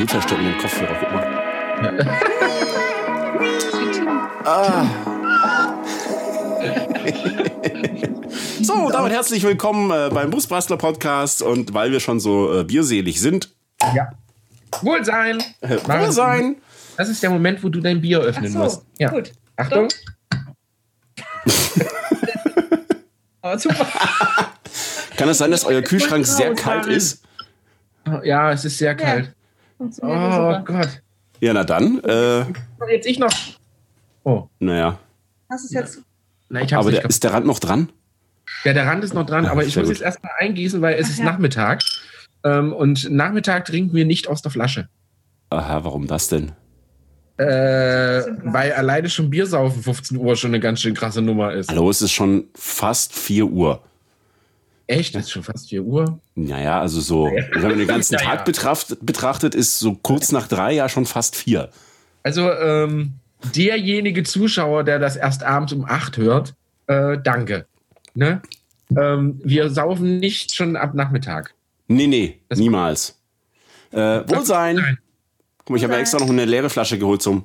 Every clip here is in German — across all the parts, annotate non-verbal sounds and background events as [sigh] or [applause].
so zerstört mit dem Kopfhörer. Guck mal. ah. [laughs] so, damit herzlich willkommen äh, beim Busbastler Podcast. Und weil wir schon so äh, bierselig sind. Ja. Wohlsein! Äh, [laughs] Wohlsein! Das ist der Moment, wo du dein Bier öffnen so, musst. Ja. Gut. Achtung. [laughs] Aber super. Kann es sein, dass euer Kühlschrank sehr kalt ist? Ja, es ist sehr kalt. Ja. Oh Gott. Ja, na dann. Äh, jetzt ich noch. Oh. Naja. Was ist jetzt? Na, aber der, ist der Rand noch dran? Ja, der Rand ist noch dran, Ach, aber ich muss gut. jetzt erstmal eingießen, weil es Ach, ist ja. Nachmittag. Ähm, und Nachmittag trinken wir nicht aus der Flasche. Aha, warum das denn? Äh, weil alleine schon Bier saufen 15 Uhr schon eine ganz schön krasse Nummer ist. Hallo, es ist schon fast 4 Uhr. Echt? Das ist schon fast 4 Uhr? Naja, also so, wenn man den ganzen [laughs] ja, Tag betrachtet, betrachtet, ist so kurz nach drei ja schon fast vier. Also, ähm, derjenige Zuschauer, der das erst abends um 8 hört, äh, danke. Ne? Ähm, wir saufen nicht schon ab Nachmittag. Nee, nee, das niemals. Äh, Wohlsein. Nein. Guck mal, ich habe ja extra noch eine leere Flasche geholt zum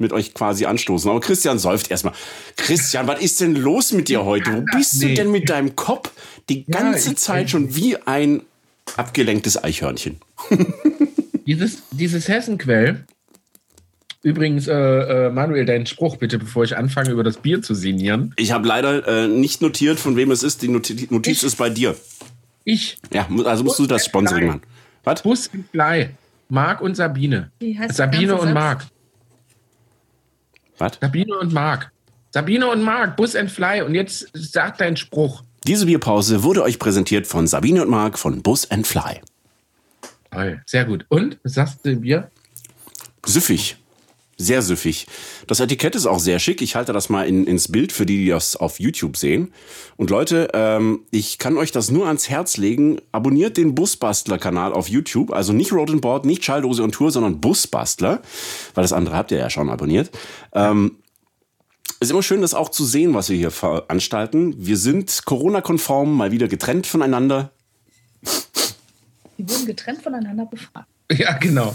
mit euch quasi anstoßen. Aber Christian säuft erstmal. Christian, was ist denn los mit dir heute? Wo bist nee. du denn mit deinem Kopf die ganze ja, Zeit schon wie ein abgelenktes Eichhörnchen? [laughs] dieses, dieses Hessenquell. Übrigens, äh, äh, Manuel, dein Spruch bitte, bevor ich anfange, über das Bier zu sinnieren. Ich habe leider äh, nicht notiert, von wem es ist. Die Notiz, Notiz ist bei dir. Ich? Ja, also musst Bus du das Sponsoring machen. Was? Bus und Fly. Marc und Sabine. Sabine und Marc. Was? Sabine und Marc. Sabine und Marc, Bus and Fly. Und jetzt sag dein Spruch. Diese Bierpause wurde euch präsentiert von Sabine und Marc von Bus and Fly. Toll, sehr gut. Und, was sagst du Bier? Süffig. Sehr süffig. Das Etikett ist auch sehr schick. Ich halte das mal in, ins Bild für die, die das auf YouTube sehen. Und Leute, ähm, ich kann euch das nur ans Herz legen. Abonniert den Busbastler-Kanal auf YouTube. Also nicht Road and Board, nicht Schalldose und Tour, sondern Busbastler. Weil das andere habt ihr ja schon abonniert. Ähm, ist immer schön, das auch zu sehen, was wir hier veranstalten. Wir sind Corona-konform, mal wieder getrennt voneinander. Wir wurden getrennt voneinander befragt. [laughs] Ja, genau.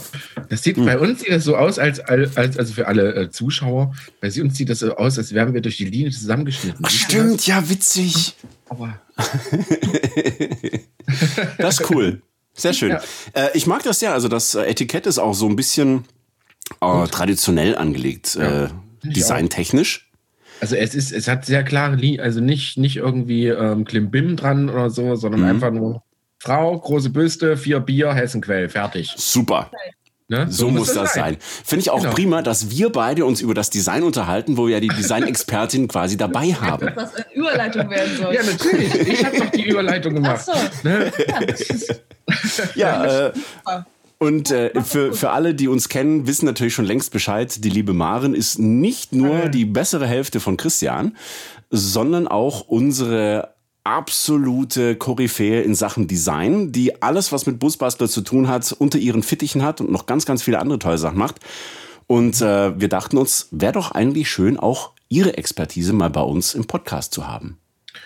Das sieht hm. bei uns sieht das so aus, als, als also für alle äh, Zuschauer, bei uns sieht das so aus, als wären wir durch die Linie zusammengeschnitten. Ach, stimmt, ja, witzig. Aber. [laughs] das ist cool. Sehr schön. Ja. Äh, ich mag das ja, also das äh, Etikett ist auch so ein bisschen äh, traditionell angelegt, ja, äh, designtechnisch. Also es ist, es hat sehr klare Linien, also nicht, nicht irgendwie ähm, Klimbim dran oder so, sondern mhm. einfach nur Frau, große Büste, vier Bier, Hessenquell, fertig. Super. Ne? So, so, muss das, das sein. sein. Finde ich auch genau. prima, dass wir beide uns über das Design unterhalten, wo wir ja die Designexpertin quasi dabei [laughs] haben. Was eine Überleitung werden soll. Ja, natürlich. Ich habe doch die Überleitung gemacht. Ach so. Ne? Ja, [laughs] ja äh, und äh, für, für alle, die uns kennen, wissen natürlich schon längst Bescheid, die liebe Maren ist nicht nur die bessere Hälfte von Christian, sondern auch unsere absolute Koryphäe in Sachen Design, die alles, was mit Busbastler zu tun hat, unter ihren Fittichen hat und noch ganz, ganz viele andere tolle Sachen macht. Und äh, wir dachten uns, wäre doch eigentlich schön, auch Ihre Expertise mal bei uns im Podcast zu haben.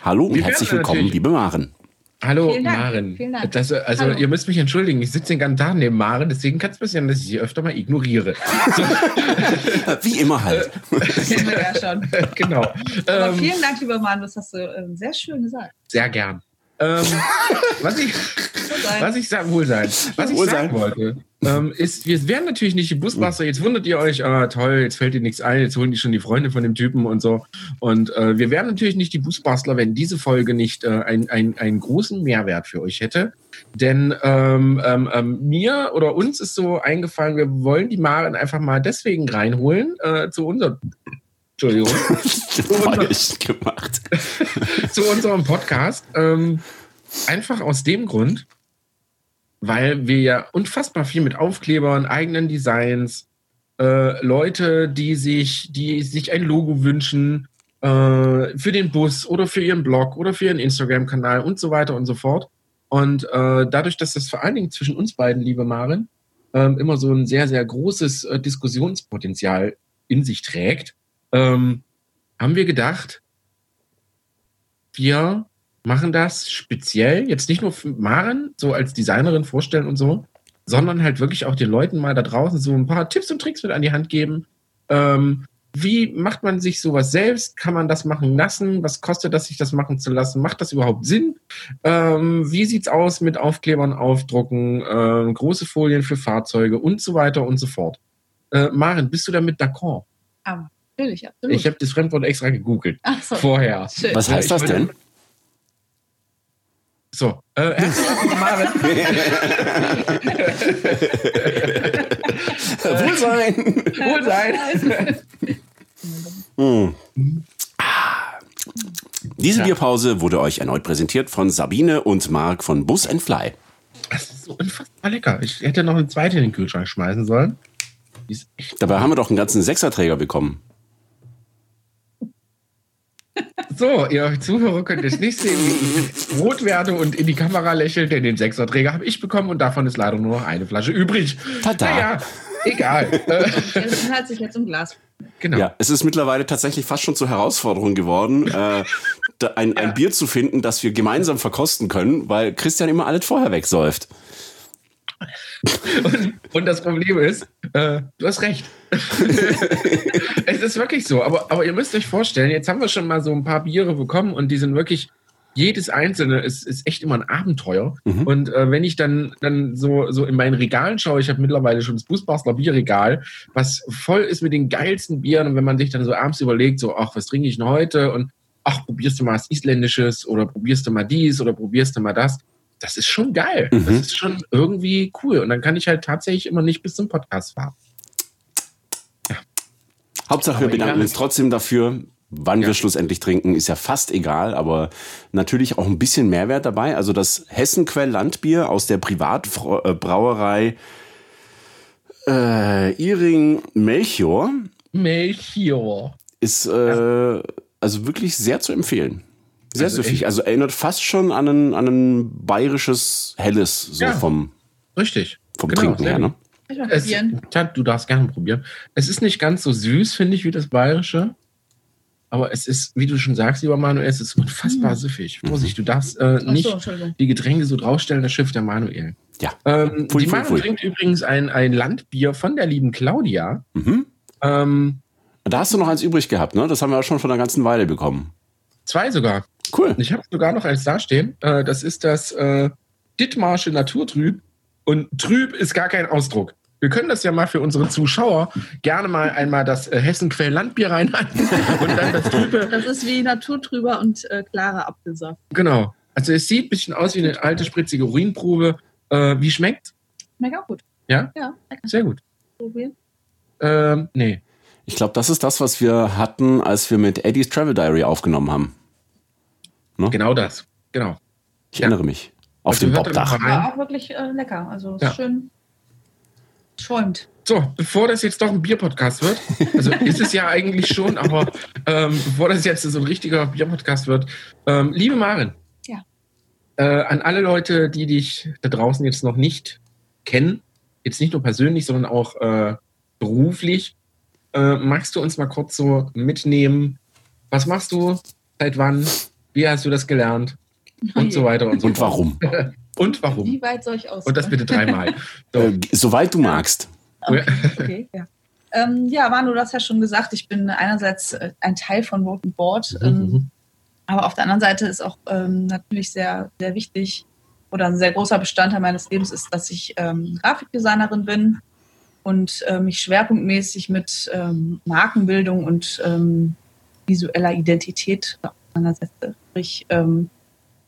Hallo und herzlich willkommen, liebe Maren. Hallo, Vielen Maren. Vielen Dank. Das, also, Hallo. ihr müsst mich entschuldigen, ich sitze den ganzen Tag neben Maren, deswegen kann es passieren, dass ich sie öfter mal ignoriere. [laughs] Wie immer halt. ja schon. [laughs] Genau. Aber ähm, vielen Dank, lieber Maren, das hast du äh, sehr schön gesagt. Sehr gern. Ähm, [laughs] was ich, was ich sagen, wohl sein. Was ich sagen wollte, ähm, ist, wir wären natürlich nicht die Busmaster. Jetzt wundert ihr euch, ah, toll, jetzt fällt dir nichts ein, jetzt holen die schon die Freunde von dem Typen und so. Und äh, wir wären natürlich nicht die Busbastler, wenn diese Folge nicht äh, ein, ein, einen großen Mehrwert für euch hätte. Denn ähm, ähm, ähm, mir oder uns ist so eingefallen, wir wollen die Maren einfach mal deswegen reinholen äh, zu unserem Entschuldigung. [laughs] Falsch gemacht. [laughs] zu unserem Podcast. Ähm, einfach aus dem Grund, weil wir ja unfassbar viel mit Aufklebern, eigenen Designs, äh, Leute, die sich, die sich ein Logo wünschen äh, für den Bus oder für ihren Blog oder für ihren Instagram-Kanal und so weiter und so fort. Und äh, dadurch, dass das vor allen Dingen zwischen uns beiden, liebe Maren, ähm, immer so ein sehr, sehr großes äh, Diskussionspotenzial in sich trägt, ähm, haben wir gedacht, wir machen das speziell, jetzt nicht nur für Maren, so als Designerin vorstellen und so, sondern halt wirklich auch den Leuten mal da draußen so ein paar Tipps und Tricks mit an die Hand geben. Ähm, wie macht man sich sowas selbst? Kann man das machen lassen? Was kostet das, sich das machen zu lassen? Macht das überhaupt Sinn? Ähm, wie sieht's aus mit Aufklebern, Aufdrucken, äh, große Folien für Fahrzeuge und so weiter und so fort? Äh, Maren, bist du damit d'accord? Aber natürlich, absolut. Ich habe das Fremdwort extra gegoogelt. Ach so. Vorher. Schön. Was heißt das denn? So, äh, herzlich willkommen, Maren. Wohlsein! Wohlsein. Hm. Ah. Diese Ja. Bierpause wurde euch erneut präsentiert von Sabine und Marc von Bus and Fly. Das ist so unfassbar lecker. Ich hätte noch eine zweite in den Kühlschrank schmeißen sollen. Dabei haben wir doch einen ganzen Sechserträger bekommen. So, ihr Zuhörer könnt es nicht sehen, wie ich rot werde und in die Kamera lächelt, denn den Sechserträger habe ich bekommen und davon ist leider nur noch eine Flasche übrig. Tada. Naja, egal. [laughs] Das inhalt sich jetzt im Glas. genau. Ja, es ist mittlerweile tatsächlich fast schon zur Herausforderung geworden, [laughs] äh, ein, ein Bier zu finden, das wir gemeinsam verkosten können, weil Christian immer alles vorher wegsäuft. Und, und das Problem ist, äh, du hast recht. [laughs] es ist wirklich so. Aber, aber ihr müsst euch vorstellen, jetzt haben wir schon mal so ein paar Biere bekommen und die sind wirklich, jedes einzelne ist, ist echt immer ein Abenteuer. Und äh, wenn ich dann, dann so, so in meinen Regalen schaue, ich habe mittlerweile schon das Busbastler Bierregal, was voll ist mit den geilsten Bieren. Und wenn man sich dann so abends überlegt, so, ach, was trinke ich denn heute? Und ach, probierst du mal was Isländisches oder probierst du mal dies oder probierst du mal das. Das ist schon geil. Das ist schon irgendwie cool. Und dann kann ich halt tatsächlich immer nicht bis zum Podcast fahren. Hauptsache, wir bedanken uns trotzdem dafür. Wann Ja. wir schlussendlich trinken, ist ja fast egal, aber natürlich auch ein bisschen Mehrwert dabei. Also das Hessenquell Landbier aus der Privatbrauerei äh, Iring Melchior Melchior. ist äh, also wirklich sehr zu empfehlen. Sehr Also süffig. echt? Also erinnert fast schon an ein, an ein bayerisches Helles, so Ja. vom, Richtig. vom Genau, Trinken her. Ne? Es, du darfst gerne probieren. Es ist nicht ganz so süß, finde ich, wie das bayerische. Aber es ist, wie du schon sagst, lieber Manuel, es ist unfassbar süffig. Vorsicht, du darfst äh, so, nicht Entschuldigung. die Getränke so draufstellen, das Schiff der Manuel. Ja. Ähm, Pfui, die Manuel trinkt übrigens ein, ein Landbier von der lieben Claudia. Mhm. Ähm, Da hast du noch eins übrig gehabt, ne? Das haben wir auch schon vor einer ganzen Weile bekommen. zwei sogar. Cool. Ich habe sogar noch eins dastehen. Äh, das ist das äh, Dithmarsche Naturtrüb. Und trüb ist gar kein Ausdruck. Wir können das ja mal für unsere Zuschauer gerne mal einmal das äh, Hessenquell Landbier reinhalten [laughs] und dann das Trübe. Das ist wie naturtrüber und äh, klarer Apfelsaft. Genau. Also es sieht ein bisschen aus wie eine alte spritzige Urinprobe. Äh, wie schmeckt? Schmeckt auch gut. Ja? Ja, lecker. Sehr gut. Probieren. Ähm, nee. Ich glaube, das ist das, was wir hatten, als wir mit Eddie's Travel Diary aufgenommen haben. Genau das. Genau. Ich Ja. erinnere mich. Auf Also dem Bobdach. War auch wirklich äh, lecker. Also Ja. schön schäumt. So, bevor das jetzt doch ein Bierpodcast wird, also ist es ja eigentlich schon, [laughs] aber ähm, bevor das jetzt so ein richtiger Bierpodcast wird, ähm, liebe Maren, Ja. äh, an alle Leute, die dich da draußen jetzt noch nicht kennen, jetzt nicht nur persönlich, sondern auch äh, beruflich, äh, magst du uns mal kurz so mitnehmen? Was machst du? Seit wann? Wie hast du das gelernt? Und so weiter und so Und warum? [laughs] Und warum? Wie weit soll ich aus? Und das bitte dreimal. So. Äh, soweit du magst. Ja. Okay, ja. Ähm, ja, Manu, du hast ja schon gesagt, ich bin einerseits äh, ein Teil von Vote Board, ähm, Mhm. aber auf der anderen Seite ist auch ähm, natürlich sehr, sehr wichtig oder ein sehr großer Bestandteil meines Lebens ist, dass ich ähm, Grafikdesignerin bin und äh, mich schwerpunktmäßig mit ähm, Markenbildung und ähm, visueller Identität auseinandersetze. Sprich, ähm,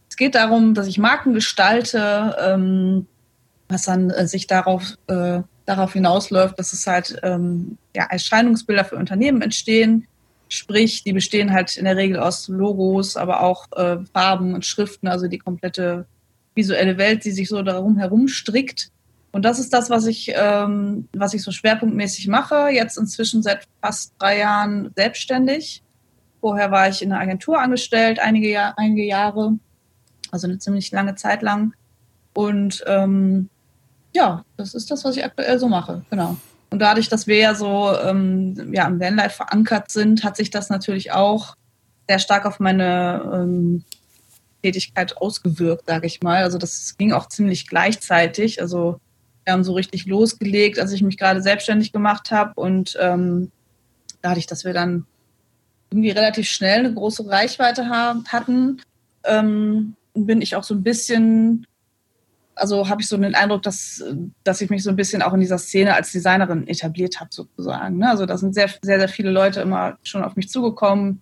es geht darum, dass ich Marken gestalte, ähm, was dann äh, sich darauf, äh, darauf hinausläuft, dass es halt ähm, ja, Erscheinungsbilder für Unternehmen entstehen. Sprich, die bestehen halt in der Regel aus Logos, aber auch äh, Farben und Schriften, also die komplette visuelle Welt, die sich so darum herum strickt. Und das ist das, was ich, ähm, was ich so schwerpunktmäßig mache. Jetzt inzwischen seit fast drei Jahren selbstständig. Vorher war ich in einer Agentur angestellt, einige, Jahr, einige Jahre, also eine ziemlich lange Zeit lang. Und ähm, ja, das ist das, was ich aktuell so mache, genau. Und dadurch, dass wir ja so ähm, ja, im Vanlife verankert sind, hat sich das natürlich auch sehr stark auf meine ähm, Tätigkeit ausgewirkt, sage ich mal. Also das ging auch ziemlich gleichzeitig. Also wir haben so richtig losgelegt, als ich mich gerade selbstständig gemacht habe. Und ähm, dadurch, dass wir dann irgendwie relativ schnell eine große Reichweite haben, hatten, ähm, bin ich auch so ein bisschen, also habe ich so den Eindruck, dass, dass ich mich so ein bisschen auch in dieser Szene als Designerin etabliert habe, sozusagen. Ne? Also da sind sehr, sehr, sehr viele Leute immer schon auf mich zugekommen,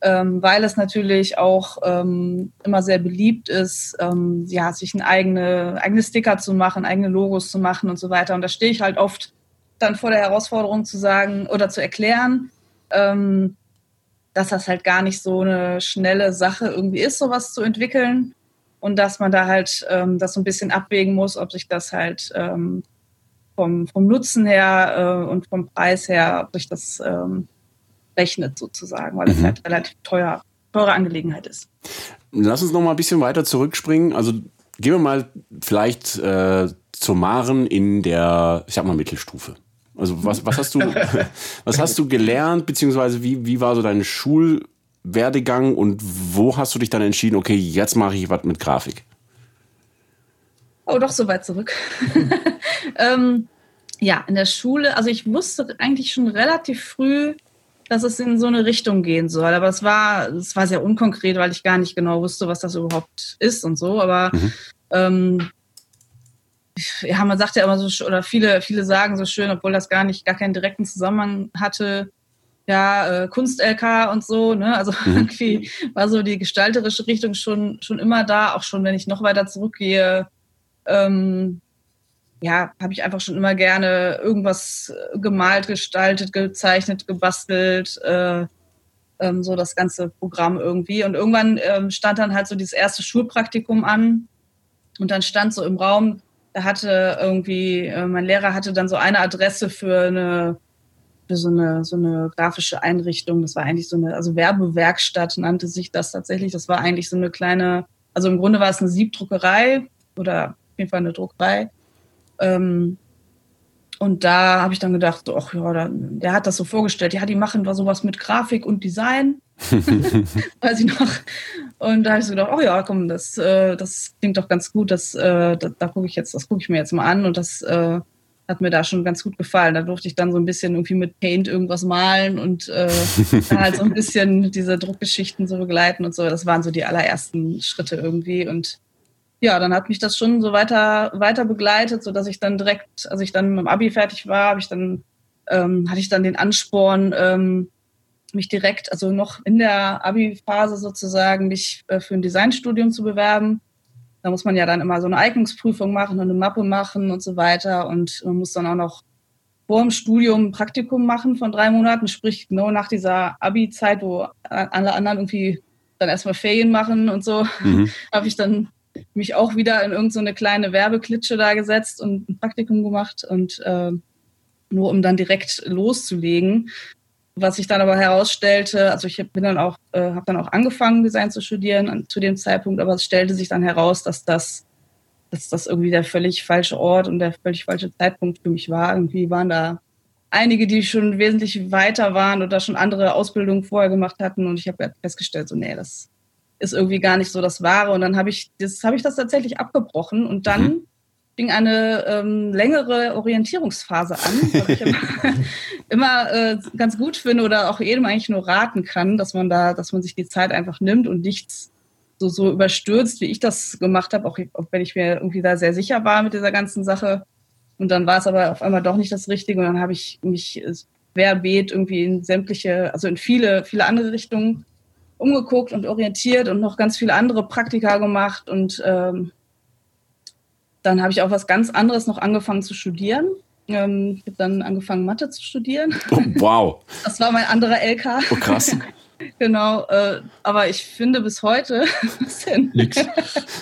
ähm, weil es natürlich auch ähm, immer sehr beliebt ist, ähm, ja, sich ein eigene, eigene Sticker zu machen, eigene Logos zu machen und so weiter. Und da stehe ich halt oft dann vor der Herausforderung zu sagen oder zu erklären, ähm, dass das halt gar nicht so eine schnelle Sache irgendwie ist, sowas zu entwickeln. Und dass man da halt ähm, das so ein bisschen abwägen muss, ob sich das halt ähm, vom, vom Nutzen her äh, und vom Preis her, ob sich das ähm, rechnet sozusagen, weil es mhm. halt relativ teuer, teure Angelegenheit ist. Lass uns noch mal ein bisschen weiter zurückspringen. Also gehen wir mal vielleicht äh, zur Maren in der, ich sag mal, Mittelstufe. Also was, was hast du, [laughs] was hast du gelernt, beziehungsweise wie, wie war so dein Schulwerdegang und wo hast du dich dann entschieden, okay, jetzt mache ich was mit Grafik? Oh, doch so weit zurück. [laughs] ähm, ja, in der Schule, also ich wusste eigentlich schon relativ früh, dass es in so eine Richtung gehen soll. Aber es war, es war sehr unkonkret, weil ich gar nicht genau wusste, was das überhaupt ist und so. Aber mhm. ähm, ja, man sagt ja immer so, oder viele, viele sagen so schön, obwohl das gar nicht, gar keinen direkten Zusammenhang hatte, ja, äh, Kunst-LK und so, ne? Also mhm. irgendwie war so die gestalterische Richtung schon, schon immer da, auch schon wenn ich noch weiter zurückgehe, ähm, ja, habe ich einfach schon immer gerne irgendwas gemalt, gestaltet, gezeichnet, gebastelt, äh, ähm, so das ganze Programm irgendwie. Und irgendwann ähm, stand dann halt so dieses erste Schulpraktikum an und dann stand so im Raum, da hatte irgendwie, äh, mein Lehrer hatte dann so eine Adresse für eine, für so eine, so eine grafische Einrichtung. Das war eigentlich so eine, also Werbewerkstatt nannte sich das tatsächlich. Das war eigentlich so eine kleine, also im Grunde war es eine Siebdruckerei oder auf jeden Fall eine Druckerei. Ähm, und da habe ich dann gedacht, ach ja, der, der hat das so vorgestellt, ja, die machen da sowas mit Grafik und Design. [laughs] Weiß ich noch. Und da habe ich so gedacht, oh ja, komm, das, äh, das klingt doch ganz gut, das, äh, da, da gucke ich jetzt, das gucke ich mir jetzt mal an und das äh, hat mir da schon ganz gut gefallen. Da durfte ich dann so ein bisschen irgendwie mit Paint irgendwas malen und äh, [laughs] halt so ein bisschen diese Druckgeschichten so begleiten und so. Das waren so die allerersten Schritte irgendwie und ja, dann hat mich das schon so weiter, weiter begleitet, so dass ich dann direkt, als ich dann mit dem Abi fertig war, habe ich dann, ähm, hatte ich dann den Ansporn, ähm, mich direkt, also noch in der Abi-Phase sozusagen, mich äh, für ein Designstudium zu bewerben. Da muss man ja dann immer so eine Eignungsprüfung machen und eine Mappe machen und so weiter. Und man muss dann auch noch vor dem Studium ein Praktikum machen von drei Monaten, sprich genau nach dieser Abi-Zeit, wo alle anderen irgendwie dann erstmal Ferien machen und so, mhm. [laughs] habe ich dann mich auch wieder in irgendeine so kleine Werbeklitsche da gesetzt und ein Praktikum gemacht und äh, nur um dann direkt loszulegen. Was sich dann aber herausstellte, also ich bin dann auch, äh, habe dann auch angefangen, Design zu studieren an, zu dem Zeitpunkt, aber es stellte sich dann heraus, dass das, dass das irgendwie der völlig falsche Ort und der völlig falsche Zeitpunkt für mich war. Irgendwie waren da einige, die schon wesentlich weiter waren oder schon andere Ausbildungen vorher gemacht hatten und ich habe festgestellt, so nee, das ist irgendwie gar nicht so das Wahre. Und dann habe ich das, habe ich das tatsächlich abgebrochen und dann mhm. fing eine ähm, längere Orientierungsphase an, was ich [laughs] immer, immer äh, ganz gut finde oder auch jedem eigentlich nur raten kann, dass man da, dass man sich die Zeit einfach nimmt und nichts so, so überstürzt, wie ich das gemacht habe, auch, auch wenn ich mir irgendwie da sehr sicher war mit dieser ganzen Sache. Und dann war es aber auf einmal doch nicht das Richtige und dann habe ich mich querbeet irgendwie in sämtliche, also in viele, viele andere Richtungen umgeguckt und orientiert und noch ganz viele andere Praktika gemacht. Und ähm, dann habe ich auch was ganz anderes noch angefangen zu studieren. Ähm, ich habe dann angefangen, Mathe zu studieren. Oh, wow. [laughs] Das war mein anderer LK. Oh, krass. [laughs] genau, äh, aber ich finde bis heute, [laughs] was denn? Nix.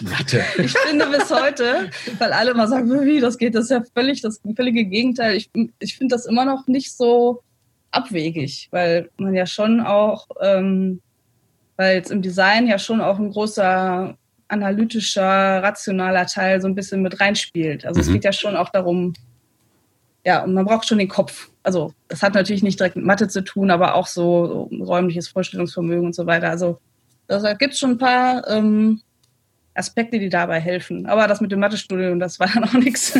Mathe. Ich finde bis heute, weil alle immer sagen, wie, das geht, das ist ja völlig das völlige Gegenteil. Ich, ich finde das immer noch nicht so abwegig, weil man ja schon auch ähm, weil jetzt im Design ja schon auch ein großer analytischer, rationaler Teil so ein bisschen mit reinspielt. Also mhm. es geht ja schon auch darum, ja, und man braucht schon den Kopf. Also das hat natürlich nicht direkt mit Mathe zu tun, aber auch so, so räumliches Vorstellungsvermögen und so weiter. Also da gibt es schon ein paar, ähm, Aspekte, die dabei helfen. Aber das mit dem Mathestudium, das war [laughs] dann auch nichts.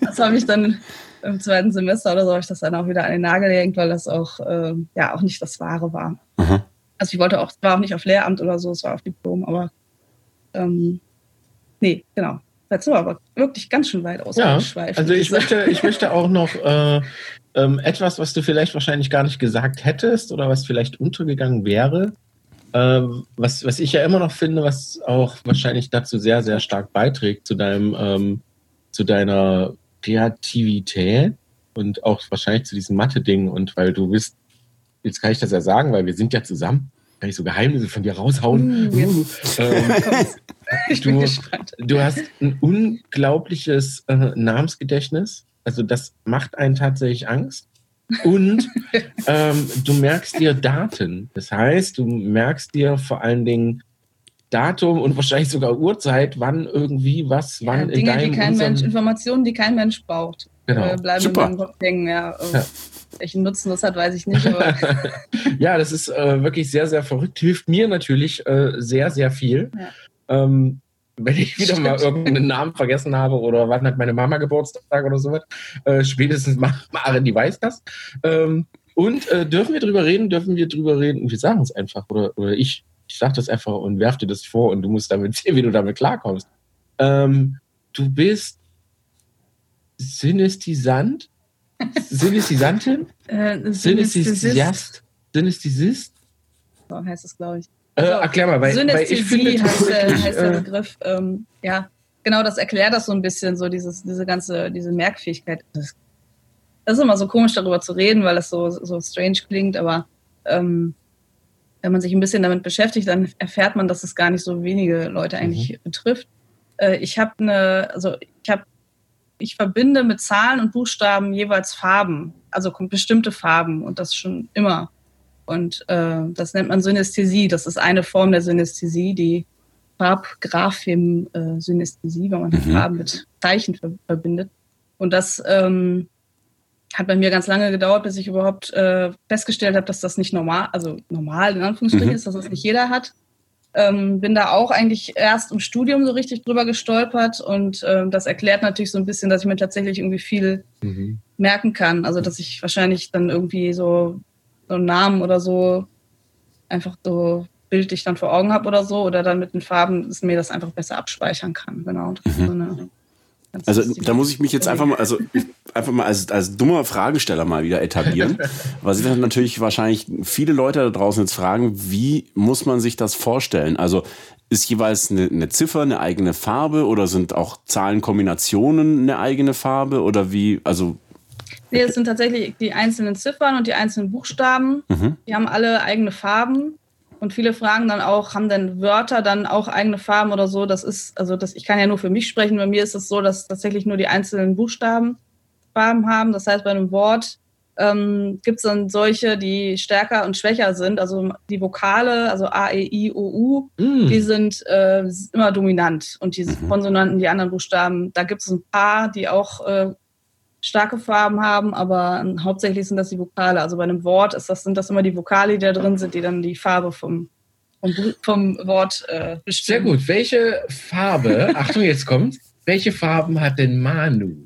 das habe ich dann im zweiten Semester oder so, habe ich das dann auch wieder an den Nagel gehängt, weil das auch, äh, ja, auch nicht das Wahre war. Mhm. Also ich wollte auch, es war auch nicht auf Lehramt oder so, es war auf Diplom, aber ähm, nee, genau. Jetzt sind aber wirklich ganz schön weit ausgeschweift. Ja, also ich möchte, ich möchte auch noch äh, ähm, etwas, was du vielleicht wahrscheinlich gar nicht gesagt hättest oder was vielleicht untergegangen wäre, äh, was, was ich ja immer noch finde, was auch wahrscheinlich dazu sehr, sehr stark beiträgt, zu deinem, ähm, zu deiner Kreativität und auch wahrscheinlich zu diesem Mathe-Ding und weil du bist, jetzt kann ich das ja sagen, weil wir sind ja zusammen, kann ich so Geheimnisse von dir raushauen. Uh, uh, ähm, [laughs] ich bin du, gespannt. Du hast ein unglaubliches äh, Namensgedächtnis. Also das macht einen tatsächlich Angst. Und [laughs] ähm, du merkst dir Daten. Das heißt, du merkst dir vor allen Dingen Datum und wahrscheinlich sogar Uhrzeit, wann irgendwie was, wann ja, Dinge, in deinem die kein Mensch, Informationen, die kein Mensch braucht. Genau. Äh, bleiben Super. in meinem Kopf hängen. Ja. ja. Welchen Nutzen das hat, weiß ich nicht. [laughs] ja, das ist äh, wirklich sehr, sehr verrückt. Hilft mir natürlich äh, sehr, sehr viel. Ja. Ähm, wenn ich wieder Stimmt. mal irgendeinen Namen vergessen habe oder wann hat meine Mama Geburtstag oder sowas, äh, spätestens Maren, die weiß das. Ähm, und äh, dürfen wir drüber reden? Dürfen wir drüber reden? Wir sagen es einfach oder, oder ich. Ich sage das einfach und werf dir das vor und du musst damit sehen, wie du damit klarkommst. Ähm, du bist Synestisant? Synästhesisantin? Äh? Synästhesist? So heißt es, glaube ich. Äh, also, erklär mal, weil, weil ich finde heißt, wirklich, heißt der äh, Begriff. Ähm, ja, genau, das erklärt das so ein bisschen, so dieses, diese ganze, diese Merkfähigkeit. Das, das ist immer so komisch, darüber zu reden, weil es so, so strange klingt, aber ähm, wenn man sich ein bisschen damit beschäftigt, dann erfährt man, dass es gar nicht so wenige Leute eigentlich mhm. betrifft. Äh, ich habe eine, also ich verbinde mit Zahlen und Buchstaben jeweils Farben, also bestimmte Farben und das schon immer. Und äh, das nennt man Synästhesie. Das ist eine Form der Synästhesie, die Farbgraphim-Synästhesie, wenn man mhm. Farben mit Zeichen ver verbindet. Und das ähm, hat bei mir ganz lange gedauert, bis ich überhaupt äh, festgestellt habe, dass das nicht normal, also normal in Anführungsstrichen mhm. ist, dass das nicht jeder hat. Ähm, bin da auch eigentlich erst im Studium so richtig drüber gestolpert und ähm, das erklärt natürlich so ein bisschen, dass ich mir tatsächlich irgendwie viel mhm. merken kann. Also dass ich wahrscheinlich dann irgendwie so so einen Namen oder so einfach so bildlich dann vor Augen habe oder so oder dann mit den Farben dass mir das einfach besser abspeichern kann. Genau. Mhm. So eine, also da muss ich mich jetzt einfach mal, also [laughs] einfach mal als, als dummer Fragesteller mal wieder etablieren, weil sich dann natürlich wahrscheinlich viele Leute da draußen jetzt fragen, wie muss man sich das vorstellen? Also ist jeweils eine, eine Ziffer eine eigene Farbe oder sind auch Zahlenkombinationen eine eigene Farbe oder wie? Also Nee, es sind tatsächlich die einzelnen Ziffern und die einzelnen Buchstaben. Mhm. Die haben alle eigene Farben. Und viele fragen dann auch, haben denn Wörter dann auch eigene Farben oder so? Das ist, also das, ich kann ja nur für mich sprechen. Bei mir ist es so, dass tatsächlich nur die einzelnen Buchstaben Farben haben. Das heißt, bei einem Wort ähm, gibt es dann solche, die stärker und schwächer sind. Also die Vokale, also A, E, I, O, U, mm. die sind äh, immer dominant. Und die mhm. Konsonanten, die anderen Buchstaben, da gibt es ein paar, die auch äh, starke Farben haben, aber hauptsächlich sind das die Vokale. Also bei einem Wort ist das, sind das immer die Vokale, die da drin sind, die dann die Farbe vom, vom, vom Wort äh, bestimmen. Sehr gut. Welche Farbe, [laughs] Achtung, jetzt kommt, welche Farben hat denn Manu?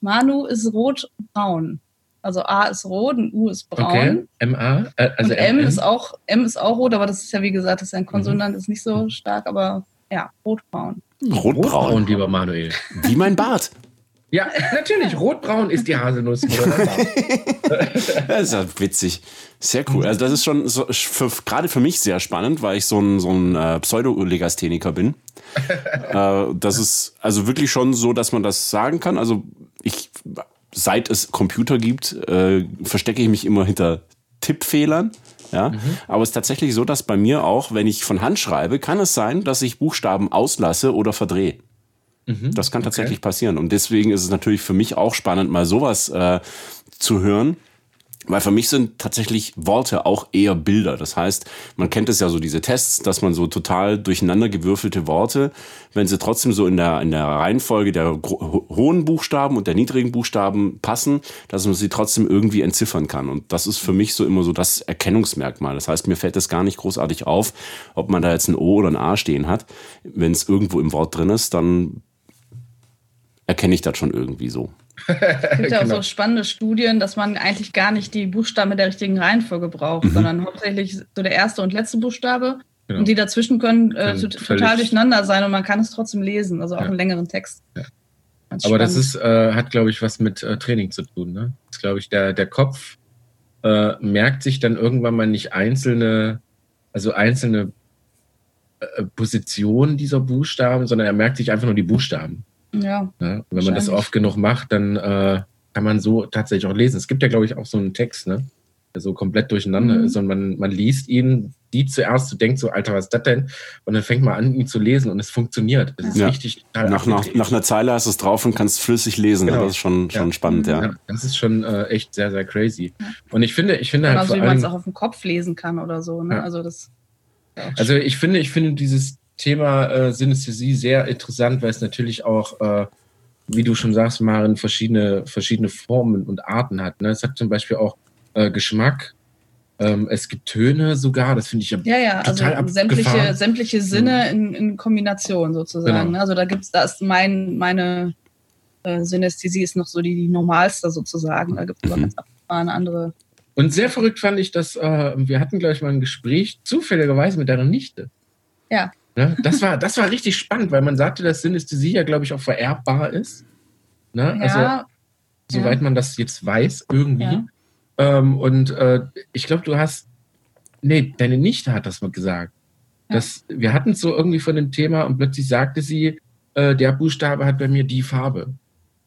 Manu ist rot-braun. Also A ist rot und U ist braun. Okay. MA? Äh, also und M, M ist auch M ist auch rot, aber das ist ja wie gesagt, das ist ein Konsonant, mhm. ist nicht so stark, aber ja, rotbraun. Rotbraun, Rotbraun lieber Manuel. Wie mein Bart. Ja, natürlich. [laughs] Rotbraun ist die Haselnuss. [laughs] das ist ja witzig. Sehr cool. Also das ist schon so, für, gerade für mich sehr spannend, weil ich so ein, so ein äh, Pseudo-Legastheniker bin. [laughs] äh, das ist also wirklich schon so, dass man das sagen kann. Also ich, seit es Computer gibt, äh, verstecke ich mich immer hinter Tippfehlern. Ja, mhm. aber es ist tatsächlich so, dass bei mir auch, wenn ich von Hand schreibe, kann es sein, dass ich Buchstaben auslasse oder verdrehe. Mhm, das kann tatsächlich okay. passieren. Und deswegen ist es natürlich für mich auch spannend, mal sowas äh, zu hören. Weil für mich sind tatsächlich Worte auch eher Bilder. Das heißt, man kennt es ja so, diese Tests, dass man so total durcheinander gewürfelte Worte, wenn sie trotzdem so in der, in der Reihenfolge der hohen Buchstaben und der niedrigen Buchstaben passen, dass man sie trotzdem irgendwie entziffern kann. Und das ist für mich so immer so das Erkennungsmerkmal. Das heißt, mir fällt es gar nicht großartig auf, ob man da jetzt ein O oder ein A stehen hat. Wenn es irgendwo im Wort drin ist, dann erkenne ich das schon irgendwie so. Es gibt ja genau. auch so spannende Studien, dass man eigentlich gar nicht die Buchstaben in der richtigen Reihenfolge braucht, mhm. sondern hauptsächlich so der erste und letzte Buchstabe. Genau. Und die dazwischen können äh, total durcheinander sein und man kann es trotzdem lesen, also auch ja. einen längeren Text. Ja. Aber spannend. das ist, äh, hat, glaube ich, was mit äh, Training zu tun. Ne? Das glaube ich, der, der Kopf äh, merkt sich dann irgendwann mal nicht einzelne, also einzelne äh, Positionen dieser Buchstaben, sondern er merkt sich einfach nur die Buchstaben. Ja. ja wenn man das oft genug macht, dann äh, kann man so tatsächlich auch lesen. Es gibt ja, glaube ich, auch so einen Text, ne? der so komplett durcheinander mhm. ist und man, man liest ihn, die zuerst, du denkst so, Alter, was ist das denn? Und dann fängt man an, ihn zu lesen und es funktioniert. Es ist ja. richtig nach, nach, nach, einer Zeile hast du es drauf und kannst flüssig lesen. Genau. Das ist schon, schon ja. spannend, ja. ja. Das ist schon äh, echt sehr, sehr crazy. Und ich finde, ich finde halt. Also, wie man es auch auf dem Kopf lesen kann oder so, ne? Also das. Also ich finde, ich finde dieses Thema äh, Synästhesie sehr interessant, weil es natürlich auch, äh, wie du schon sagst, Maren, verschiedene, verschiedene Formen und Arten hat. Ne? Es hat zum Beispiel auch äh, Geschmack. Ähm, es gibt Töne sogar, das finde ich ja, ja, ja total also sämtliche, sämtliche Sinne in, in Kombination sozusagen. Genau. Ne? Also da gibt's, da ist mein, meine äh, Synästhesie ist noch so die, die normalste sozusagen. Da gibt es aber ganz eine andere. Und sehr verrückt fand ich, dass äh, wir hatten gleich mal ein Gespräch, zufälligerweise mit deiner Nichte. Ja. Ne? Das, war, das war richtig spannend, weil man sagte, dass Synästhesie ja, glaube ich, auch vererbbar ist. Ne? Also, ja, soweit ja. man das jetzt weiß, irgendwie. Ja. Ähm, und äh, ich glaube, du hast, nee, deine Nichte hat das mal gesagt. Das, wir hatten es so irgendwie von dem Thema und plötzlich sagte sie, äh, der Buchstabe hat bei mir die Farbe.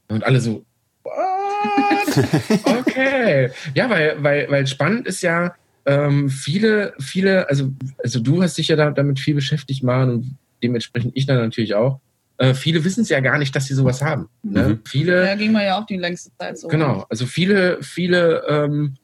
Und alle so, what? [laughs] Okay. ja, weil, weil, weil spannend ist ja, ähm, viele, viele, also, also du hast dich ja da, damit viel beschäftigt, Maren, und dementsprechend ich dann natürlich auch. Äh, viele wissen es ja gar nicht, dass sie sowas haben. Ne? Mhm. Viele. Ja, ging mir ja auch die längste Zeit so. Genau, also viele, viele, ähm,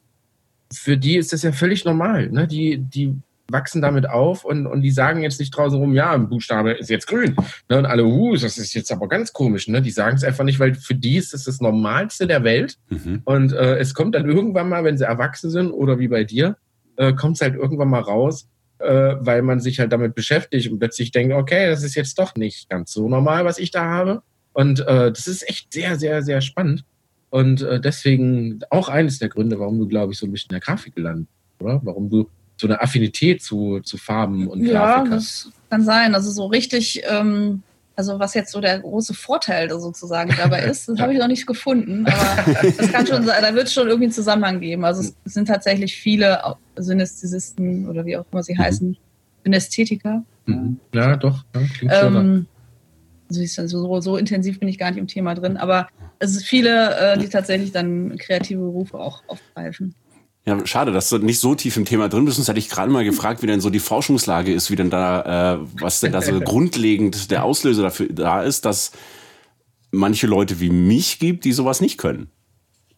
für die ist das ja völlig normal. Ne? Die, die wachsen damit auf und, und die sagen jetzt nicht draußen rum, ja, ein Buchstabe ist jetzt grün. Ne? Und alle, uh, das ist jetzt aber ganz komisch. Ne? Die sagen es einfach nicht, weil für die ist es das Normalste der Welt. Mhm. Und äh, es kommt dann irgendwann mal, wenn sie erwachsen sind oder wie bei dir, äh, kommt es halt irgendwann mal raus, äh, weil man sich halt damit beschäftigt und plötzlich denkt, okay, das ist jetzt doch nicht ganz so normal, was ich da habe. Und äh, das ist echt sehr, sehr, sehr spannend. Und äh, deswegen auch eines der Gründe, warum du, glaube ich, so ein bisschen in der Grafik gelandet oder? Warum du so eine Affinität zu, zu Farben und ja, Grafik hast. Ja, das kann sein. Also so richtig ähm, also was jetzt so der große Vorteil sozusagen dabei [laughs] ist, das habe ich noch nicht gefunden. Aber [laughs] das kann schon sein, da wird es schon irgendwie einen Zusammenhang geben. Also es sind tatsächlich viele Synästhesisten oder wie auch immer sie mhm. heißen, Synästhetiker. Mhm. Ja, doch. Ja, klingt ähm, also so, so, intensiv bin ich gar nicht im Thema drin, aber es sind viele, äh, die tatsächlich dann kreative Berufe auch aufgreifen. Ja, schade, dass du nicht so tief im Thema drin bist. Sonst hätte ich gerade mal gefragt, wie denn so die Forschungslage ist, wie denn da, äh, was denn da so [laughs] grundlegend der Auslöser dafür da ist, dass manche Leute wie mich gibt, die sowas nicht können.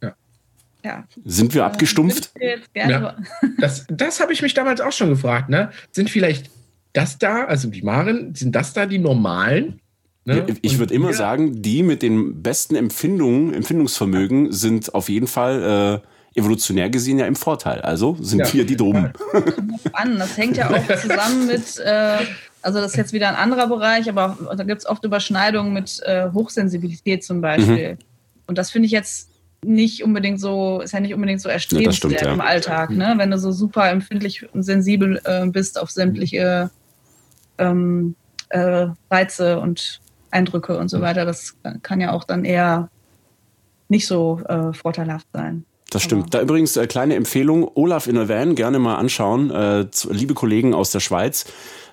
Ja. ja. Sind wir abgestumpft? Ja. [laughs] Das, das habe ich mich damals auch schon gefragt. Ne? Sind vielleicht das da, also die Maren, sind das da die normalen? Ne? Ich würde immer sagen, die mit den besten Empfindungen, Empfindungsvermögen sind auf jeden Fall äh, evolutionär gesehen ja im Vorteil. Also sind ja. wir die Dummen. An. Das hängt ja auch zusammen mit, äh, also das ist jetzt wieder ein anderer Bereich, aber da gibt es oft Überschneidungen mit äh, Hochsensibilität zum Beispiel. Mhm. Und das finde ich jetzt nicht unbedingt so, ist ja nicht unbedingt so erstrebenswert ja, ja. im Alltag, ne? Wenn du so super empfindlich und sensibel äh, bist auf sämtliche ähm, äh, Reize und Eindrücke und so weiter, das kann ja auch dann eher nicht so äh, vorteilhaft sein. Das stimmt. Da übrigens äh, kleine Empfehlung, Olaf in a Van, gerne mal anschauen. Äh, zu, liebe Kollegen aus der Schweiz,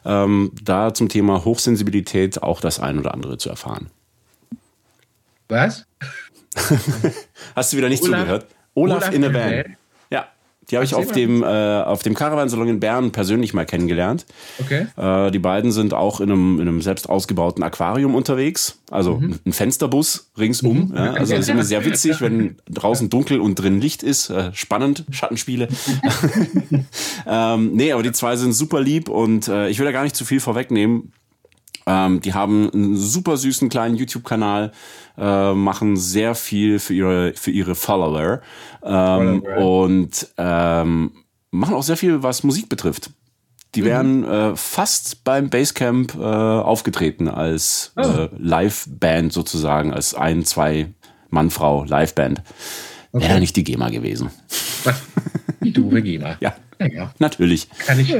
ähm, da zum Thema Hochsensibilität auch das ein oder andere zu erfahren. Was? [laughs] Hast du wieder nicht Olaf, zugehört? Olaf, Olaf in a Van. Die habe ich auf dem, äh, auf dem Caravansalon in Bern persönlich mal kennengelernt. Okay. Äh, die beiden sind auch in einem, in einem selbst ausgebauten Aquarium unterwegs. Also mhm. ein Fensterbus ringsum. Mhm. Ja, also das ist immer sehr witzig, wenn [laughs] draußen dunkel und drin Licht ist. Äh, spannend, Schattenspiele. [laughs] [laughs] ähm, nee, aber die zwei sind super lieb und äh, ich will da gar nicht zu viel vorwegnehmen. Ähm, die haben einen super süßen kleinen YouTube-Kanal, äh, machen sehr viel für ihre, für ihre Follower ähm, und ähm, machen auch sehr viel, was Musik betrifft. Die mhm. wären äh, fast beim Basecamp äh, aufgetreten als oh. äh, Live-Band sozusagen, als ein, zwei Mann-Frau Live-Band. Okay. Wäre nicht die GEMA gewesen. [laughs] Die doofe GEMA. Ja. ja, ja. Natürlich. Kann ich,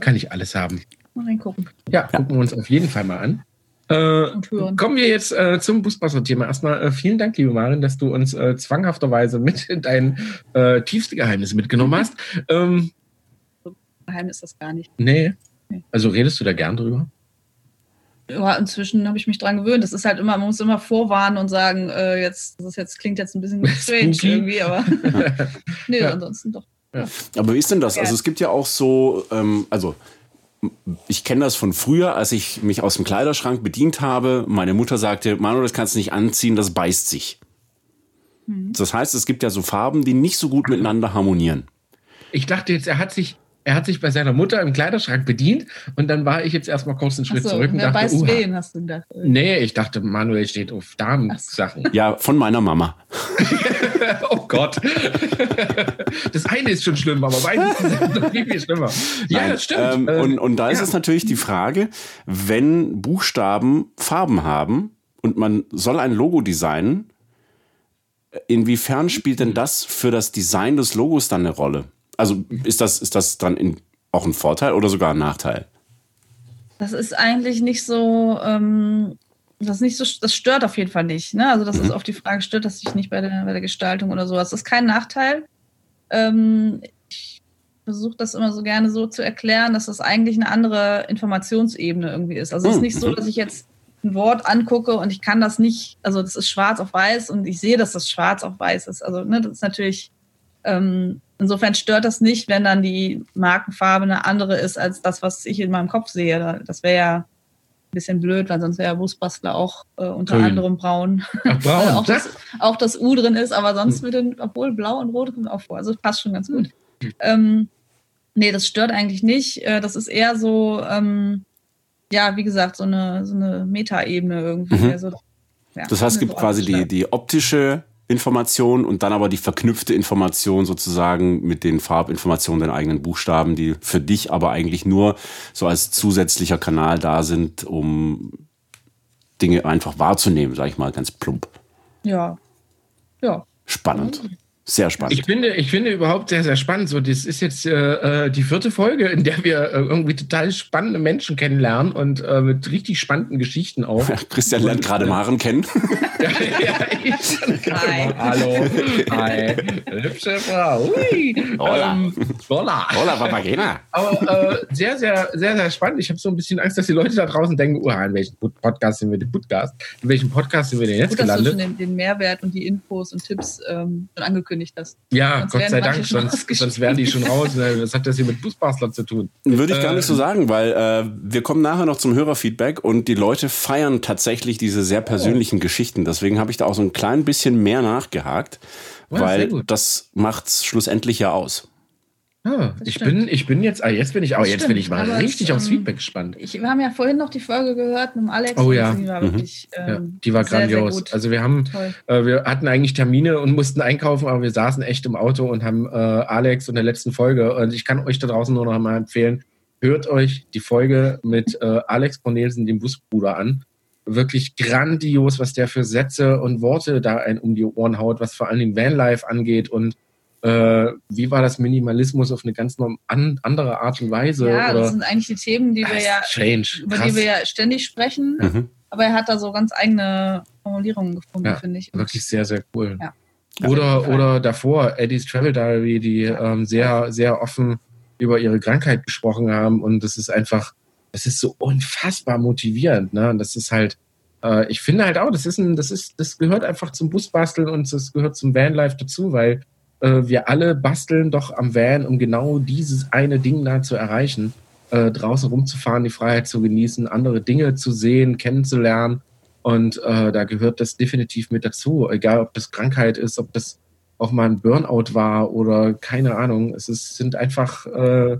kann ich alles haben. Mal reingucken. Ja, ja, gucken wir uns auf jeden Fall mal an. Äh, kommen wir jetzt äh, zum Busbasser-Thema. Erstmal äh, vielen Dank, liebe Marin, dass du uns äh, zwanghafterweise mit in dein äh, tiefste Geheimnis mitgenommen hast. Ähm, so Geheimnis ist das gar nicht. Nee. Also redest du da gern drüber? Ja, inzwischen habe ich mich dran gewöhnt. Das ist halt immer, man muss immer vorwarnen und sagen, äh, jetzt, das ist jetzt, klingt jetzt ein bisschen [laughs] strange irgendwie, aber [laughs] [laughs] nee, ja. ansonsten doch. Ja. Aber wie ist denn das? Also es gibt ja auch so, ähm, also ich kenne das von früher, als ich mich aus dem Kleiderschrank bedient habe. Meine Mutter sagte, Manu, das kannst du nicht anziehen, das beißt sich. Mhm. Das heißt, es gibt ja so Farben, die nicht so gut miteinander harmonieren. Ich dachte jetzt, er hat sich, er hat sich bei seiner Mutter im Kleiderschrank bedient und dann war ich jetzt erstmal kurz einen Schritt so, zurück und wer dachte, beißt wen, hast du gedacht? Nee, ich dachte, Manuel steht auf Damensachen. Ja, von meiner Mama. [laughs] oh Gott. Das eine ist schon schlimm, aber beides ist noch viel, viel [laughs] schlimmer. Ja, Nein, das stimmt. Ähm, und, und da ist ja. es natürlich die Frage, wenn Buchstaben Farben haben und man soll ein Logo designen, inwiefern spielt denn das für das Design des Logos dann eine Rolle? Also ist das, ist das dann in, auch ein Vorteil oder sogar ein Nachteil? Das ist eigentlich nicht so, ähm, das nicht so, das stört auf jeden Fall nicht. Ne? Also das mhm. ist auf die Frage, stört das sich nicht bei der, bei der Gestaltung oder sowas. Das ist kein Nachteil. Ähm, ich versuche das immer so gerne so zu erklären, dass das eigentlich eine andere Informationsebene irgendwie ist. Also es ist nicht so, mhm. dass ich jetzt ein Wort angucke und ich kann das nicht, also das ist schwarz auf weiß und ich sehe, dass das schwarz auf weiß ist. Also ne, das ist natürlich, ähm, insofern stört das nicht, wenn dann die Markenfarbe eine andere ist als das, was ich in meinem Kopf sehe. Das wäre ja bisschen blöd, weil sonst wäre Busbastler auch äh, unter Grün. anderem braun. Ach, [laughs] braun. auch, das, auch, das, U drin ist, aber sonst hm. mit den, obwohl blau und rot kommt auch vor. Also passt schon ganz gut. Hm. Ähm, nee, das stört eigentlich nicht. Äh, das ist eher so, ähm, ja, wie gesagt, so eine, so eine Metaebene irgendwie. Mhm. Also, ja, das heißt, es gibt quasi die, die optische Information und dann aber die verknüpfte Information sozusagen mit den Farbinformationen der eigenen Buchstaben, die für dich aber eigentlich nur so als zusätzlicher Kanal da sind, um Dinge einfach wahrzunehmen, sag ich mal ganz plump. Ja. Ja. Spannend. Sehr spannend. Ich finde, ich finde überhaupt sehr, sehr spannend. So, das ist jetzt äh, äh die vierte Folge, in der wir äh, irgendwie total spannende Menschen kennenlernen und äh, mit richtig spannenden Geschichten auch. Ja, [laughs] Christian lernt gerade äh, Maren kennen. [laughs] ja, ja, ich Hi. Hallo. Hi. Hübsche Frau. Ui. Hola. Ähm, hola. Hola, Papagena. Aber äh, sehr, sehr, sehr, sehr spannend. Ich habe so ein bisschen Angst, dass die Leute da draußen denken, uh, in welchem Podcast sind wir denn Podcast? In welchem Podcast sind wir denn jetzt Gut, gelandet? Dass du schon den, den Mehrwert und die Infos und Tipps ähm, schon angekündigt angekündigt hast. Ja, sonst Gott sei Dank, sonst, sonst wären die schon raus. Was hat das hier mit Fußbastler zu tun? Würde ich gar nicht so ähm, sagen, weil äh, wir kommen nachher noch zum Hörerfeedback und die Leute feiern tatsächlich diese sehr persönlichen oh. Geschichten. Deswegen habe ich da auch so ein klein bisschen mehr nachgehakt, ja, weil das macht's schlussendlich ja aus. Ah, ich bin, ich bin jetzt, ah, jetzt bin ich auch, jetzt bin ich mal richtig aufs ähm, Feedback gespannt. Ich, wir haben ja vorhin noch die Folge gehört mit dem Alex. Oh ja. Die war, mhm. wirklich, ähm, ja, die war sehr, grandios. Sehr also wir haben, äh, wir hatten eigentlich Termine und mussten einkaufen, aber wir saßen echt im Auto und haben äh, Alex in der letzten Folge, und ich kann euch da draußen nur noch einmal empfehlen, hört euch die Folge mit äh, Alex Cornelsen, dem Busbruder, an. Wirklich grandios, was der für Sätze und Worte da ein um die Ohren haut, was vor allen Dingen Vanlife angeht und äh, wie war das Minimalismus auf eine ganz an, andere Art und Weise? Ja, oder? das sind eigentlich die Themen, die wir ja, strange, über die wir ja ständig sprechen. Mhm. Aber er hat da so ganz eigene Formulierungen gefunden, ja, finde ich. Und wirklich sehr, sehr cool. Ja. Oder, oder davor, Eddie's Travel Diary, die ähm, sehr, sehr offen über ihre Krankheit gesprochen haben. Und das ist einfach, das ist so unfassbar motivierend. Ne? Und das ist halt, äh, ich finde halt auch, das ist ein, das ist, das gehört einfach zum Busbasteln und das gehört zum Vanlife dazu, weil äh, wir alle basteln doch am Van, um genau dieses eine Ding da zu erreichen. Äh, draußen rumzufahren, die Freiheit zu genießen, andere Dinge zu sehen, kennenzulernen. Und äh, da gehört das definitiv mit dazu. Egal, ob das Krankheit ist, ob das auch mal ein Burnout war oder keine Ahnung. Es ist, sind einfach äh,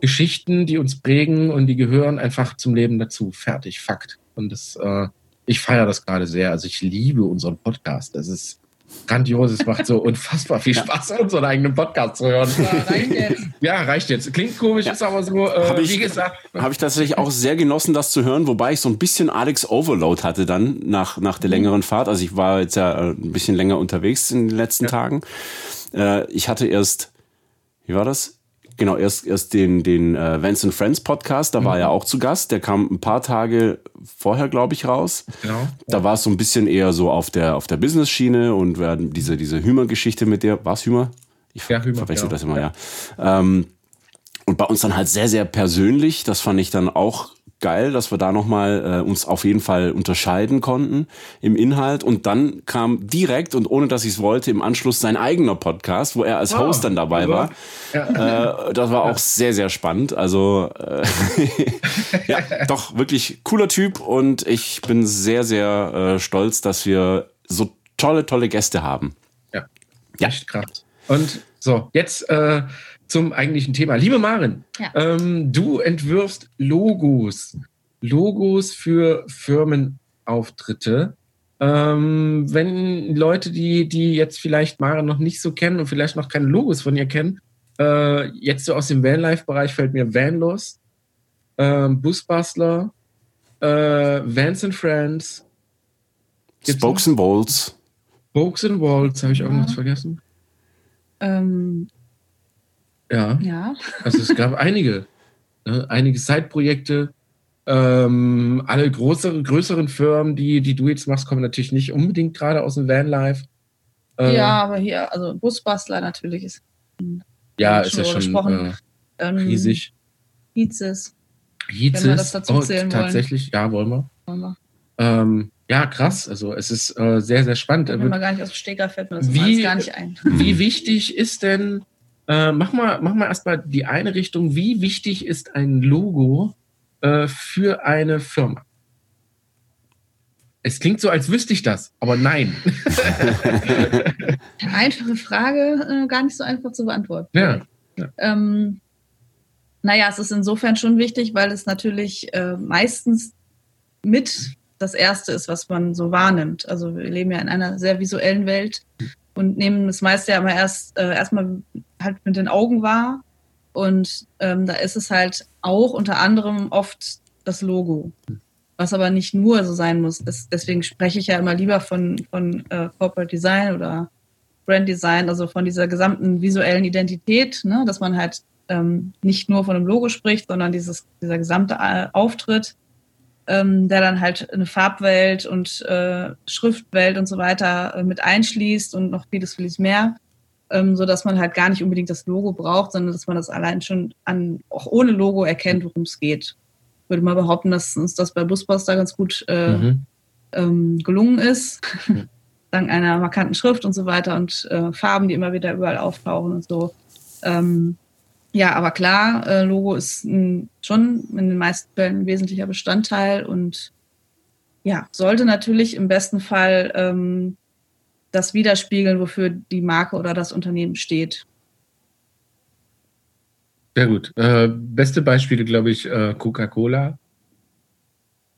Geschichten, die uns prägen und die gehören einfach zum Leben dazu. Fertig, Fakt. Und das, äh, ich feiere das gerade sehr. Also ich liebe unseren Podcast. Das ist grandios. Es macht so unfassbar viel Spaß, ja. unseren eigenen Podcast zu hören. Ja, reicht jetzt. Ja, reicht jetzt. Klingt komisch, ja. ist aber so, äh, hab ich, wie gesagt. Habe ich tatsächlich auch sehr genossen, das zu hören, wobei ich so ein bisschen Alex Overload hatte dann nach, nach der mhm. längeren Fahrt. Also ich war jetzt ja äh, ein bisschen länger unterwegs in den letzten ja. Tagen. Äh, ich hatte erst, wie war das? Genau, erst, erst den, den äh, Vance and Friends Podcast, da mhm. war er auch zu Gast. Der kam ein paar Tage vorher, glaube ich, raus. Genau. Da war es so ein bisschen eher so auf der, auf der Business-Schiene und wir hatten diese, diese Hümer-Geschichte mit der, war es Hümer? Ich ja, Hümer, verwechsel genau. das immer, ja. ja. Ähm, und bei uns dann halt sehr, sehr persönlich. Das fand ich dann auch geil, dass wir da nochmal äh, uns auf jeden Fall unterscheiden konnten im Inhalt. Und dann kam direkt und ohne dass ich es wollte, im Anschluss sein eigener Podcast, wo er als Host dann dabei war. Ja. Äh, das war auch sehr, sehr spannend. Also äh, [laughs] ja, doch wirklich cooler Typ und ich bin sehr, sehr äh, stolz, dass wir so tolle, tolle Gäste haben. Ja, ja. echt krass. Und so, jetzt äh, zum eigentlichen Thema. Liebe Marin, ja. ähm, du entwirfst Logos. Logos für Firmenauftritte. Ähm, wenn Leute, die, die jetzt vielleicht Marin noch nicht so kennen und vielleicht noch keine Logos von ihr kennen, äh, jetzt so aus dem Vanlife-Bereich fällt mir Vanlos, äh, Busbustler, äh, Vans and Friends, Spokes and Walls. Spokes and Walls, habe ich irgendwas vergessen? Ähm, ja. ja. Also es gab einige, ne? einige Side-Projekte. Ähm, alle größere, größeren Firmen, die, die du jetzt machst, kommen natürlich nicht unbedingt gerade aus dem Vanlife. Ähm, ja, aber hier, also Busbastler natürlich ist. Ja, ist ja schon äh, riesig. Hizis. Hizis, wenn wir das dazu oh, zählen tatsächlich, wollen. ja, wollen wir. Wollen wir. Ähm, ja, krass. Also es ist äh, sehr, sehr spannend. Wenn man gar nicht aus dem Steger fällt mir das wie, gar nicht ein. Wie wichtig ist denn äh, mach mal, mach mal erstmal die eine Richtung. Wie wichtig ist ein Logo äh, für eine Firma? Es klingt so, als wüsste ich das, aber nein. [laughs] Einfache Frage, äh, gar nicht so einfach zu beantworten. Ja. ja. Ähm, naja, es ist insofern schon wichtig, weil es natürlich äh, meistens mit das Erste ist, was man so wahrnimmt. Also wir leben ja in einer sehr visuellen Welt und nehmen das meiste ja immer erst äh, erstmal halt mit den Augen wahr. Und ähm, da ist es halt auch unter anderem oft das Logo. Was aber nicht nur so sein muss. Das, deswegen spreche ich ja immer lieber von, von äh, Corporate Design oder Brand Design, also von dieser gesamten visuellen Identität, ne? dass man halt ähm, nicht nur von einem Logo spricht, sondern dieses, dieser gesamte äh, Auftritt ähm, der dann halt eine Farbwelt und äh, Schriftwelt und so weiter äh, mit einschließt und noch vieles, vieles mehr, ähm, so dass man halt gar nicht unbedingt das Logo braucht, sondern dass man das allein schon an, auch ohne Logo erkennt, worum es geht. Ich würde mal behaupten, dass uns das bei Busbuster ganz gut äh, mhm. ähm, gelungen ist. Mhm. [laughs] Dank einer markanten Schrift und so weiter und äh, Farben, die immer wieder überall auftauchen und so. Ähm, ja, aber klar, äh, Logo ist ein, schon in den meisten Fällen ein wesentlicher Bestandteil und ja, sollte natürlich im besten Fall ähm, das widerspiegeln, wofür die Marke oder das Unternehmen steht. Sehr gut. Äh, beste Beispiele, glaube ich, äh, Coca-Cola.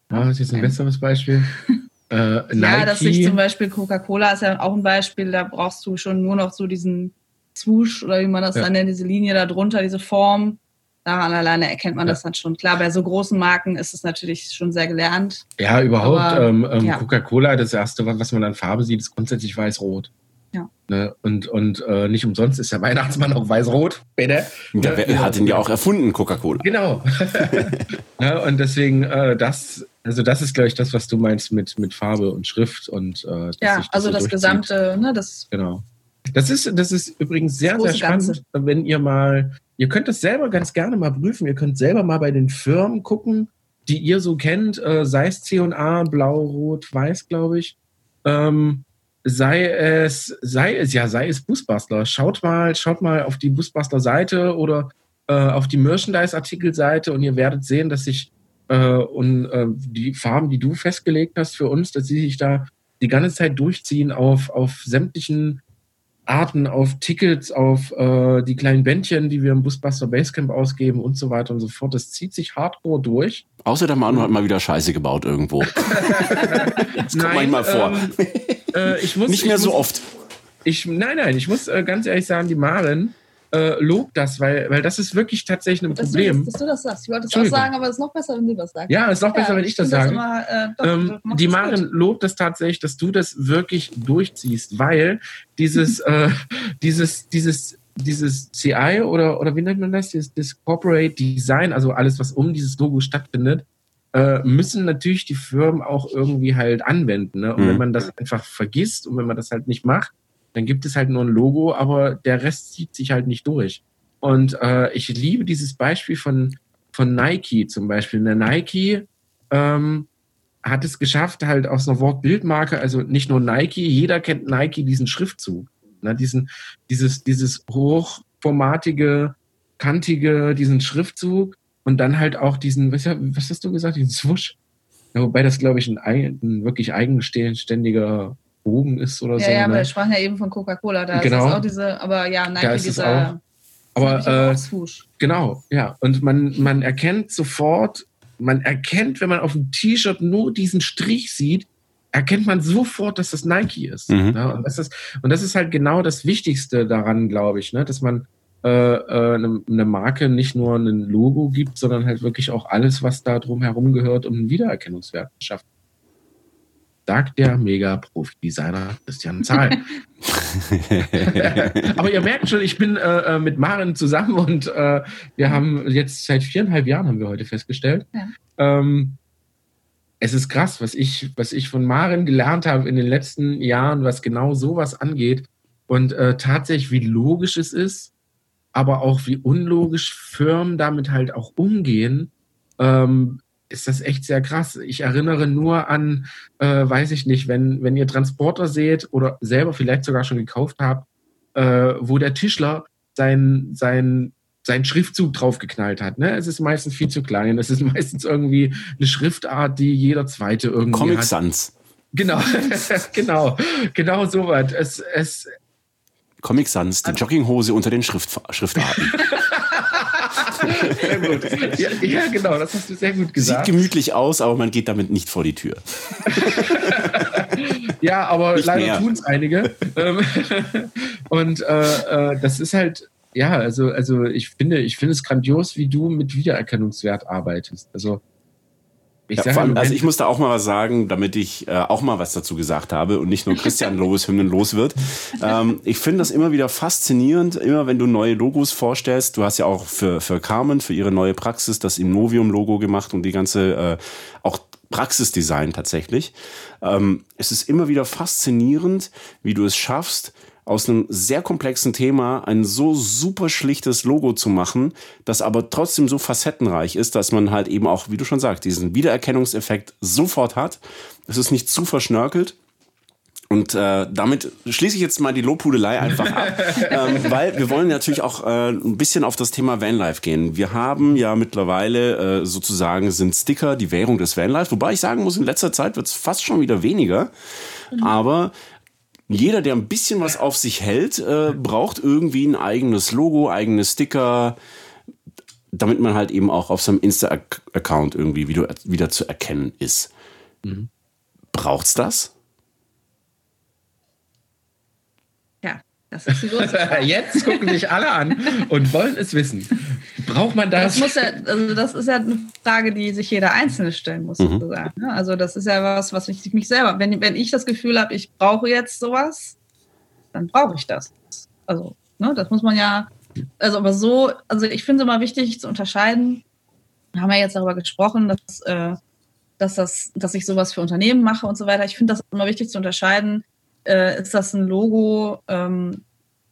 Ah, ist jetzt ein besseres Beispiel. [laughs] Äh, ja, dass sich zum Beispiel Coca-Cola ist ja auch ein Beispiel, da brauchst du schon nur noch so diesen Swoosh oder wie man das ja. dann nennt, diese Linie da drunter, diese Form. Daran alleine erkennt man ja. das dann schon. Klar, bei so großen Marken ist es natürlich schon sehr gelernt. Ja, überhaupt. Aber, ähm, ähm, ja. Coca-Cola, das erste, was man an Farbe sieht, ist grundsätzlich weiß-rot. Ja. Ne? Und, und äh, nicht umsonst ist der Weihnachtsmann auch weiß-rot, bitte. Ja, wer hat ihn ja auch erfunden, Coca-Cola. Genau. [laughs] ne? Und deswegen, äh, das, also das ist, glaube ich, das, was du meinst mit, mit Farbe und Schrift und äh, Ja, das also so das gesamte, ne, das genau. Das ist, das ist übrigens sehr, sehr spannend, Ganze. wenn ihr mal, ihr könnt das selber ganz gerne mal prüfen. Ihr könnt selber mal bei den Firmen gucken, die ihr so kennt, äh, sei es C&A, Blau, Rot, Weiß, glaube ich. Ähm, sei es, sei es, ja, sei es Busbastler. Schaut mal, schaut mal auf die Busbastler-Seite oder äh, auf die Merchandise-Artikel-Seite und ihr werdet sehen, dass sich äh, und äh, die Farben, die du festgelegt hast für uns, dass sie sich da die ganze Zeit durchziehen auf, auf sämtlichen Arten, auf Tickets, auf äh, die kleinen Bändchen, die wir im Busbuster Basecamp ausgeben und so weiter und so fort. Das zieht sich hardcore durch. Außer der Manu hat mal wieder Scheiße gebaut irgendwo. [laughs] das kommt nein, manchmal vor. Ähm, äh, ich muss, [laughs] Nicht mehr so muss, oft. Ich, nein, nein, ich muss äh, ganz ehrlich sagen, die Maren, äh, lobt das, weil, weil das ist wirklich tatsächlich ein dass Problem. Du, dass du das sagst. Ich wollte es auch sagen, aber es ist noch besser, wenn du das sagst. Ja, es ist noch besser, wenn ich das sage. Immer, äh, doch, ähm, die Maren gut. lobt das tatsächlich, dass du das wirklich durchziehst, weil dieses, [laughs] äh, dieses, dieses, dieses CI oder, oder wie nennt man das? Dieses, das Corporate Design, also alles, was um dieses Logo stattfindet, äh, müssen natürlich die Firmen auch irgendwie halt anwenden. Ne? Und mhm. wenn man das einfach vergisst und wenn man das halt nicht macht, dann gibt es halt nur ein Logo, aber der Rest zieht sich halt nicht durch. Und äh, ich liebe dieses Beispiel von, von Nike zum Beispiel. Der Nike ähm, hat es geschafft, halt aus einer Wortbildmarke, also nicht nur Nike, jeder kennt Nike, diesen Schriftzug. Ne, diesen, dieses, dieses hochformatige, kantige, diesen Schriftzug und dann halt auch diesen, was, was hast du gesagt, diesen Swoosh? Ja, wobei das, glaube ich, ein, ein wirklich eigenständiger Bogen ist oder ja, so. Ja, aber ne? wir sprachen ja eben von Coca-Cola. Da genau. ist auch diese, aber ja, Nike, dieser. Aber äh, genau, ja. Und man, man erkennt sofort, man erkennt, wenn man auf dem T-Shirt nur diesen Strich sieht, erkennt man sofort, dass das Nike ist. Mhm. Ja, und, das ist und das ist halt genau das Wichtigste daran, glaube ich, ne? dass man äh, äh, eine, eine Marke nicht nur ein Logo gibt, sondern halt wirklich auch alles, was da drum herum gehört, um einen Wiedererkennungswert zu schaffen sagt der Mega-Profi-Designer Christian Zahl. [laughs] Aber ihr merkt schon, ich bin äh, äh, mit Maren zusammen und äh, wir haben jetzt seit viereinhalb Jahren, haben wir heute festgestellt. Ja. Ähm, es ist krass, was ich, was ich von Maren gelernt habe in den letzten Jahren, was genau sowas angeht. Und äh, tatsächlich, wie logisch es ist, aber auch wie unlogisch Firmen damit halt auch umgehen. Ähm, ist das echt sehr krass. Ich erinnere nur an, äh, weiß ich nicht, wenn, wenn ihr Transporter seht oder selber vielleicht sogar schon gekauft habt, äh, wo der Tischler sein, sein, sein Schriftzug draufgeknallt hat. Ne? Es ist meistens viel zu klein. Es ist [laughs] meistens irgendwie eine Schriftart, die jeder zweite irgendwie Comic hat. Sans. Genau, [laughs] genau, genau so was. Es, es, Comic Sans, die Jogginghose unter den Schrift, Schriftarten. [laughs] sehr gut. Ja, ja, genau, das hast du sehr gut gesagt. Sieht gemütlich aus, aber man geht damit nicht vor die Tür. [laughs] ja, aber nicht leider tun es einige. Ähm, [laughs] und äh, äh, das ist halt, ja, also, also ich finde, ich finde es grandios, wie du mit Wiedererkennungswert arbeitest. Also ich ja, allem, also ich muss da auch mal was sagen, damit ich äh, auch mal was dazu gesagt habe und nicht nur Christian [laughs] Lobes Hymnen los wird. Ähm, ich finde das immer wieder faszinierend, immer wenn du neue Logos vorstellst. Du hast ja auch für, für Carmen, für ihre neue Praxis, das Innovium-Logo gemacht und die ganze, äh, auch Praxisdesign tatsächlich. Ähm, es ist immer wieder faszinierend, wie du es schaffst, aus einem sehr komplexen Thema ein so super schlichtes Logo zu machen, das aber trotzdem so facettenreich ist, dass man halt eben auch, wie du schon sagst, diesen Wiedererkennungseffekt sofort hat. Es ist nicht zu verschnörkelt. Und äh, damit schließe ich jetzt mal die Lobhudelei einfach ab, [laughs] ähm, weil wir wollen natürlich auch äh, ein bisschen auf das Thema Vanlife gehen. Wir haben ja mittlerweile äh, sozusagen sind Sticker die Währung des Vanlife, wobei ich sagen muss, in letzter Zeit wird es fast schon wieder weniger. Mhm. Aber jeder, der ein bisschen was auf sich hält, äh, braucht irgendwie ein eigenes Logo, eigene Sticker, damit man halt eben auch auf seinem Insta-Account irgendwie wieder, wieder zu erkennen ist. Mhm. Braucht's das? Das ist die große [laughs] Frage. Jetzt gucken sich alle an und wollen es wissen. Braucht man das? Das, muss ja, also das ist ja eine Frage, die sich jeder Einzelne stellen muss, mhm. sozusagen. Ne? Also das ist ja was, was ich mich selber, wenn, wenn ich das Gefühl habe, ich brauche jetzt sowas, dann brauche ich das. Also, ne, das muss man ja, also aber so, also ich finde es immer wichtig zu unterscheiden, wir haben ja jetzt darüber gesprochen, dass, äh, dass, das, dass ich sowas für Unternehmen mache und so weiter. Ich finde das immer wichtig zu unterscheiden, äh, ist das ein Logo ähm,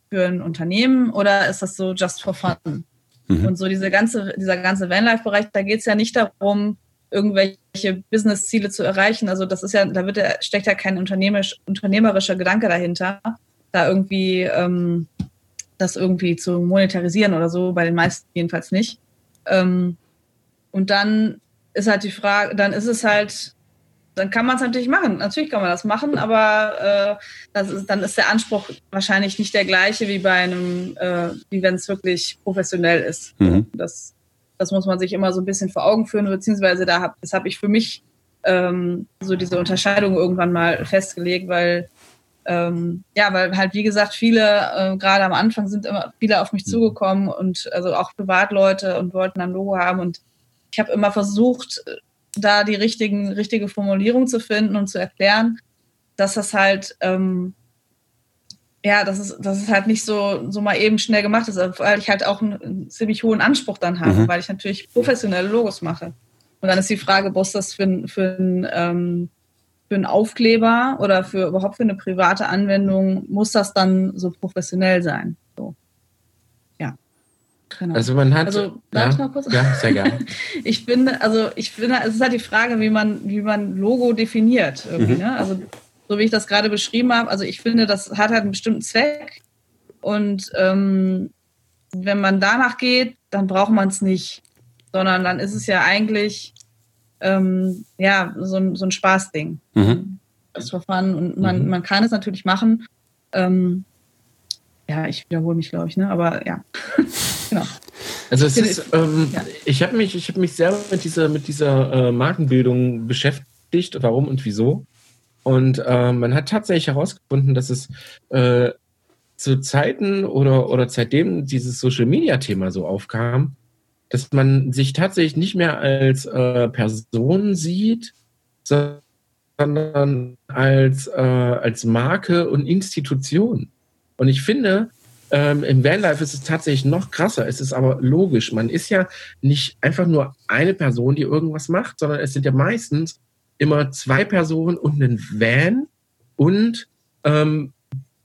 für ein Unternehmen oder ist das so just for fun? Mhm. Und so diese ganze, dieser ganze Vanlife-Bereich, da geht es ja nicht darum, irgendwelche Business-Ziele zu erreichen. Also das ist ja, da wird ja, steckt ja kein unternehmerisch, unternehmerischer Gedanke dahinter, da irgendwie ähm, das irgendwie zu monetarisieren oder so, bei den meisten jedenfalls nicht. Ähm, und dann ist halt die Frage, dann ist es halt, dann kann man es natürlich machen. Natürlich kann man das machen, aber äh, das ist, dann ist der Anspruch wahrscheinlich nicht der gleiche wie bei einem, äh, wie wenn es wirklich professionell ist. Mhm. Das, das muss man sich immer so ein bisschen vor Augen führen, beziehungsweise da hab, das habe ich für mich ähm, so diese Unterscheidung irgendwann mal festgelegt, weil ähm, ja, weil halt wie gesagt viele äh, gerade am Anfang sind immer viele auf mich mhm. zugekommen und also auch Privatleute und wollten ein Logo haben und ich habe immer versucht, da die richtigen, richtige Formulierung zu finden und zu erklären, dass das halt, ähm, ja, dass es, dass es halt nicht so, so mal eben schnell gemacht ist, weil ich halt auch einen, ziemlich hohen Anspruch dann habe, mhm. weil ich natürlich professionelle Logos mache. Und dann ist die Frage, muss das für, für, ein, ähm, für einen Aufkleber oder für überhaupt für eine private Anwendung, muss das dann so professionell sein? Genau. Also man hat. Also darf ja, ich noch kurz? Ja, sehr gerne. [laughs] ich finde, also ich finde, es ist halt die Frage, wie man, wie man Logo definiert. Mhm. Ne? Also so wie ich das gerade beschrieben habe, also ich finde, das hat halt einen bestimmten Zweck und ähm, wenn man danach geht, dann braucht man es nicht, sondern dann ist es ja eigentlich ähm, ja so ein, so ein Spaßding. Mhm. Das Verfahren und man, mhm. man kann es natürlich machen. Ähm, ja, ich wiederhole mich, glaube ich, ne? aber ja. [laughs] genau. Also es ist, ähm, ja. ich habe mich, ich habe mich sehr mit dieser, mit dieser äh, Markenbildung beschäftigt, warum und wieso. Und äh, man hat tatsächlich herausgefunden, dass es äh, zu Zeiten oder, oder seitdem dieses Social Media Thema so aufkam, dass man sich tatsächlich nicht mehr als äh, Person sieht, sondern als, äh, als Marke und Institution. Und ich finde, ähm, im Vanlife ist es tatsächlich noch krasser. Es ist aber logisch. Man ist ja nicht einfach nur eine Person, die irgendwas macht, sondern es sind ja meistens immer zwei Personen und ein Van und ähm,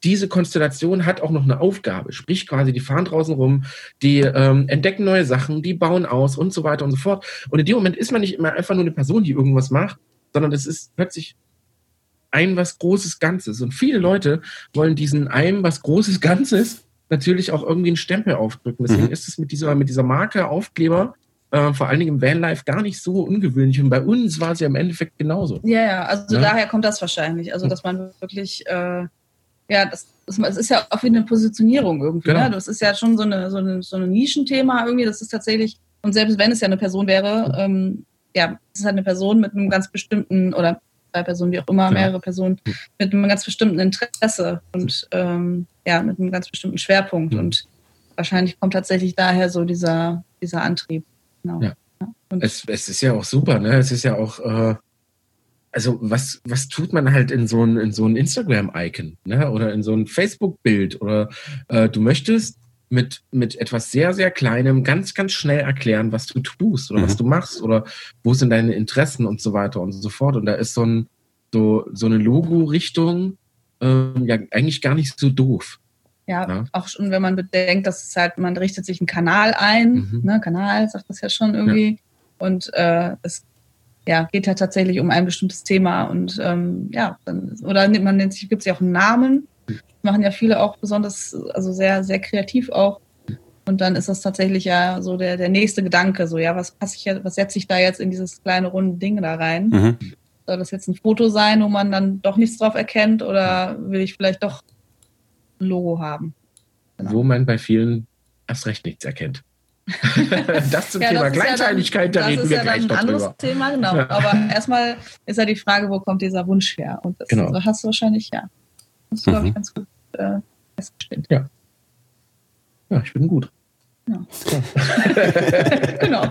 diese Konstellation hat auch noch eine Aufgabe. Sprich quasi, die fahren draußen rum, die ähm, entdecken neue Sachen, die bauen aus und so weiter und so fort. Und in dem Moment ist man nicht immer einfach nur eine Person, die irgendwas macht, sondern es ist plötzlich ein was Großes Ganzes. Und viele Leute wollen diesen einem was Großes Ganzes natürlich auch irgendwie einen Stempel aufdrücken. Deswegen mhm. ist es mit dieser, mit dieser Marke Aufkleber äh, vor allen Dingen im Vanlife gar nicht so ungewöhnlich. Und bei uns war es ja im Endeffekt genauso. Ja, ja, also ja? daher kommt das wahrscheinlich. Also, dass man wirklich, äh, ja, das, das, ist ja auch wie eine Positionierung irgendwie. Genau. Ne? Das ist ja schon so, eine, so, eine, so ein Nischenthema irgendwie. Das ist tatsächlich, und selbst wenn es ja eine Person wäre, ähm, ja, es ist halt eine Person mit einem ganz bestimmten oder zwei Personen, wie auch immer, mehrere Personen, mit einem ganz bestimmten Interesse und ähm, ja, mit einem ganz bestimmten Schwerpunkt. Mhm. Und wahrscheinlich kommt tatsächlich daher so dieser, dieser Antrieb. Genau. Ja. Es, es, ist ja auch super, ne? Es ist ja auch, äh, also was, was tut man halt in so ein, in so ein Instagram-Icon, ne? Oder in so ein Facebook-Bild oder äh, du möchtest mit, mit etwas sehr, sehr Kleinem ganz, ganz schnell erklären, was du tust oder mhm. was du machst oder wo sind deine Interessen und so weiter und so fort. Und da ist so, ein, so, so eine Logo-Richtung ähm, ja eigentlich gar nicht so doof. Ja, ja, auch schon, wenn man bedenkt, dass es halt, man richtet sich einen Kanal ein, mhm. ne, Kanal sagt das ja schon irgendwie. Ja. Und äh, es ja, geht halt tatsächlich um ein bestimmtes Thema und ähm, ja, dann, oder man nennt sich, gibt es ja auch einen Namen machen ja viele auch besonders, also sehr, sehr kreativ auch. Und dann ist das tatsächlich ja so der, der nächste Gedanke, so, ja, was passe ich was setze ich da jetzt in dieses kleine runde Ding da rein? Mhm. Soll das jetzt ein Foto sein, wo man dann doch nichts drauf erkennt oder will ich vielleicht doch ein Logo haben? Genau. Wo man bei vielen erst recht nichts erkennt. [laughs] das zum ja, Thema das Kleinteiligkeit, ja dann, da reden wir ja gleich noch drüber. Das ist ein anderes Thema, genau. Aber erstmal ist ja die Frage, wo kommt dieser Wunsch her? Und das genau. hast du wahrscheinlich, ja. Das glaube ich, mhm. ganz gut äh, festgestellt. Ja. Ja, ich bin gut. Ja. [laughs] [laughs] genau.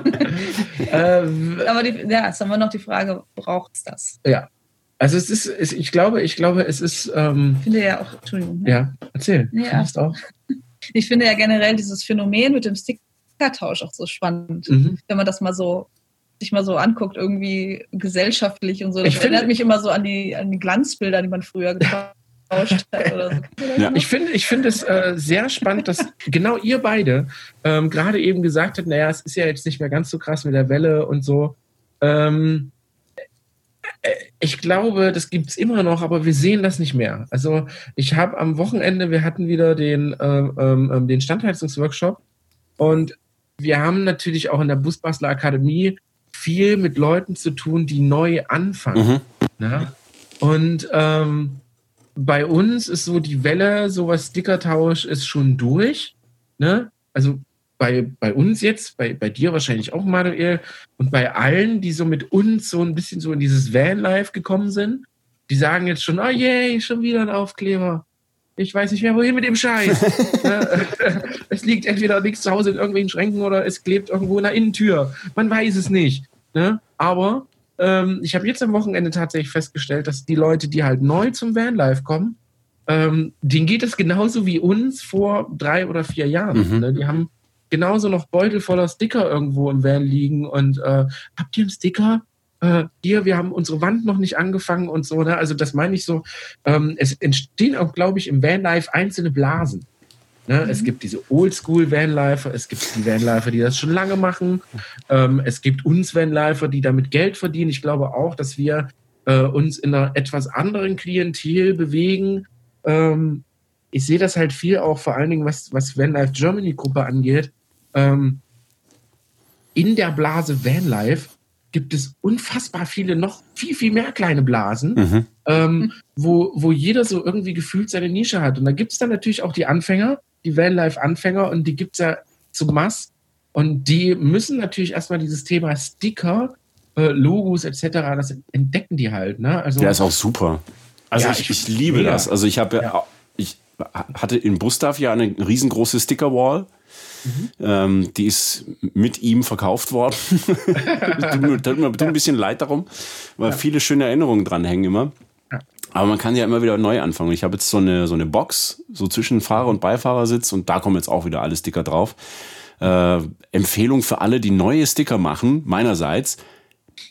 ähm, Aber die, ja, jetzt haben wir noch die Frage, braucht es das? Ja. Also es ist, es, ich glaube, ich glaube, es ist. Ähm, ich finde ja auch, Entschuldigung. Ne? Ja, erzähl. Ja. Auch. [laughs] Ich finde ja generell dieses Phänomen mit dem Stickertausch auch so spannend. Mhm. Wenn man das mal so sich mal so anguckt, irgendwie gesellschaftlich und so. Das ich erinnert mich immer so an die, an die Glanzbilder, die man früher gemacht. Ja. Ich finde ich finde es äh, sehr spannend, dass genau ihr beide ähm, gerade eben gesagt habt, naja, es ist ja jetzt nicht mehr ganz so krass mit der Welle und so. Ähm, äh, ich glaube, das gibt es immer noch, aber wir sehen das nicht mehr. Also ich habe am Wochenende, wir hatten wieder den, ähm, ähm, ähm, den Standheizungsworkshop und wir haben natürlich auch in der Busbastler Akademie viel mit Leuten zu tun, die neu anfangen. Mhm. Ne? Und ähm, bei uns ist so die Welle, sowas Stickertausch ist schon durch. Ne? Also bei, bei uns jetzt, bei, bei dir wahrscheinlich auch, Manuel, und bei allen, die so mit uns so ein bisschen so in dieses Vanlife gekommen sind, die sagen jetzt schon, oh yay, schon wieder ein Aufkleber. Ich weiß nicht mehr, wohin mit dem Scheiß. [laughs] Ne? [laughs] es liegt entweder nichts zu Hause in irgendwelchen Schränken oder es klebt irgendwo in der Innentür. Man weiß es nicht. Ne? Aber ähm, ich habe jetzt am Wochenende tatsächlich festgestellt, dass die Leute, die halt neu zum Vanlife kommen, ähm, denen geht es genauso wie uns vor drei oder vier Jahren. Mhm. Ne? Die haben genauso noch Beutel voller Sticker irgendwo im Van liegen und äh, habt ihr einen Sticker? Äh, hier, wir haben unsere Wand noch nicht angefangen und so. Ne? Also das meine ich so. Ähm, es entstehen auch, glaube ich, im Vanlife einzelne Blasen. Ne? Mhm. Es gibt diese Oldschool-Vanlifer, es gibt die Vanlifer, die das schon lange machen. Ähm, es gibt uns Vanlifer, die damit Geld verdienen. Ich glaube auch, dass wir äh, uns in einer etwas anderen Klientel bewegen. Ähm, ich sehe das halt viel auch vor allen Dingen, was, was Vanlife Germany Gruppe angeht. Ähm, in der Blase Vanlife gibt es unfassbar viele, noch viel, viel mehr kleine Blasen, mhm. ähm, wo, wo jeder so irgendwie gefühlt seine Nische hat. Und da gibt es dann natürlich auch die Anfänger, die Vanlife-Anfänger, und die gibt es ja zu Mass. Und die müssen natürlich erstmal dieses Thema Sticker, äh, Logos etc., das entdecken die halt. Ne? Also, ja, ist auch super. Also ja, ich, ich, liebe ja. das. Also ich habe ja. ich hatte in Bustav ja eine riesengroße Sticker-Wall Mhm. Ähm, die ist mit ihm verkauft worden. [laughs] [laughs] tut, mir, tut mir ein bisschen leid darum, weil ja. viele schöne Erinnerungen dranhängen immer. Aber man kann ja immer wieder neu anfangen. Ich habe jetzt so eine, so eine Box, so zwischen Fahrer- und Beifahrersitz und da kommen jetzt auch wieder alle Sticker drauf. Äh, Empfehlung für alle, die neue Sticker machen, meinerseits,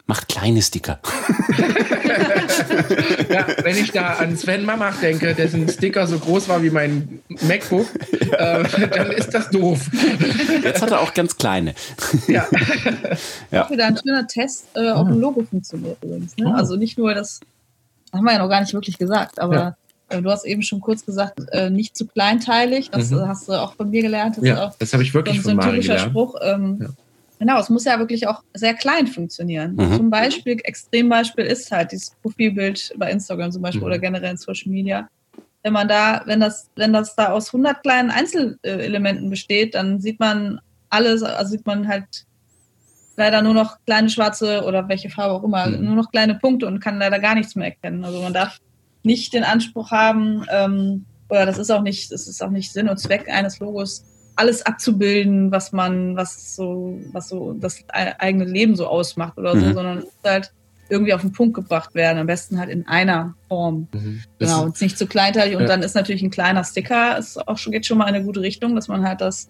macht kleine Sticker. [laughs] ja, wenn ich da an Sven Mamach denke, dessen Sticker so groß war wie mein MacBook, ja. äh, dann ist das doof. Jetzt hat er auch ganz kleine. [laughs] Ja. ja. Auch wieder ein schöner Test, äh, ob ein Logo funktioniert übrigens. Ne? Oh. Also nicht nur das, haben wir ja noch gar nicht wirklich gesagt, aber ja. Äh, du hast eben schon kurz gesagt, äh, nicht zu kleinteilig. Das mhm. hast du auch von mir gelernt. Das ja, das habe ich wirklich so ein von Mari gelernt. Spruch. Ähm, ja. Genau, es muss ja wirklich auch sehr klein funktionieren. Mhm. Zum Beispiel, Extrembeispiel ist halt dieses Profilbild bei Instagram zum Beispiel mhm. oder generell in Social Media. Wenn man da, wenn das, wenn das da aus 100 kleinen Einzelelementen besteht, dann sieht man alles, also sieht man halt leider nur noch kleine schwarze oder welche Farbe auch immer, mhm. nur noch kleine Punkte und kann leider gar nichts mehr erkennen. Also man darf nicht den Anspruch haben, ähm, oder das ist auch nicht, das ist auch nicht Sinn und Zweck eines Logos, alles abzubilden, was man, was so, was so das eigene Leben so ausmacht oder so, mhm. sondern es muss halt irgendwie auf den Punkt gebracht werden. Am besten halt in einer Form. Mhm. Genau, und nicht zu kleinteilig. Und ja. dann ist natürlich ein kleiner Sticker, ist auch schon, geht schon mal in eine gute Richtung, dass man halt das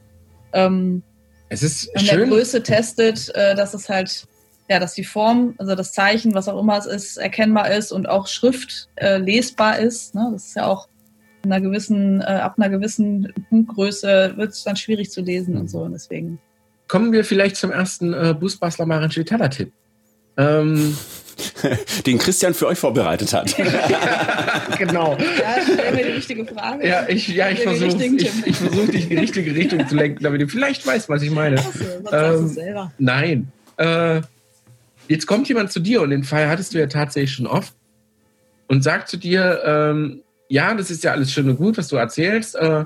ähm, es ist an schön. der Größe testet, äh, dass es halt, ja, dass die Form, also das Zeichen, was auch immer es ist, erkennbar ist und auch Schrift äh, lesbar ist. Ne? Das ist ja auch einer gewissen, äh, ab einer gewissen Punktgröße wird es dann schwierig zu lesen und so. Und deswegen. Kommen wir vielleicht zum ersten äh, Busbastler Marenchi Teller-Tipp. Ähm, [laughs] Den Christian für euch vorbereitet hat. [laughs] genau. Ja, stell mir die richtige Frage. Ja, ich, ja, ich versuche ich, ich versuch, dich in die richtige Richtung zu lenken, damit du vielleicht weißt, was ich meine. Also, ähm, selber. Nein. Äh, jetzt kommt jemand zu dir und den Fall hattest du ja tatsächlich schon oft und sagt zu dir, ähm, ja, das ist ja alles schön und gut, was du erzählst. Äh,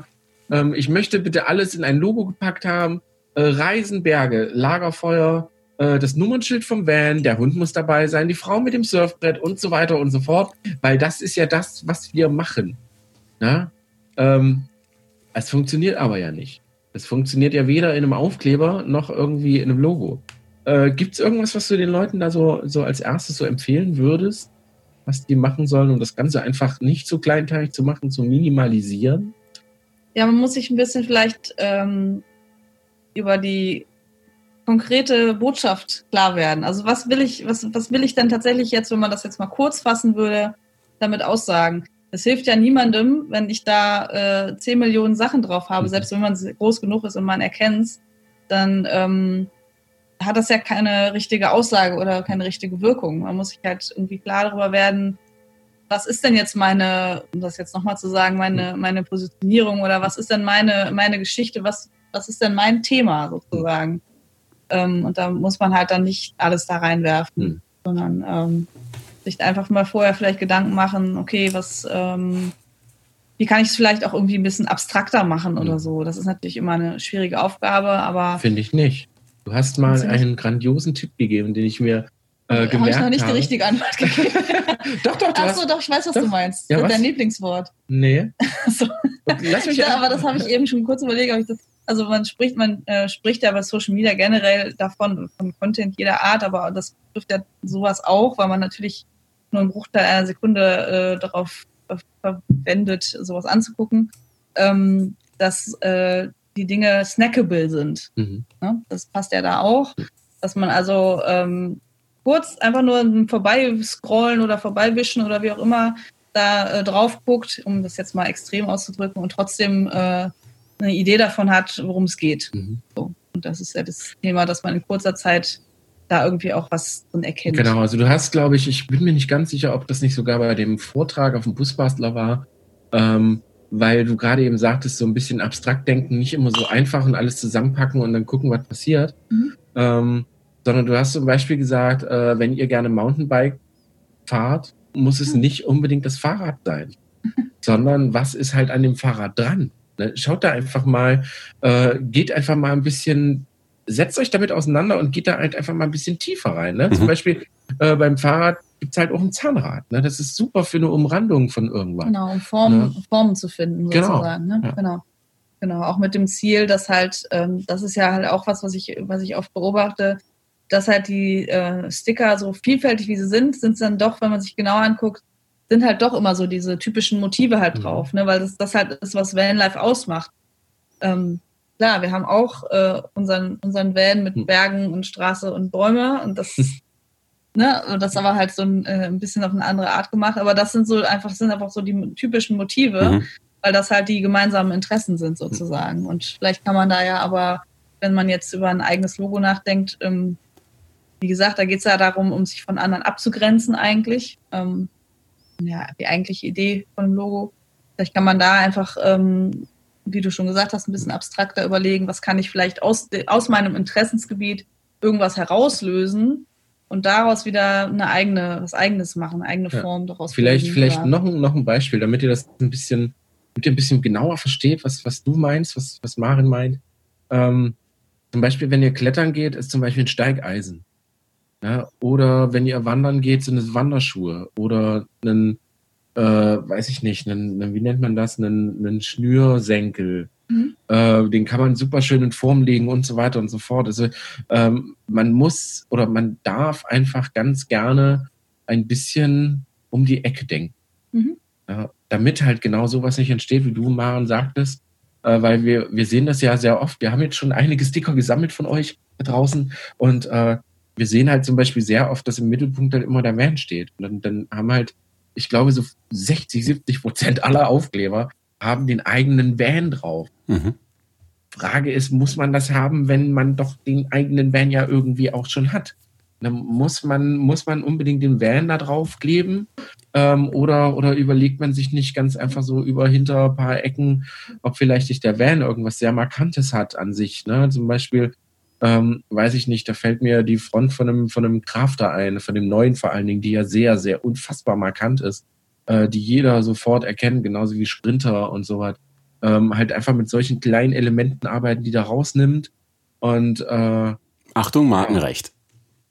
ähm, ich möchte bitte alles in ein Logo gepackt haben. Äh, Reisen, Berge, Lagerfeuer, äh, das Nummernschild vom Van, der Hund muss dabei sein, die Frau mit dem Surfbrett und so weiter und so fort, weil das ist ja das, was wir machen. Na? Ähm, es funktioniert aber ja nicht. Es funktioniert ja weder in einem Aufkleber noch irgendwie in einem Logo. Äh, Gibt es irgendwas, was du den Leuten da so, so als erstes so empfehlen würdest? was die machen sollen, um das Ganze einfach nicht so kleinteilig zu machen, zu minimalisieren? Ja, man muss sich ein bisschen vielleicht ähm, über die konkrete Botschaft klar werden. Also was will ich, was, was will ich denn tatsächlich jetzt, wenn man das jetzt mal kurz fassen würde, damit aussagen? Es hilft ja niemandem, wenn ich da äh, 10 Millionen Sachen drauf habe, mhm. selbst wenn man groß genug ist und man erkennt dann ähm, hat das ja keine richtige Aussage oder keine richtige Wirkung. Man muss sich halt irgendwie klar darüber werden, was ist denn jetzt meine, um das jetzt nochmal zu sagen, meine, meine Positionierung oder was ist denn meine, meine Geschichte, was, was ist denn mein Thema sozusagen? Ähm, und da muss man halt dann nicht alles da reinwerfen, mhm. sondern ähm, sich einfach mal vorher vielleicht Gedanken machen, okay, was, ähm, wie kann ich es vielleicht auch irgendwie ein bisschen abstrakter machen oder hm. so. Das ist natürlich immer eine schwierige Aufgabe, aber. Finde ich nicht. Du hast mal einen grandiosen Tipp gegeben, den ich mir äh, gemerkt habe. ich noch nicht habe. die richtige Antwort gegeben. [laughs] doch, doch. Achso, doch, ich weiß, was doch. du meinst. Ja? Dein Lieblingswort. Nee. [laughs] so. Lass mich ja, aber das habe ich eben schon kurz überlegt, ob ich das. Also man spricht, man äh, spricht ja bei Social Media generell davon, von Content jeder Art, aber das trifft ja sowas auch, weil man natürlich nur einen Bruchteil einer Sekunde äh, darauf verwendet, sowas anzugucken, ähm, dass äh, die Dinge snackable sind. Mhm. Ne? Das passt ja da auch, dass man also ähm, kurz einfach nur vorbeiscrollen oder vorbeiwischen oder wie auch immer da äh, drauf guckt, um das jetzt mal extrem auszudrücken und trotzdem äh, eine Idee davon hat, worum es geht. Mhm. So. Und das ist ja das Thema, dass man in kurzer Zeit da irgendwie auch was drin erkennt. Genau, also du hast, glaube ich, ich bin mir nicht ganz sicher, ob das nicht sogar bei dem Vortrag auf dem Busbastler war, ähm, weil du gerade eben sagtest, so ein bisschen abstrakt denken, nicht immer so einfach und alles zusammenpacken und dann gucken, was passiert. Mhm. Ähm, sondern du hast zum Beispiel gesagt, äh, wenn ihr gerne Mountainbike fahrt, muss es mhm. nicht unbedingt das Fahrrad sein, [laughs] sondern was ist halt an dem Fahrrad dran? Ne? Schaut da einfach mal, äh, geht einfach mal ein bisschen setzt euch damit auseinander und geht da halt einfach mal ein bisschen tiefer rein. Ne? Mhm. Zum Beispiel äh, beim Fahrrad gibt es halt auch ein Zahnrad. Ne? Das ist super für eine Umrandung von irgendwas. Genau, um Formen, ne? Formen zu finden, genau. sozusagen. Genau. Ne? Ja. genau. Genau, auch mit dem Ziel, dass halt, ähm, das ist ja halt auch was, was ich, was ich oft beobachte, dass halt die äh, Sticker so vielfältig wie sie sind, sind es dann doch, wenn man sich genauer anguckt, sind halt doch immer so diese typischen Motive halt mhm. drauf, ne? weil das, das halt ist, was Vanlife ausmacht. Ähm, klar, wir haben auch äh, unseren, unseren Van mit hm. Bergen und Straße und Bäume und das, [laughs] ne, das aber halt so ein, äh, ein bisschen auf eine andere Art gemacht. Aber das sind so einfach, sind einfach so die typischen Motive, mhm. weil das halt die gemeinsamen Interessen sind sozusagen. Und vielleicht kann man da ja aber, wenn man jetzt über ein eigenes Logo nachdenkt, ähm, wie gesagt, da geht es ja darum, um sich von anderen abzugrenzen eigentlich. Ähm, ja, die eigentliche Idee von dem Logo. Vielleicht kann man da einfach ähm, wie du schon gesagt hast, ein bisschen abstrakter überlegen, was kann ich vielleicht aus, aus meinem Interessensgebiet irgendwas herauslösen und daraus wieder eine eigene, was eigenes machen, eine eigene Form ja. daraus Vielleicht, vielleicht noch, noch ein Beispiel, damit ihr das ein bisschen, damit ihr ein bisschen genauer versteht, was, was du meinst, was, was Marin meint. Ähm, zum Beispiel, wenn ihr klettern geht, ist zum Beispiel ein Steigeisen. Ja, oder wenn ihr wandern geht, sind es Wanderschuhe oder ein äh, weiß ich nicht, einen, einen, wie nennt man das, einen, einen Schnürsenkel. Mhm. Äh, den kann man super schön in Form legen und so weiter und so fort. Also ähm, man muss oder man darf einfach ganz gerne ein bisschen um die Ecke denken. Mhm. Ja, damit halt genau sowas nicht entsteht, wie du, Maren, sagtest. Äh, weil wir, wir sehen das ja sehr oft. Wir haben jetzt schon einige Sticker gesammelt von euch da draußen und äh, wir sehen halt zum Beispiel sehr oft, dass im Mittelpunkt halt immer der Van steht. Und dann, dann haben halt ich glaube, so 60, 70 Prozent aller Aufkleber haben den eigenen Van drauf. Mhm. Frage ist, muss man das haben, wenn man doch den eigenen Van ja irgendwie auch schon hat? Dann muss man, muss man unbedingt den Van da drauf kleben? Ähm, oder, oder überlegt man sich nicht ganz einfach so über hinter ein paar Ecken, ob vielleicht nicht der Van irgendwas sehr Markantes hat an sich? Ne? Zum Beispiel, ähm, weiß ich nicht, da fällt mir die Front von einem, von einem Crafter ein, von dem neuen vor allen Dingen, die ja sehr, sehr unfassbar markant ist, äh, die jeder sofort erkennt, genauso wie Sprinter und so was. Ähm, halt einfach mit solchen kleinen Elementen arbeiten, die da rausnimmt. Und äh, Achtung, Markenrecht.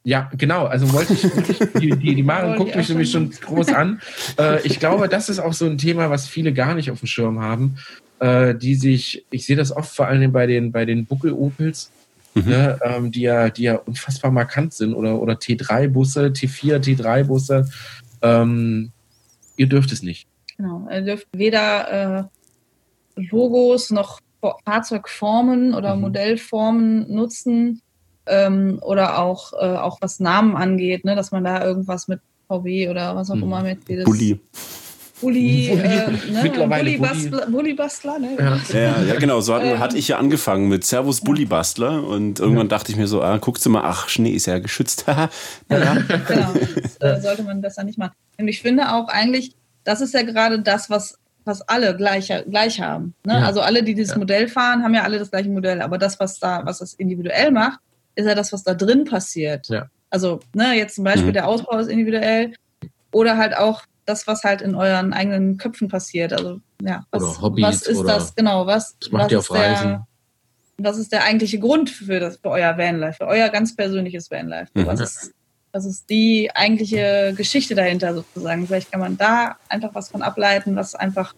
Ja, genau. Also wollte ich, wollte ich die, die, die Maren guckt mich nämlich schon groß an. Äh, ich glaube, das ist auch so ein Thema, was viele gar nicht auf dem Schirm haben, äh, die sich, ich sehe das oft vor allem bei den, bei den Buckel-Opels, mhm. ne, ähm, die, ja, die ja unfassbar markant sind oder, oder T3-Busse, T4, T3-Busse. Ähm, ihr dürft es nicht. Genau, ihr dürft weder äh, Logos noch Fahrzeugformen oder mhm. Modellformen nutzen ähm, oder auch, äh, auch was Namen angeht, ne, dass man da irgendwas mit VW oder was auch mhm. immer Mercedes. Bulli. Bulli, Bulli, äh, ne? mittlerweile Bulli, Bulli. Bastler, Bulli ne? Ja. Ja, ja genau. So hat, Ähm. hatte ich ja angefangen mit Servus Bully Bastler und irgendwann dachte ich mir so, ah, guckst du mal, ach, Schnee ist ja geschützt. [laughs] Naja. Genau, das äh, sollte man besser nicht machen. Und ich finde auch eigentlich, das ist ja gerade das, was, was alle gleich, gleich haben. Ne? Ja. Also alle, die dieses Ja. Modell fahren, haben ja alle das gleiche Modell. Aber das, was da, was das individuell macht, ist ja das, was da drin passiert. Ja. Also, ne, jetzt zum Beispiel Mhm. der Ausbau ist individuell oder halt auch das, was halt in euren eigenen Köpfen passiert. Also, ja, was, Oder Hobbys was ist das genau? Was, Das macht was ihr auf Reisen. Der, was ist der eigentliche Grund für, das, für euer Vanlife, für euer ganz persönliches Vanlife? Mhm. Was, ist, was ist die eigentliche Geschichte dahinter sozusagen? Vielleicht kann man da einfach was von ableiten, was einfach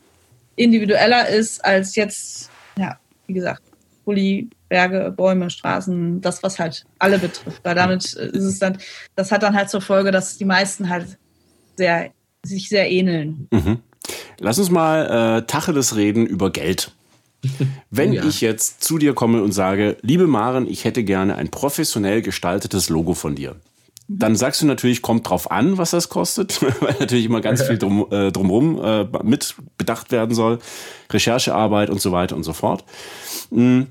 individueller ist als jetzt, ja, wie gesagt, Pulli, Berge, Bäume, Straßen, das, was halt alle betrifft. Weil damit ist es dann, das hat dann halt zur Folge, dass die meisten halt sehr, sich sehr ähneln. Mhm. Lass uns mal äh, Tacheles reden über Geld. [laughs] Wenn Oh ja. ich jetzt zu dir komme und sage, liebe Maren, ich hätte gerne ein professionell gestaltetes Logo von dir. Dann sagst du natürlich, kommt drauf an, was das kostet, [laughs] weil natürlich immer ganz viel drum, äh, drumherum äh, mit bedacht werden soll. Recherchearbeit und so weiter und so fort. Mm,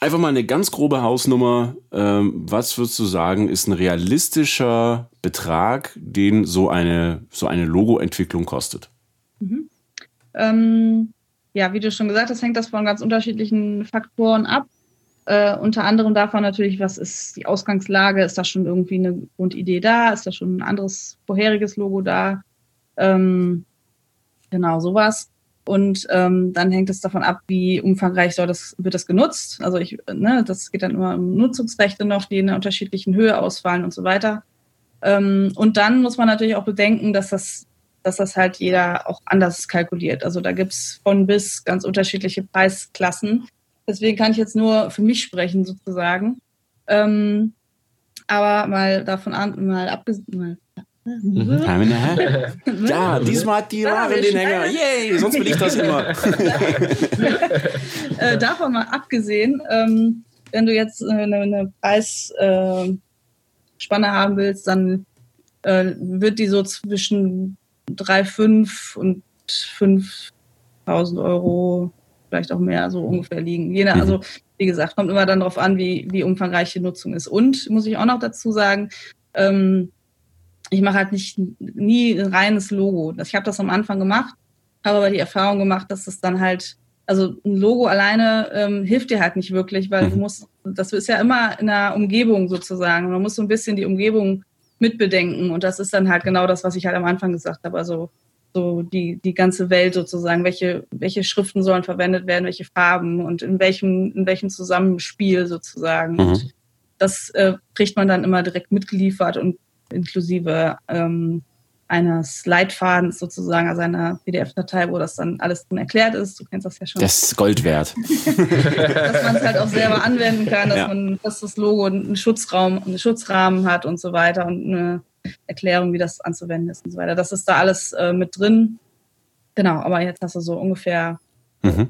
Einfach mal eine ganz grobe Hausnummer. Ähm, was würdest du sagen, ist ein realistischer Betrag, den so eine, so eine Logoentwicklung kostet? Ähm, ja, wie du schon gesagt hast, hängt das von ganz unterschiedlichen Faktoren ab. Äh, unter anderem davon natürlich, was ist die Ausgangslage? Ist da schon irgendwie eine Grundidee da? Ist da schon ein anderes vorheriges Logo da? Ähm, genau, sowas. Und ähm, dann hängt es davon ab, wie umfangreich soll das, wird das genutzt. Also ich, ne, das geht dann immer um Nutzungsrechte noch, die in einer unterschiedlichen Höhe ausfallen und so weiter. Ähm, und dann muss man natürlich auch bedenken, dass das, dass das halt jeder auch anders kalkuliert. Also da gibt's von bis ganz unterschiedliche Preisklassen. Deswegen kann ich jetzt nur für mich sprechen, sozusagen. Ähm, aber mal davon an, mal abgesehen, [laughs] Ja, diesmal hat die wir den Hänger. Yay, sonst will ich das immer. [laughs] äh, davon mal abgesehen, ähm, wenn du jetzt äh, eine, eine Preisspanne äh, haben willst, dann äh, wird die so zwischen 3,5 und 5.000 Euro, vielleicht auch mehr, so ungefähr liegen. Je nach, Mhm. also wie gesagt, kommt immer dann darauf an, wie, wie umfangreich die Nutzung ist. Und muss ich auch noch dazu sagen, ähm, ich mache halt nicht nie ein reines Logo. Ich habe das am Anfang gemacht, habe aber die Erfahrung gemacht, dass es dann halt, also ein Logo alleine ähm, hilft dir halt nicht wirklich, weil du Mhm. musst, das ist ja immer in der Umgebung sozusagen. Man muss so ein bisschen die Umgebung mitbedenken und das ist dann halt genau das, was ich halt am Anfang gesagt habe. Also so die, die ganze Welt sozusagen, welche, welche Schriften sollen verwendet werden, welche Farben und in welchem, in welchem Zusammenspiel sozusagen. Mhm. Und das äh, kriegt man dann immer direkt mitgeliefert und inklusive ähm, eines Leitfadens sozusagen, also einer PDF-Datei, wo das dann alles drin erklärt ist. Du kennst das ja schon. Das ist Gold wert. [laughs] dass man es halt auch selber anwenden kann, dass Ja. man, dass das Logo einen Schutzraum, einen Schutzrahmen hat und so weiter und eine Erklärung, wie das anzuwenden ist und so weiter. Das ist da alles äh, mit drin. Genau, aber jetzt hast du so ungefähr, Mhm.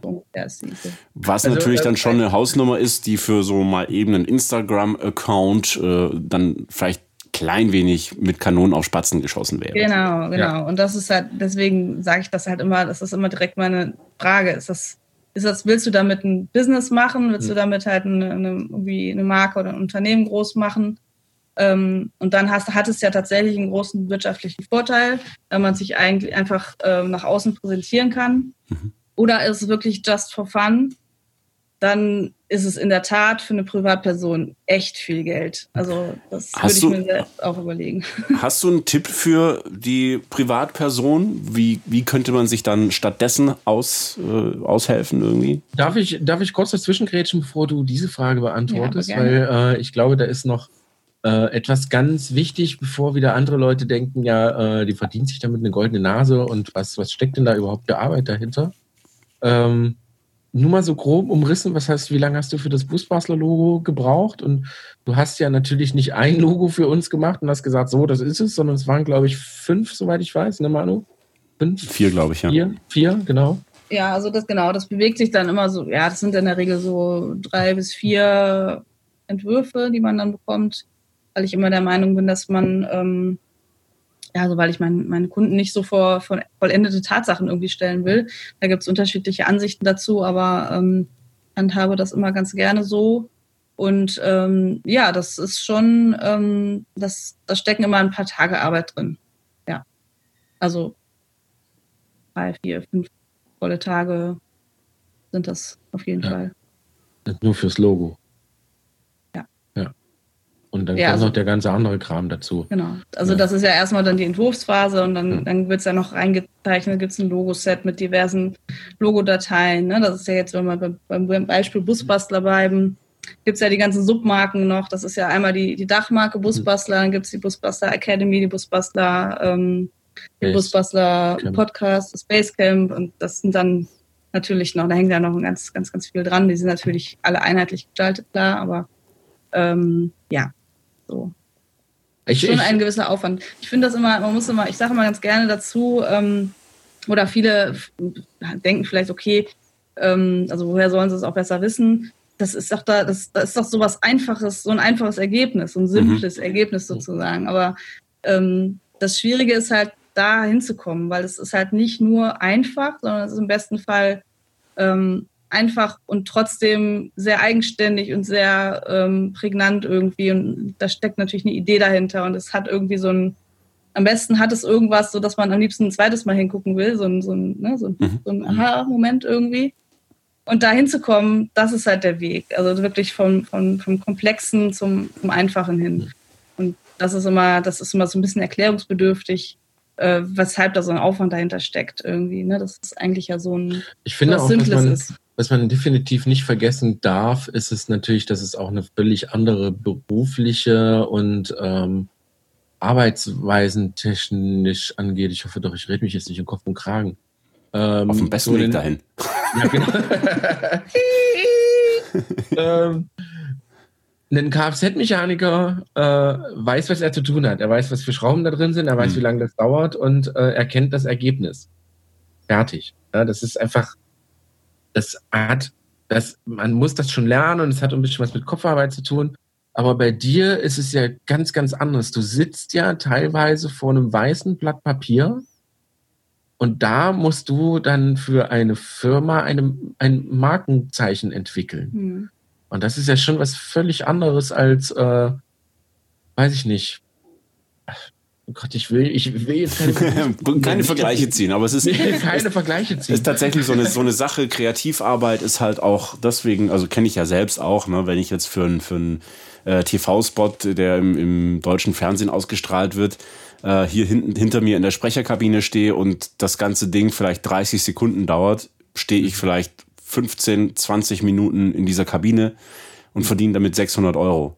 Was Also, natürlich äh, dann schon eine Hausnummer ist, die für so mal eben einen Instagram-Account äh, dann vielleicht klein wenig mit Kanonen auf Spatzen geschossen wäre. Genau, genau. Ja. Und das ist halt, deswegen sage ich das halt immer, das ist immer direkt meine Frage. Ist das, ist das, willst du damit ein Business machen? Willst du Hm. damit halt eine, eine, irgendwie eine Marke oder ein Unternehmen groß machen? Ähm, und dann hast, hat es ja tatsächlich einen großen wirtschaftlichen Vorteil, wenn man sich eigentlich einfach ähm, nach außen präsentieren kann. Mhm. Oder ist es wirklich just for fun? Dann ist es in der Tat für eine Privatperson echt viel Geld. Also das Hast würde ich du- mir selbst auch überlegen. [laughs] Hast du einen Tipp für die Privatperson? Wie, wie könnte man sich dann stattdessen aus, äh, aushelfen irgendwie? Darf ich, darf ich kurz dazwischengrätschen, bevor du diese Frage beantwortest? Ja. Weil äh, ich glaube, da ist noch äh, etwas ganz wichtig, bevor wieder andere Leute denken, ja, äh, die verdient sich damit eine goldene Nase und was, was steckt denn da überhaupt für Arbeit dahinter? Ähm, nur mal so grob umrissen, was heißt, wie lange hast du für das Busbastler-Logo gebraucht? Und du hast ja natürlich nicht ein Logo für uns gemacht und hast gesagt, so, das ist es, sondern es waren, glaube ich, fünf, soweit ich weiß, ne, Manu? Fünf? Vier, glaube ich, ja. Vier? Vier, genau. Ja, also das genau, das bewegt sich dann immer so, ja, das sind in der Regel so drei bis vier Entwürfe, die man dann bekommt, weil ich immer der Meinung bin, dass man ähm, ja, also weil ich mein, meine Kunden nicht so vor, vor vollendete Tatsachen irgendwie stellen will. Da gibt es unterschiedliche Ansichten dazu, aber ähm, handhabe das immer ganz gerne so. Und ähm, ja, das ist schon, ähm, das, da stecken immer ein paar Tage Arbeit drin. Ja. Also drei, vier, fünf volle Tage sind das auf jeden ja. Fall. Nur fürs Logo. Und dann ja, kommt also, noch der ganze andere Kram dazu. Genau. Also ja. das ist ja erstmal dann die Entwurfsphase und dann, ja. dann wird es ja noch reingezeichnet, gibt es ein Logoset mit diversen Logodateien. Ne? Das ist ja jetzt, wenn wir beim, beim Beispiel Busbastler bleiben, gibt es ja die ganzen Submarken noch. Das ist ja einmal die, die Dachmarke Busbastler, dann gibt es die Busbastler Academy, die Busbastler, ähm, die Busbastler Podcast, das Basecamp und das sind dann natürlich noch, da hängt ja noch ganz, ganz, ganz viel dran. Die sind natürlich alle einheitlich gestaltet, klar, aber ähm, ja, so. Ich, Schon ich, ein gewisser Aufwand. Ich finde das immer, man muss immer, ich sage immer ganz gerne dazu, ähm, oder viele denken vielleicht, okay, ähm, also woher sollen sie es auch besser wissen? Das ist doch da, das, das ist doch so was Einfaches, so ein einfaches Ergebnis, so ein simples mhm. Ergebnis sozusagen. Aber ähm, das Schwierige ist halt, da hinzukommen, weil es ist halt nicht nur einfach, sondern es ist im besten Fall ähm, einfach und trotzdem sehr eigenständig und sehr ähm, prägnant irgendwie. Und da steckt natürlich eine Idee dahinter und es hat irgendwie so ein, am besten hat es irgendwas, so dass man am liebsten ein zweites Mal hingucken will, so ein, so ein, ne, so ein, mhm. so ein mhm. Aha-Moment irgendwie. Und da hinzukommen, das ist halt der Weg. Also wirklich vom, vom, vom Komplexen zum, zum Einfachen hin. Mhm. Und das ist immer, das ist immer so ein bisschen erklärungsbedürftig äh, weshalb da so ein Aufwand dahinter steckt irgendwie. Ne? Das ist eigentlich ja so ein ich finde was auch, Simples was man, ist. Was man definitiv nicht vergessen darf, ist es natürlich, dass es auch eine völlig andere berufliche und ähm, Arbeitsweisen technisch angeht. Ich hoffe doch, ich rede mich jetzt nicht im Kopf und Kragen. Ähm, Auf dem besten Weg dahin. Ja, genau. [laughs] ähm, ein Kfz-Mechaniker äh, weiß, was er zu tun hat. Er weiß, was für Schrauben da drin sind, er weiß, mhm. wie lange das dauert und äh, er kennt das Ergebnis. Fertig. Ja, das ist einfach, das hat, das, man muss das schon lernen und es hat ein bisschen was mit Kopfarbeit zu tun. Aber bei dir ist es ja ganz, ganz anders. Du sitzt ja teilweise vor einem weißen Blatt Papier und da musst du dann für eine Firma eine, ein Markenzeichen entwickeln. Mhm. Und das ist ja schon was völlig anderes als, äh, weiß ich nicht. Oh Gott, ich will, ich will jetzt keine, [laughs] keine Vergleiche ziehen, aber es ist keine Vergleiche ziehen. ist tatsächlich so eine so eine Sache. Kreativarbeit ist halt auch deswegen, also kenne ich ja selbst auch, ne, wenn ich jetzt für einen für einen äh, TV-Spot, der im, im deutschen Fernsehen ausgestrahlt wird, äh, hier hinten hinter mir in der Sprecherkabine stehe und das ganze Ding vielleicht 30 Sekunden dauert, stehe ich vielleicht 15, 20 Minuten in dieser Kabine und verdiene damit 600 Euro.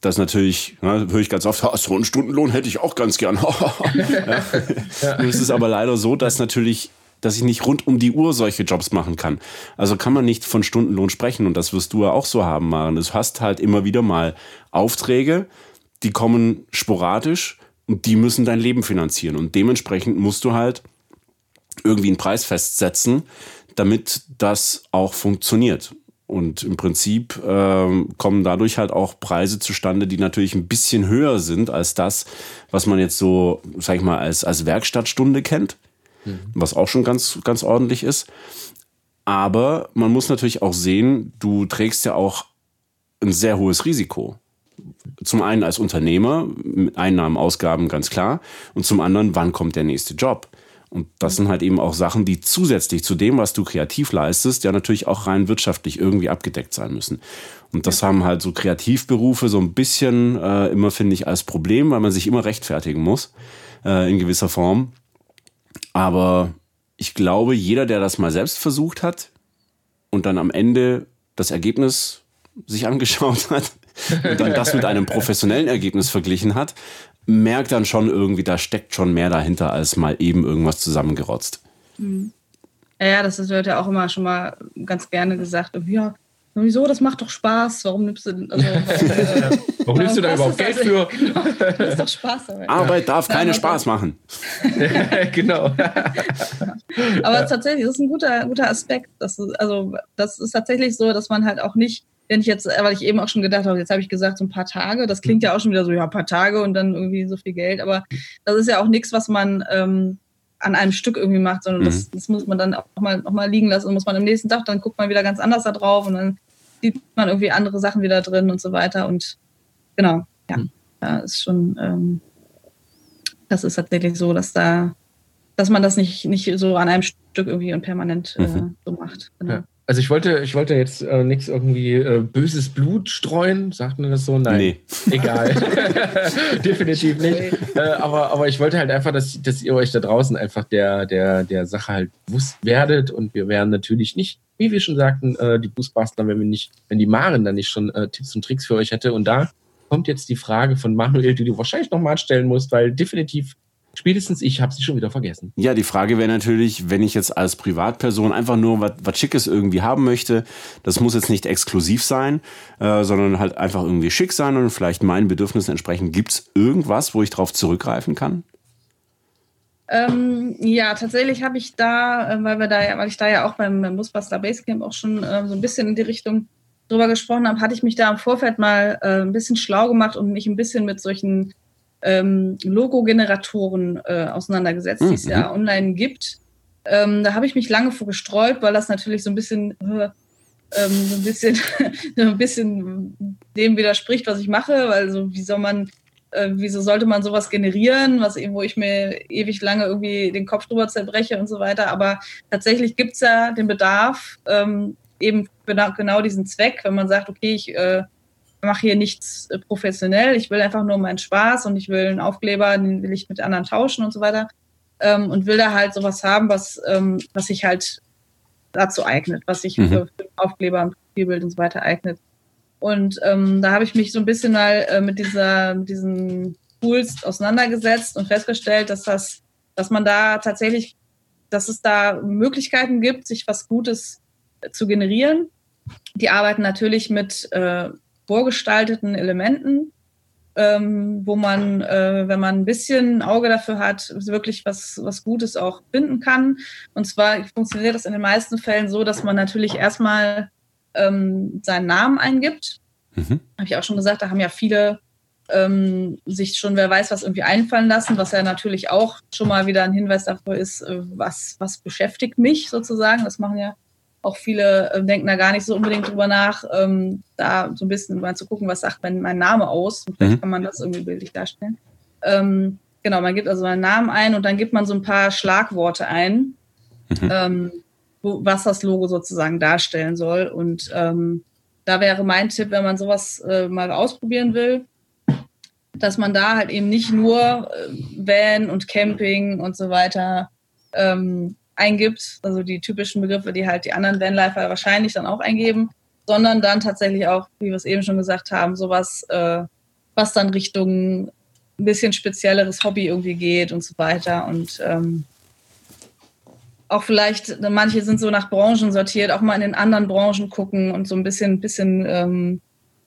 Das natürlich, ne, höre ich ganz oft, so einen Stundenlohn hätte ich auch ganz gern. [laughs] ja. ja. Es ist aber leider so, dass natürlich, dass ich nicht rund um die Uhr solche Jobs machen kann. Also kann man nicht von Stundenlohn sprechen und das wirst du ja auch so haben, Maren. Du hast halt immer wieder mal Aufträge, die kommen sporadisch und die müssen dein Leben finanzieren und dementsprechend musst du halt irgendwie einen Preis festsetzen, damit das auch funktioniert. Und im Prinzip ähm, kommen dadurch halt auch Preise zustande, die natürlich ein bisschen höher sind als das, was man jetzt so, sag ich mal, als, als Werkstattstunde kennt, mhm. was auch schon ganz, ganz ordentlich ist. Aber man muss natürlich auch sehen, du trägst ja auch ein sehr hohes Risiko. Zum einen als Unternehmer, mit Einnahmen, Ausgaben, ganz klar. Und zum anderen, wann kommt der nächste Job? Und das sind halt eben auch Sachen, die zusätzlich zu dem, was du kreativ leistest, ja natürlich auch rein wirtschaftlich irgendwie abgedeckt sein müssen. Und das ja. haben halt so Kreativberufe so ein bisschen äh, immer, finde ich, als Problem, weil man sich immer rechtfertigen muss, äh, in gewisser Form. Aber ich glaube, jeder, der das mal selbst versucht hat und dann am Ende das Ergebnis sich [laughs] angeschaut hat und dann das mit einem professionellen Ergebnis verglichen hat, merkt dann schon irgendwie, da steckt schon mehr dahinter, als mal eben irgendwas zusammengerotzt. Mhm. Ja, das wird ja auch immer schon mal ganz gerne gesagt, ja, wieso, das macht doch Spaß, warum nimmst du also, [laughs] äh, Warum nimmst du da überhaupt Geld für? [laughs] Genau, das ist doch Spaß dabei. Arbeit darf keine ja, Spaß machen. [laughs] genau. Aber tatsächlich, das ist ein guter, guter Aspekt. Das ist, also, das ist tatsächlich so, dass man halt auch nicht wenn ich jetzt, weil ich eben auch schon gedacht habe, jetzt habe ich gesagt, so ein paar Tage, das klingt ja auch schon wieder so, ja, ein paar Tage und dann irgendwie so viel Geld, aber das ist ja auch nichts, was man ähm, an einem Stück irgendwie macht, sondern mhm. das, das, muss man dann auch mal, noch mal liegen lassen und muss man am nächsten Tag, dann guckt man wieder ganz anders da drauf und dann sieht man irgendwie andere Sachen wieder drin und so weiter und genau, ja, da ist schon, ähm, das ist tatsächlich so, dass da, dass man das nicht, nicht so an einem Stück irgendwie und permanent äh, mhm. so macht. Genau. Ja. Also ich wollte, ich wollte jetzt äh, nichts irgendwie äh, böses Blut streuen, sagt man das so? Nein. Nee. Egal. [laughs] Definitiv nicht. Äh, aber, aber ich wollte halt einfach, dass, dass ihr euch da draußen einfach der, der, der Sache halt bewusst werdet. Und wir wären natürlich nicht, wie wir schon sagten, äh, die Boostbuster, wenn wir nicht, wenn die Maren dann nicht schon äh, Tipps und Tricks für euch hätte. Und da kommt jetzt die Frage von Manuel, die du wahrscheinlich nochmal stellen musst, weil definitiv Spätestens ich habe sie schon wieder vergessen. Ja, die Frage wäre natürlich, wenn ich jetzt als Privatperson einfach nur was Schickes irgendwie haben möchte, das muss jetzt nicht exklusiv sein, äh, sondern halt einfach irgendwie schick sein und vielleicht meinen Bedürfnissen entsprechen. Gibt es irgendwas, wo ich darauf zurückgreifen kann? Ähm, ja, tatsächlich habe ich da, äh, weil wir da ja, weil ich da ja auch beim, beim Busbuster Basecamp auch schon äh, so ein bisschen in die Richtung drüber gesprochen habe, hatte ich mich da im Vorfeld mal äh, ein bisschen schlau gemacht und mich ein bisschen mit solchen ähm, Logo-Generatoren äh, auseinandergesetzt, mhm. die es ja mhm. online gibt. Ähm, da habe ich mich lange vor gestreut, weil das natürlich so ein bisschen, äh, ähm, so ein bisschen, [laughs] ein bisschen dem widerspricht, was ich mache, weil so, wie soll man, äh, wieso sollte man sowas generieren, was wo ich mir ewig lange irgendwie den Kopf drüber zerbreche und so weiter. Aber tatsächlich gibt es ja den Bedarf, ähm, eben genau, genau diesen Zweck, wenn man sagt, okay, ich äh, mache hier nichts äh, professionell, ich will einfach nur meinen Spaß und ich will einen Aufkleber, den will ich mit anderen tauschen und so weiter. Ähm, und will da halt sowas haben, was, ähm, was sich halt dazu eignet, was sich mhm. für, für Aufkleber und Profilbild und so weiter eignet. Und ähm, da habe ich mich so ein bisschen mal äh, mit dieser, diesen Tools auseinandergesetzt und festgestellt, dass das, dass man da tatsächlich, dass es da Möglichkeiten gibt, sich was Gutes zu generieren. Die arbeiten natürlich mit äh, vorgestalteten Elementen, ähm, wo man, äh, wenn man ein bisschen ein Auge dafür hat, wirklich was, was Gutes auch finden kann. Und zwar funktioniert das in den meisten Fällen so, dass man natürlich erstmal ähm, seinen Namen eingibt. Mhm. Habe ich auch schon gesagt, da haben ja viele ähm, sich schon, wer weiß, was irgendwie einfallen lassen, was ja natürlich auch schon mal wieder ein Hinweis dafür ist, äh, was, was beschäftigt mich sozusagen. Das machen ja auch viele äh, denken da gar nicht so unbedingt drüber nach, ähm, da so ein bisschen mal zu gucken, was sagt mein, mein Name aus. Und vielleicht mhm. kann man das irgendwie bildlich darstellen. Ähm, genau, man gibt also einen Namen ein und dann gibt man so ein paar Schlagworte ein, mhm. ähm, wo, was das Logo sozusagen darstellen soll. Und ähm, da wäre mein Tipp, wenn man sowas äh, mal ausprobieren will, dass man da halt eben nicht nur äh, Van und Camping und so weiter ähm, eingibt, also die typischen Begriffe, die halt die anderen Vanlifer wahrscheinlich dann auch eingeben, sondern dann tatsächlich auch, wie wir es eben schon gesagt haben, sowas, äh, was dann Richtung ein bisschen spezielleres Hobby irgendwie geht und so weiter. Und ähm, auch vielleicht, manche sind so nach Branchen sortiert, auch mal in den anderen Branchen gucken und so ein bisschen, bisschen ähm,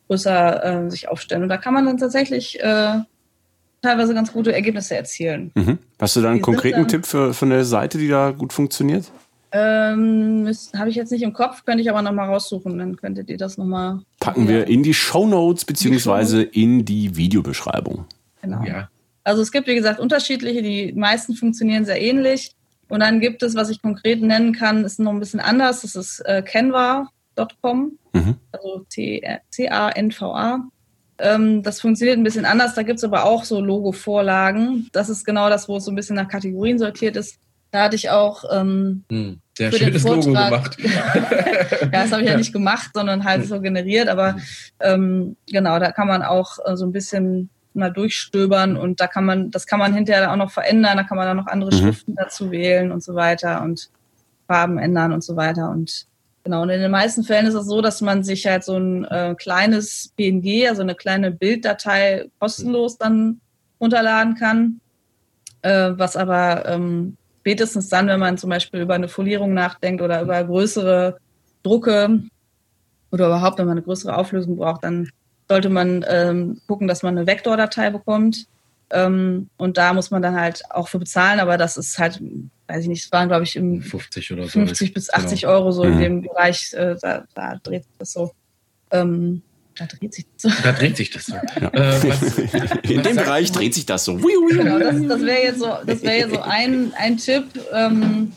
größer äh, sich aufstellen. Und da kann man dann tatsächlich äh, teilweise ganz gute Ergebnisse erzielen. Mhm. Hast du da einen die konkreten dann, Tipp für, für eine Seite, die da gut funktioniert? Ähm, Habe ich jetzt nicht im Kopf, könnte ich aber nochmal raussuchen, dann könntet ihr das nochmal. Packen wir in die Show Notes beziehungsweise in die Videobeschreibung. Genau. Ja. Also es gibt, wie gesagt, unterschiedliche, die meisten funktionieren sehr ähnlich. Und dann gibt es, was ich konkret nennen kann, ist noch ein bisschen anders. Das ist äh, canva.com, mhm. also C-A-N-V-A. Ähm, das funktioniert ein bisschen anders. Da gibt es aber auch so Logo-Vorlagen. Das ist genau das, wo es so ein bisschen nach Kategorien sortiert ist. Da hatte ich auch ähm, hm, sehr schönes Logo gemacht. [laughs] ja, das habe ich ja. ja. nicht gemacht, sondern halt so generiert. Aber ähm, genau, da kann man auch äh, so ein bisschen mal durchstöbern und da kann man, das kann man hinterher auch noch verändern. Da kann man dann noch andere mhm. Schriften dazu wählen und so weiter und Farben ändern und so weiter. Und Genau, und in den meisten Fällen ist es so, dass man sich halt so ein äh, kleines PNG, also eine kleine Bilddatei kostenlos dann runterladen kann, äh, was aber ähm, spätestens dann, wenn man zum Beispiel über eine Folierung nachdenkt oder über größere Drucke oder überhaupt, wenn man eine größere Auflösung braucht, dann sollte man ähm, gucken, dass man eine Vektordatei bekommt. Ähm, und da muss man dann halt auch für bezahlen, aber das ist halt weiß ich nicht, es waren, glaube ich, im 50 oder so. 50 bis 80 genau. Euro so mhm. in dem Bereich, äh, da, da, dreht sich das so. Ähm, da dreht sich das so. Da dreht sich das so. [laughs] Ja. Äh, was, In dem Bereich dreht sich das so. Genau, das, das wäre jetzt so, das wär jetzt so ein, ein Tipp, ähm,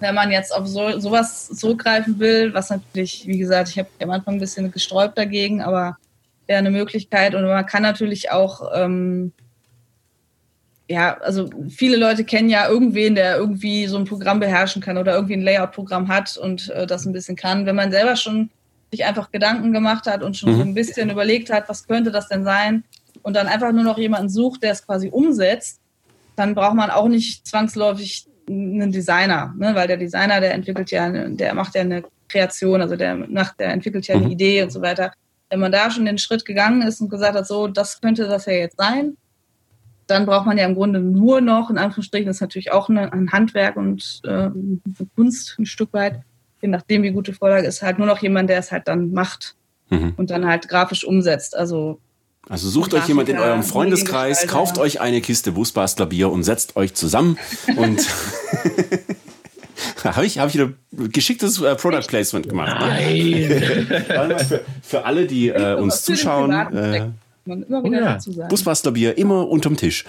wenn man jetzt auf so, sowas zurückgreifen will, was natürlich, wie gesagt, ich habe am Anfang ein bisschen gesträubt dagegen, aber wäre eine Möglichkeit. Und man kann natürlich auch, ähm, ja, also viele Leute kennen ja irgendwen, der irgendwie so ein Programm beherrschen kann oder irgendwie ein Layout-Programm hat und äh, das ein bisschen kann. Wenn man selber schon sich einfach Gedanken gemacht hat und schon mhm. so ein bisschen überlegt hat, was könnte das denn sein, und dann einfach nur noch jemanden sucht, der es quasi umsetzt, dann braucht man auch nicht zwangsläufig einen Designer, ne? weil der Designer, der entwickelt ja, der macht ja eine Kreation, also der macht, der entwickelt ja eine mhm. Idee und so weiter. Wenn man da schon den Schritt gegangen ist und gesagt hat, so, das könnte das ja jetzt sein, dann braucht man ja im Grunde nur noch, in Anführungsstrichen, das ist natürlich auch ein Handwerk und äh, eine Kunst ein Stück weit, je nachdem, wie gute Vorlage ist, halt nur noch jemand, der es halt dann macht mhm. und dann halt grafisch umsetzt. Also also sucht euch jemand in eurem Freundeskreis, kauft euch eine Kiste Busbastler Bier und setzt euch zusammen und [laughs] habe ich, hab ich ein geschicktes äh, Product Placement gemacht. Ne? Nein. [laughs] für, für, alle, die äh, uns zuschauen. Äh, oh ja. Busbastlerbier immer unterm Tisch.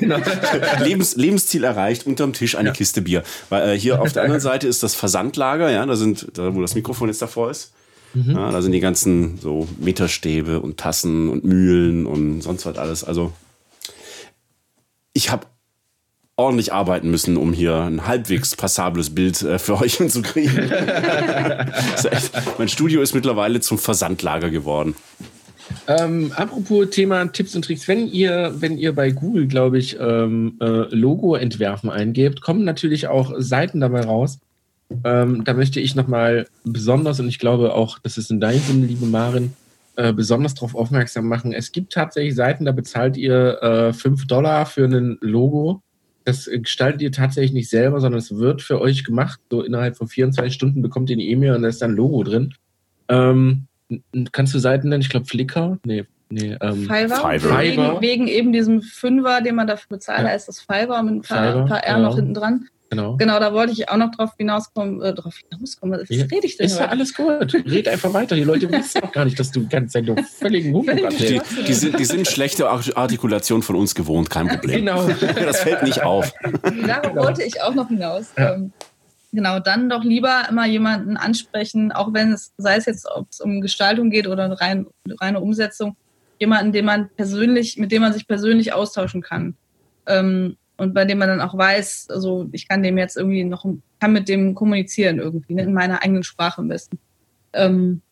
Genau. [laughs] Lebens, Lebensziel erreicht, unterm Tisch eine ja. Kiste Bier. Weil äh, hier auf der anderen Seite ist das Versandlager, ja, da sind, da, wo das Mikrofon jetzt davor ist. Mhm. Ja, da sind die ganzen so Meterstäbe und Tassen und Mühlen und sonst was alles. Also ich habe ordentlich arbeiten müssen, um hier ein halbwegs passables Bild äh, für euch [laughs] hinzukriegen. [laughs] mein Studio ist mittlerweile zum Versandlager geworden. Ähm, apropos Thema Tipps und Tricks, wenn ihr, wenn ihr bei Google, glaube ich, ähm, äh, Logo entwerfen eingebt, kommen natürlich auch Seiten dabei raus, ähm, da möchte ich nochmal besonders, und ich glaube auch, das ist in deinem Sinne, liebe Marin, äh, besonders darauf aufmerksam machen. Es gibt tatsächlich Seiten, da bezahlt ihr äh, 5 Dollar für ein Logo. Das gestaltet ihr tatsächlich nicht selber, sondern es wird für euch gemacht. So innerhalb von 24 Stunden bekommt ihr eine E-Mail und da ist dann ein Logo drin. Ähm, kannst du Seiten nennen? Ich glaube Flickr? Nee, Nee, ähm, Fiverr. Fiverr. Wegen, wegen, eben diesem Fünfer, den man dafür bezahlt, ja. heißt das Fiverr mit ein paar, Fiverr, paar R genau. noch hinten dran. Genau. Genau, da wollte ich auch noch drauf hinauskommen, äh, drauf hinauskommen. Was ja. rede ich denn? Ist ja alles gut. Red einfach weiter. Die Leute wissen auch gar nicht, dass du ganz Zeit völligen Humbug die, die, sind, die sind schlechte Artikulation von uns gewohnt, kein Problem. Genau. [laughs] Das fällt nicht auf. Darauf genau. wollte ich auch noch hinaus. Ja. Ähm, genau, dann doch lieber immer jemanden ansprechen, auch wenn es, sei es jetzt, ob es um Gestaltung geht oder eine rein, reine Umsetzung, jemanden, den man persönlich, mit dem man sich persönlich austauschen kann. Ähm, und bei dem man dann auch weiß, also ich kann dem jetzt irgendwie noch, kann mit dem kommunizieren irgendwie, ne, in meiner eigenen Sprache am besten. Ähm,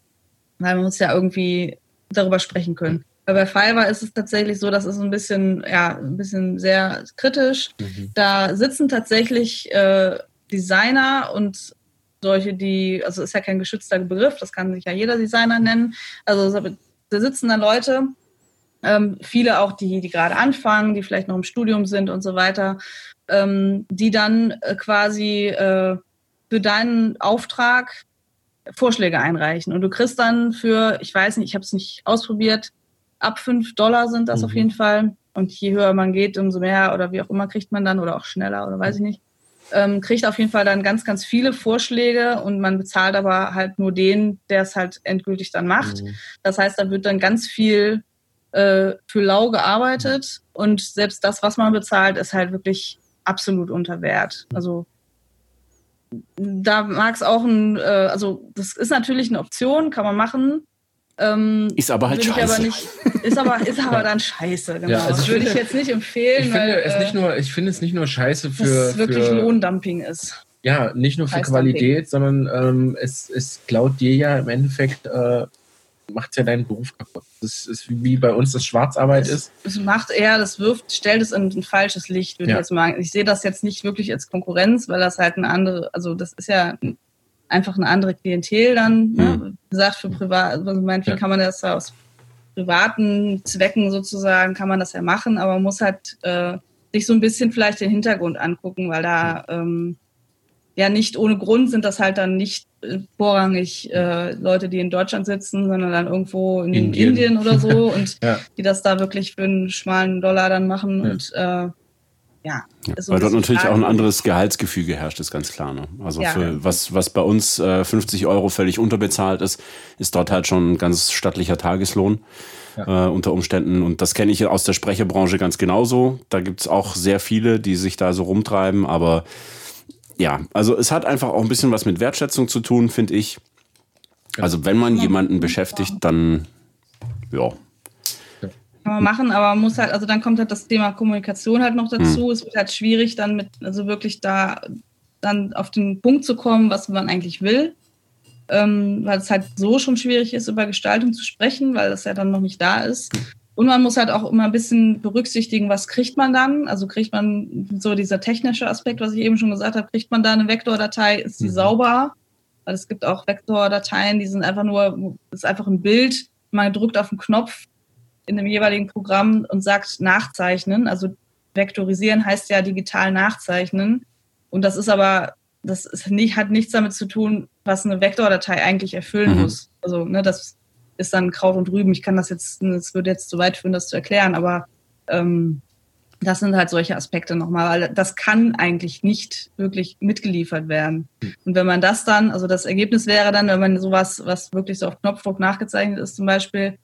weil man muss ja irgendwie darüber sprechen können. Weil bei Fiverr ist es tatsächlich so, dass es ein bisschen, ja, ein bisschen sehr kritisch. Mhm. Da sitzen tatsächlich äh, Designer und solche, die, also ist ja kein geschützter Begriff, das kann sich ja jeder Designer nennen. Also da sitzen dann Leute, ähm, viele auch, die, die gerade anfangen, die vielleicht noch im Studium sind und so weiter, ähm, die dann äh, quasi äh, für deinen Auftrag Vorschläge einreichen. Und du kriegst dann für, ich weiß nicht, ich habe es nicht ausprobiert, ab 5 Dollar sind das mhm. auf jeden Fall. Und je höher man geht, umso mehr oder wie auch immer kriegt man dann oder auch schneller oder weiß ich nicht. Ähm, kriegt auf jeden Fall dann ganz, ganz viele Vorschläge und man bezahlt aber halt nur den, der es halt endgültig dann macht. Mhm. Das heißt, da wird dann ganz viel äh, für lau gearbeitet und selbst das, was man bezahlt, ist halt wirklich absolut unter Wert. Also da mag es auch ein, äh, also das ist natürlich eine Option, kann man machen. Ähm, ist aber halt scheiße. Aber nicht, ist, aber, ist aber dann scheiße. Genau. Ja, also das würde ich jetzt nicht empfehlen. Ich finde, weil, es, nicht nur, ich finde es nicht nur scheiße für. Dass es wirklich für, Lohndumping ist. Ja, nicht nur für Qualität, sondern ähm, es, es klaut dir ja im Endeffekt äh, macht ja deinen Beruf kaputt. Das ist wie bei uns das Schwarzarbeit es, ist. Es macht eher, das wirft, stellt es in ein falsches Licht, würde ja. ich jetzt mal. Ich sehe das jetzt nicht wirklich als Konkurrenz, weil das halt eine andere, also das ist ja einfach eine andere Klientel dann. Ne? Mhm. Wie gesagt, für privat, also meinetwegen ja. kann man das aus privaten Zwecken sozusagen, kann man das ja machen, aber man muss halt äh, sich so ein bisschen vielleicht den Hintergrund angucken, weil da ähm, ja nicht ohne Grund sind das halt dann nicht äh, vorrangig äh, Leute, die in Deutschland sitzen, sondern dann irgendwo in Indien, Indien oder so [laughs] und ja. die das da wirklich für einen schmalen Dollar dann machen. Ja. Und äh, ja. So Weil dort natürlich auch ein anderes Gehaltsgefüge herrscht, ist ganz klar. Ne? Also ja. für was, was bei uns äh, 50 Euro völlig unterbezahlt ist, ist dort halt schon ein ganz stattlicher Tageslohn ja. äh, unter Umständen. Und das kenne ich aus der Sprecherbranche ganz genauso. Da gibt es auch sehr viele, die sich da so rumtreiben. Aber ja, also es hat einfach auch ein bisschen was mit Wertschätzung zu tun, finde ich. Also wenn man jemanden beschäftigt, dann ja, kann man machen, aber man muss halt, also dann kommt halt das Thema Kommunikation halt noch dazu. Mhm. Es wird halt schwierig, dann mit, also wirklich da dann auf den Punkt zu kommen, was man eigentlich will. Ähm, weil es halt so schon schwierig ist, über Gestaltung zu sprechen, weil das ja dann noch nicht da ist. Und man muss halt auch immer ein bisschen berücksichtigen, was kriegt man dann? Also kriegt man so dieser technische Aspekt, was ich eben schon gesagt habe, kriegt man da eine Vektordatei, ist die mhm. sauber? Weil es gibt auch Vektordateien, die sind einfach nur, ist einfach ein Bild, man drückt auf den Knopf in dem jeweiligen Programm und sagt nachzeichnen. Also vektorisieren heißt ja digital nachzeichnen. Und das ist aber, das ist nicht, hat nichts damit zu tun, was eine Vektordatei eigentlich erfüllen mhm. muss. Also, ne, das ist dann Kraut und Rüben. Ich kann das jetzt, es würde jetzt zu weit führen, das zu erklären, aber ähm, das sind halt solche Aspekte nochmal, weil das kann eigentlich nicht wirklich mitgeliefert werden. Und wenn man das dann, also das Ergebnis wäre dann, wenn man sowas, was wirklich so auf Knopfdruck nachgezeichnet ist zum Beispiel,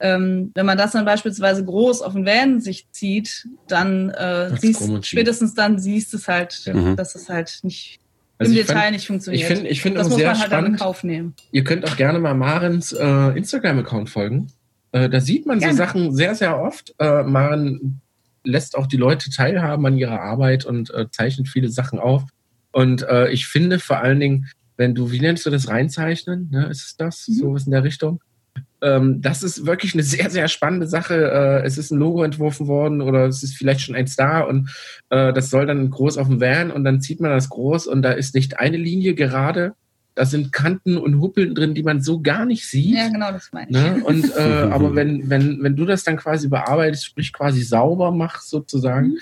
ähm, wenn man das dann beispielsweise groß auf den Van sich zieht, dann äh, siehst, spätestens dann siehst es halt, ja. dass es halt nicht also im Detail find, nicht funktioniert. Ich finde ich find das muss sehr man halt spannend. in Kauf nehmen. Ihr könnt auch gerne mal Marens äh, Instagram-Account folgen. Äh, da sieht man gerne. so Sachen sehr, sehr oft. Äh, Maren lässt auch die Leute teilhaben an ihrer Arbeit und äh, zeichnet viele Sachen auf. Und äh, ich finde vor allen Dingen, wenn du, wie nennst du das, reinzeichnen? Ne? Ist es das? Mhm. So was in der Richtung? Ähm, das ist wirklich eine sehr, sehr spannende Sache. Äh, es ist ein Logo entworfen worden oder es ist vielleicht schon eins da und äh, das soll dann groß auf dem Van und dann zieht man das groß und da ist nicht eine Linie gerade. Da sind Kanten und Huppeln drin, die man so gar nicht sieht. Ja, genau, das meine ich. Ne? Und, äh, [laughs] aber wenn, wenn, wenn du das dann quasi bearbeitest, sprich quasi sauber machst sozusagen, mhm.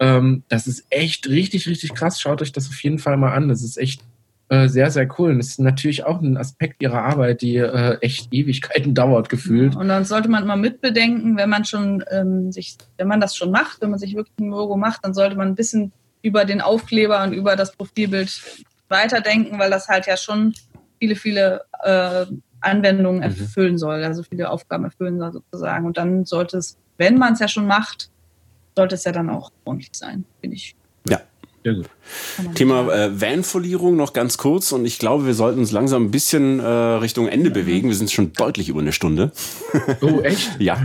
ähm, das ist echt richtig, richtig krass. Schaut euch das auf jeden Fall mal an. Das ist echt äh, sehr, sehr cool. Und das ist natürlich auch ein Aspekt ihrer Arbeit, die äh, echt Ewigkeiten [laughs] dauert, gefühlt. Und dann sollte man immer mitbedenken, wenn man schon ähm, sich, wenn man das schon macht, wenn man sich wirklich ein Logo macht, dann sollte man ein bisschen über den Aufkleber und über das Profilbild weiterdenken, weil das halt ja schon viele, viele äh, Anwendungen mhm. erfüllen soll, also viele Aufgaben erfüllen soll sozusagen. Und dann sollte es, wenn man es ja schon macht, sollte es ja dann auch ordentlich sein, finde ich. Sehr gut. Thema äh, Vanfolierung noch ganz kurz und ich glaube, wir sollten uns langsam ein bisschen äh, Richtung Ende bewegen. Wir sind schon deutlich über eine Stunde. Oh, echt? [laughs] ja.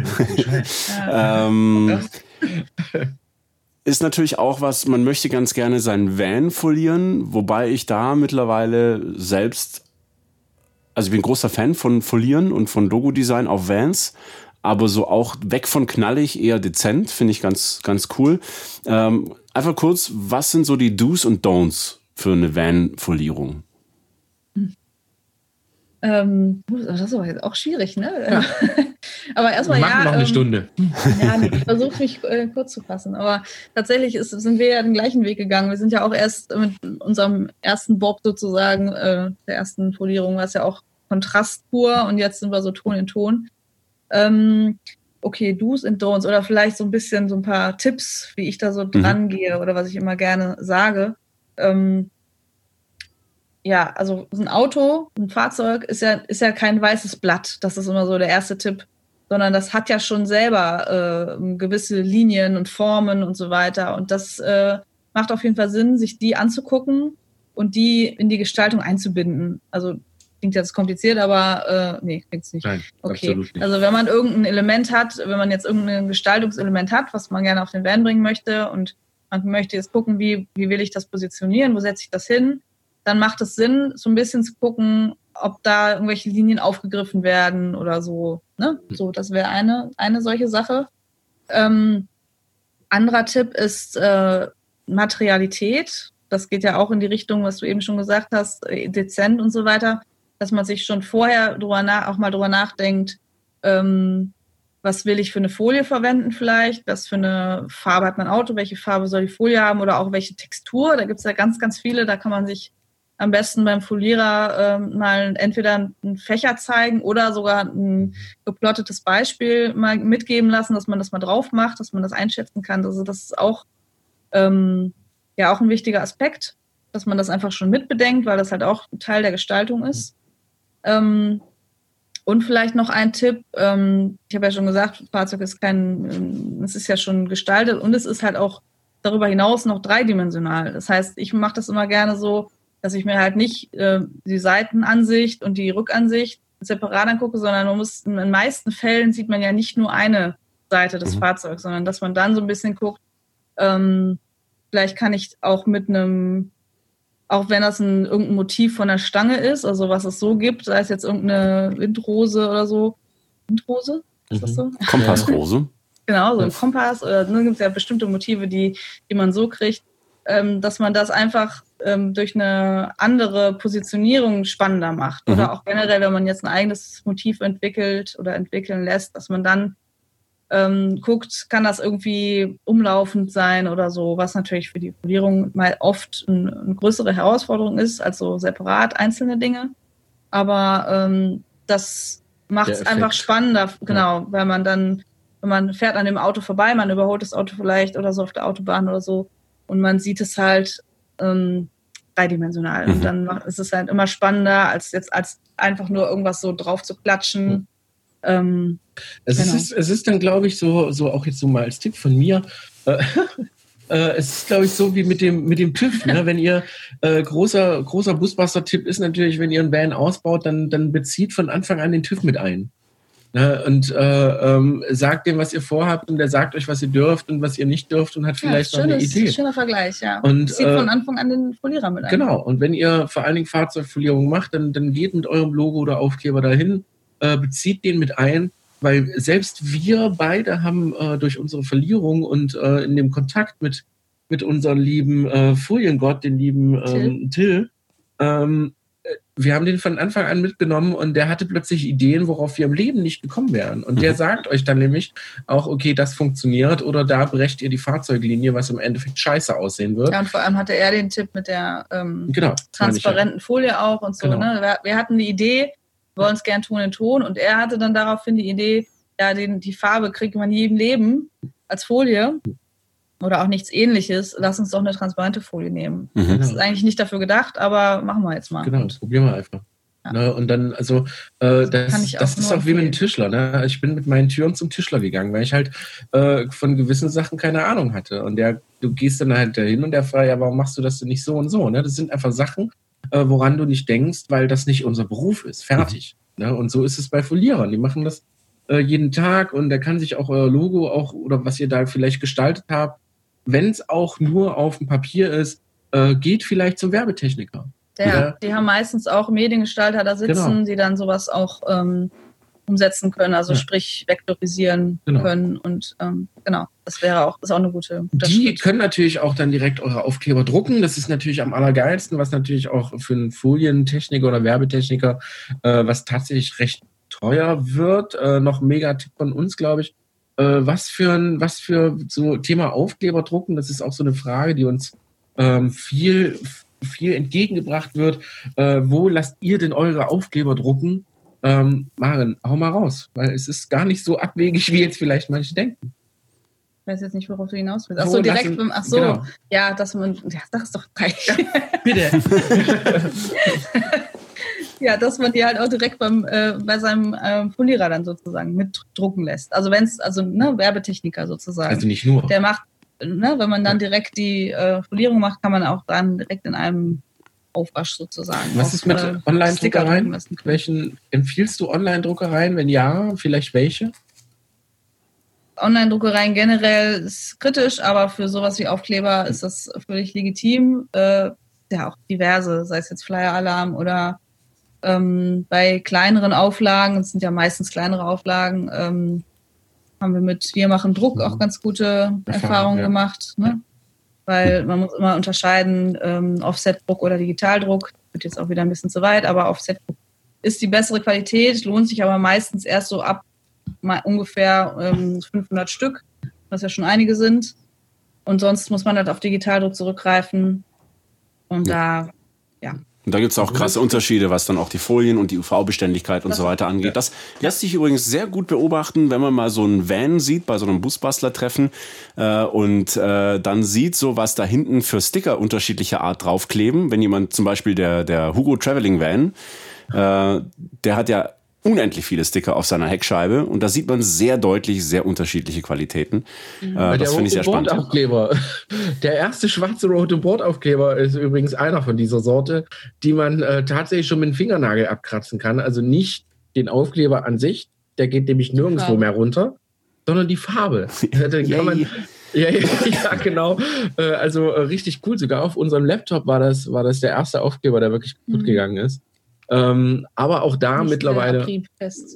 [laughs] ähm, [laughs] ist natürlich auch was, man möchte ganz gerne seinen Van folieren, wobei ich da mittlerweile selbst, also ich bin großer Fan von Folieren und von Logo-Design auf Vans, aber so auch weg von knallig, eher dezent, finde ich ganz, ganz cool. Ähm, einfach kurz, was sind so die Do's und Don'ts für eine Van-Folierung? Ähm, das ist aber jetzt auch schwierig, ne? Ja. [laughs] aber erstmal ja. noch eine ähm, Stunde. Ja, ich versuche mich äh, kurz zu fassen. Aber tatsächlich ist, sind wir ja den gleichen Weg gegangen. Wir sind ja auch erst mit unserem ersten Bob sozusagen, äh, der ersten Folierung, war es ja auch Kontrast pur und jetzt sind wir so Ton in Ton. Ähm, okay, Do's und Don'ts oder vielleicht so ein bisschen so ein paar Tipps, wie ich da so mhm. dran gehe oder was ich immer gerne sage. Ähm, ja, also ein Auto, ein Fahrzeug ist ja, ist ja kein weißes Blatt. Das ist immer so der erste Tipp. Sondern das hat ja schon selber äh, gewisse Linien und Formen und so weiter. Und das äh, macht auf jeden Fall Sinn, sich die anzugucken und die in die Gestaltung einzubinden. Also klingt jetzt kompliziert, aber äh, nee, klingt nicht. Nein, okay. Nicht. Also wenn man irgendein Element hat, wenn man jetzt irgendein Gestaltungselement hat, was man gerne auf den Van bringen möchte und man möchte jetzt gucken, wie, wie will ich das positionieren, wo setze ich das hin, dann macht es Sinn, so ein bisschen zu gucken, ob da irgendwelche Linien aufgegriffen werden oder so. Ne? Hm. So, das wäre eine, eine solche Sache. Ähm, anderer Tipp ist äh, Materialität. Das geht ja auch in die Richtung, was du eben schon gesagt hast, äh, dezent und so weiter dass man sich schon vorher drüber auch mal drüber nachdenkt, ähm, was will ich für eine Folie verwenden vielleicht, was für eine Farbe hat mein Auto, welche Farbe soll die Folie haben oder auch welche Textur. Da gibt es ja ganz, ganz viele, da kann man sich am besten beim Folierer ähm, mal entweder einen Fächer zeigen oder sogar ein geplottetes Beispiel mal mitgeben lassen, dass man das mal drauf macht, dass man das einschätzen kann. Also das ist auch ähm, ja auch ein wichtiger Aspekt, dass man das einfach schon mitbedenkt, weil das halt auch Teil der Gestaltung ist. Ähm, und vielleicht noch ein Tipp, ähm, ich habe ja schon gesagt, Fahrzeug ist kein, ähm, es ist ja schon gestaltet und es ist halt auch darüber hinaus noch dreidimensional. Das heißt, ich mache das immer gerne so, dass ich mir halt nicht äh, die Seitenansicht und die Rückansicht separat angucke, sondern man muss, in den meisten Fällen sieht man ja nicht nur eine Seite des mhm. Fahrzeugs, sondern dass man dann so ein bisschen guckt, ähm, vielleicht kann ich auch mit einem auch wenn das ein, irgendein Motiv von der Stange ist, also was es so gibt, sei es jetzt irgendeine Windrose oder so. Windrose? Ist das so? Mhm. Kompassrose. [laughs] genau, so ein Kompass. Oder ne, gibt es ja bestimmte Motive, die, die man so kriegt, ähm, dass man das einfach ähm, durch eine andere Positionierung spannender macht. Mhm. Oder auch generell, wenn man jetzt ein eigenes Motiv entwickelt oder entwickeln lässt, dass man dann ähm, guckt, kann das irgendwie umlaufend sein oder so, was natürlich für die Folierung mal oft ein, eine größere Herausforderung ist, als so separat einzelne Dinge. Aber ähm, das macht es einfach spannender, genau, ja. weil man dann, wenn man fährt an dem Auto vorbei, man überholt das Auto vielleicht oder so auf der Autobahn oder so und man sieht es halt ähm, dreidimensional. Mhm. Und dann ist es halt immer spannender, als jetzt als einfach nur irgendwas so drauf zu klatschen. Mhm ähm, es, genau. ist, es ist dann, glaube ich, so, so auch jetzt so mal als Tipp von mir. Äh, [laughs] äh, es ist, glaube ich, so wie mit dem, mit dem TÜV. Ne? Wenn ihr äh, großer, großer Busbuster-Tipp ist natürlich, wenn ihr einen Van ausbaut, dann, dann bezieht von Anfang an den TÜV mit ein. Ne? Und äh, ähm, sagt dem, was ihr vorhabt, und der sagt euch, was ihr dürft und was ihr nicht dürft und hat vielleicht ja, schönes, noch eine Idee. Schöner Vergleich, ja. Und zieht von Anfang an den Folierer mit ein. Genau. Und wenn ihr vor allen Dingen Fahrzeugfolierung macht, dann, dann geht mit eurem Logo oder Aufkleber dahin äh, bezieht den mit ein, weil selbst wir beide haben äh, durch unsere Verlierung und äh, in dem Kontakt mit, mit unserem lieben äh, Foliengott, den lieben ähm, Till, Till ähm, äh, wir haben den von Anfang an mitgenommen und der hatte plötzlich Ideen, worauf wir im Leben nicht gekommen wären. Und der mhm. sagt euch dann nämlich auch, okay, das funktioniert oder da brecht ihr die Fahrzeuglinie, was im Endeffekt scheiße aussehen wird. Ja, und vor allem hatte er den Tipp mit der ähm, genau, transparenten Folie auch und so. Genau. Ne? Wir, wir hatten die Idee, wollen es gern Ton in Ton. Und er hatte dann daraufhin die Idee, ja, den, die Farbe kriegt man nie im Leben als Folie oder auch nichts ähnliches. Lass uns doch eine transparente Folie nehmen. Mhm. Das ist eigentlich nicht dafür gedacht, aber machen wir jetzt mal. Genau, das probieren wir einfach. Ja. Ne, und dann, also, äh, das, das ist auch wie mit einem Tischler. Ne? Ich bin mit meinen Türen zum Tischler gegangen, weil ich halt äh, von gewissen Sachen keine Ahnung hatte. Und der, du gehst dann halt dahin und der fragt, ja, warum machst du das denn nicht so und so? Ne? Das sind einfach Sachen, äh, woran du nicht denkst, weil das nicht unser Beruf ist. Fertig. Mhm. Ne? Und so ist es bei Folierern. Die machen das äh, jeden Tag und da kann sich auch euer Logo auch oder was ihr da vielleicht gestaltet habt, wenn es auch nur auf dem Papier ist, äh, geht vielleicht zum Werbetechniker. Ja, die haben meistens auch Mediengestalter da sitzen, genau. die dann sowas auch ähm, umsetzen können, also ja. sprich vektorisieren genau. können und ähm, genau, das wäre auch, ist auch eine gute Die können natürlich auch dann direkt eure Aufkleber drucken, das ist natürlich am allergeilsten, was natürlich auch für einen Folientechniker oder Werbetechniker, äh, was tatsächlich recht teuer wird, äh, noch ein Mega-Tipp von uns, glaube ich, äh, was für ein, was für so Thema Aufkleber drucken, das ist auch so eine Frage, die uns ähm, viel viel entgegengebracht wird. Äh, wo lasst ihr denn eure Aufkleber drucken? Ähm, Maren, hau mal raus, weil es ist gar nicht so abwegig, wie jetzt vielleicht manche denken. Ich weiß jetzt nicht, worauf du hinaus willst. Ach so, direkt beim, ach so, genau. ja, dass man, ja, sag es doch gleich. [laughs] Ja, bitte. [laughs] ja, dass man die halt auch direkt beim, äh, bei seinem äh, Polierer dann sozusagen mitdrucken lässt. Also wenn es, also ne, Werbetechniker sozusagen. Also nicht nur. Der macht, ne, wenn man dann direkt die äh, Folierung macht, kann man auch dann direkt in einem Aufwasch sozusagen. Was ist mit äh, Online-Druckereien? Welchen empfiehlst du Online-Druckereien? Wenn ja, vielleicht welche? Online-Druckereien generell ist kritisch, aber für sowas wie Aufkleber ist das völlig legitim. Äh, ja, auch diverse, sei es jetzt Flyer-Alarm oder ähm, bei kleineren Auflagen, es sind ja meistens kleinere Auflagen, ähm, haben wir mit Wir machen Druck auch mhm. ganz gute Erfahrungen ja. gemacht. Ne? Weil man muss immer unterscheiden, ähm, Offset-Druck oder Digitaldruck. Wird jetzt auch wieder ein bisschen zu weit, aber Offset-Druck ist die bessere Qualität, lohnt sich aber meistens erst so ab mal ungefähr ähm, 500 Stück, was ja schon einige sind. Und sonst muss man halt auf Digitaldruck zurückgreifen. Und ja. da, ja. Und da gibt es auch krasse Unterschiede, was dann auch die Folien und die UV-Beständigkeit und so weiter angeht. Das lässt sich übrigens sehr gut beobachten, wenn man mal so einen Van sieht bei so einem Busbastler-Treffen äh, und äh, dann sieht so, was da hinten für Sticker unterschiedlicher Art draufkleben. Wenn jemand zum Beispiel der, der Hugo Traveling Van, äh, der hat ja unendlich viele Sticker auf seiner Heckscheibe und da sieht man sehr deutlich sehr unterschiedliche Qualitäten. Mhm. Äh, das finde ich sehr spannend. Bordaufkleber. [laughs] Der erste schwarze rote Bordaufkleber ist übrigens einer von dieser Sorte, die man äh, tatsächlich schon mit dem Fingernagel abkratzen kann. Also nicht den Aufkleber an sich, der geht nämlich nirgendwo mehr runter, sondern die Farbe. [laughs] Den kann man, [laughs] ja, ja, ja, genau. Äh, also äh, richtig cool. Sogar auf unserem Laptop war das, war das der erste Aufkleber, der wirklich gut mhm. gegangen ist. Ähm, aber auch da Nicht mittlerweile,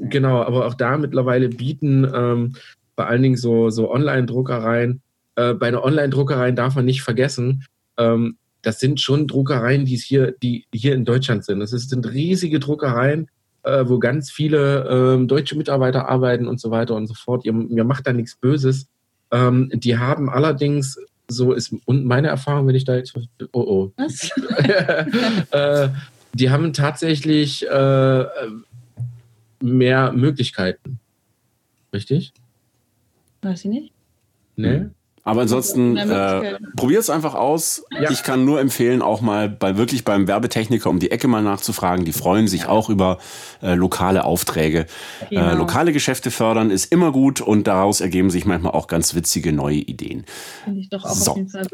genau, aber auch da mittlerweile bieten ähm, vor allen Dingen so, so Online-Druckereien. Äh, bei einer Online-Druckerei darf man nicht vergessen, ähm, das sind schon Druckereien, die hier, die hier in Deutschland sind. Das sind riesige Druckereien, äh, wo ganz viele äh, deutsche Mitarbeiter arbeiten und so weiter und so fort. Ihr, mir macht da nichts Böses. Ähm, die haben allerdings, so ist und meine Erfahrung, wenn ich da jetzt, oh oh, Was? [laughs] äh, die haben tatsächlich äh, mehr Möglichkeiten. Richtig? Weiß ich nicht. Nee. Aber ansonsten äh, probiert es einfach aus. Ja. Ich kann nur empfehlen, auch mal bei wirklich beim Werbetechniker um die Ecke mal nachzufragen. Die freuen sich ja. auch über äh, lokale Aufträge. Äh, genau. Äh, lokale Geschäfte fördern ist immer gut und daraus ergeben sich manchmal auch ganz witzige neue Ideen. Finde ich doch auch so. auf jeden Fall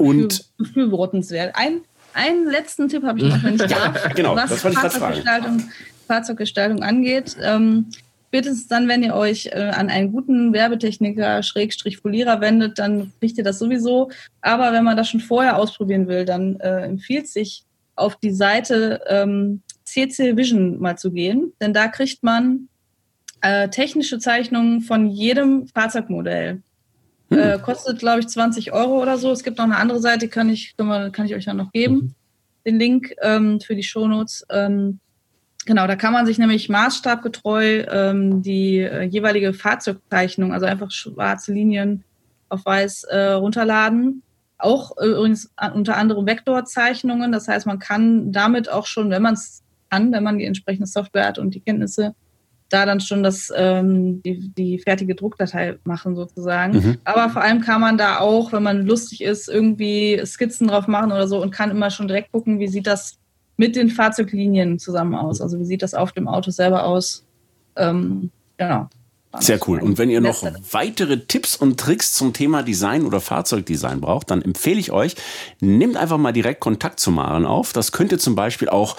befürwortenswert. Ein einen letzten Tipp habe ich noch, wenn ich darf. [laughs] genau, was das wollte Fahrzeuggestaltung, Fahrzeuggestaltung angeht. Ähm, spätestens dann, wenn ihr euch äh, an einen guten Werbetechniker, Schrägstrich Folierer wendet, dann kriegt ihr das sowieso. Aber wenn man das schon vorher ausprobieren will, dann äh, empfiehlt sich auf die Seite ähm, CC Vision mal zu gehen, denn da kriegt man äh, technische Zeichnungen von jedem Fahrzeugmodell. Hm. Äh, kostet, glaube ich, 20 Euro oder so. Es gibt noch eine andere Seite, kann ich, kann, kann ich euch dann noch geben. Mhm. Den Link ähm, für die Shownotes. Ähm, genau, da kann man sich nämlich maßstabgetreu ähm, die äh, jeweilige Fahrzeugzeichnung, also einfach schwarze Linien auf weiß äh, runterladen. Auch äh, übrigens unter anderem Vektorzeichnungen. Das heißt, man kann damit auch schon, wenn man es kann, wenn man die entsprechende Software hat und die Kenntnisse, da dann schon das, ähm, die, die fertige Druckdatei machen sozusagen. Mhm. Aber vor allem kann man da auch, wenn man lustig ist, irgendwie Skizzen drauf machen oder so und kann immer schon direkt gucken, wie sieht das mit den Fahrzeuglinien zusammen aus. Also wie sieht das auf dem Auto selber aus. Ähm, genau. Sehr cool. Und wenn ihr noch weitere Tipps und Tricks zum Thema Design oder Fahrzeugdesign braucht, dann empfehle ich euch, nehmt einfach mal direkt Kontakt zu Maren auf. Das könnt ihr zum Beispiel auch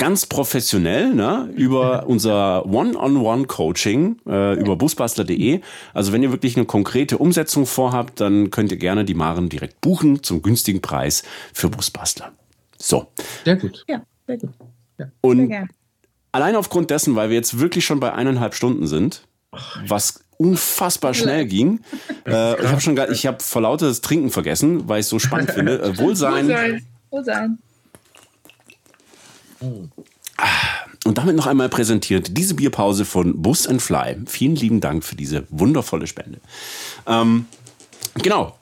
ganz professionell ne, über unser One-on-One-Coaching äh, über busbastler.de. Also wenn ihr wirklich eine konkrete Umsetzung vorhabt, dann könnt ihr gerne die Maren direkt buchen zum günstigen Preis für Busbastler. So. Sehr gut. Ja, sehr gut. Ja. Und allein aufgrund dessen, weil wir jetzt wirklich schon bei eineinhalb Stunden sind, was unfassbar schnell ging. [laughs] Äh, ich habe schon, ich habe vor lauter Trinken vergessen, weil ich es so spannend [laughs] finde. Äh, Wohlsein. Wohlsein. Wohlsein. Und damit noch einmal präsentiert diese Bierpause von Bus and Fly. Vielen lieben Dank für diese wundervolle Spende. Ähm, genau,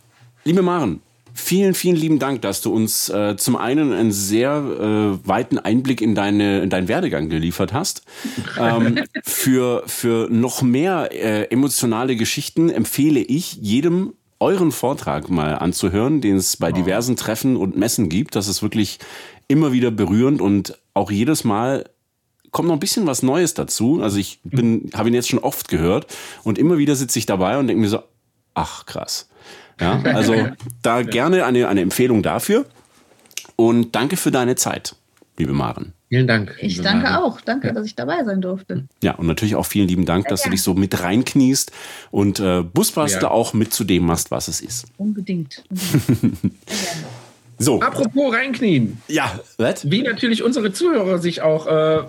liebe Maren, vielen, vielen lieben Dank, dass du uns äh, zum einen einen sehr äh, weiten Einblick in, deine, in deinen Werdegang geliefert hast. Ähm, [laughs] für, für noch mehr äh, emotionale Geschichten empfehle ich jedem euren Vortrag mal anzuhören, den es bei diversen Treffen und Messen gibt. Das ist wirklich immer wieder berührend und auch jedes Mal kommt noch ein bisschen was Neues dazu. Also ich bin, habe ihn jetzt schon oft gehört und immer wieder sitze ich dabei und denke mir so, ach krass. Ja, also [laughs] da gerne eine, eine Empfehlung dafür und danke für deine Zeit, liebe Maren. Vielen Dank. Ich danke Maren. auch. Danke, ja. dass ich dabei sein durfte. Ja, und natürlich auch vielen lieben Dank, dass ja. du dich so mit reinkniest und äh, Busbastler ja. auch mit zu dem machst, was es ist. Unbedingt. Unbedingt. [laughs] So. Apropos reinknien. Ja, was? Wie natürlich unsere Zuhörer sich auch äh,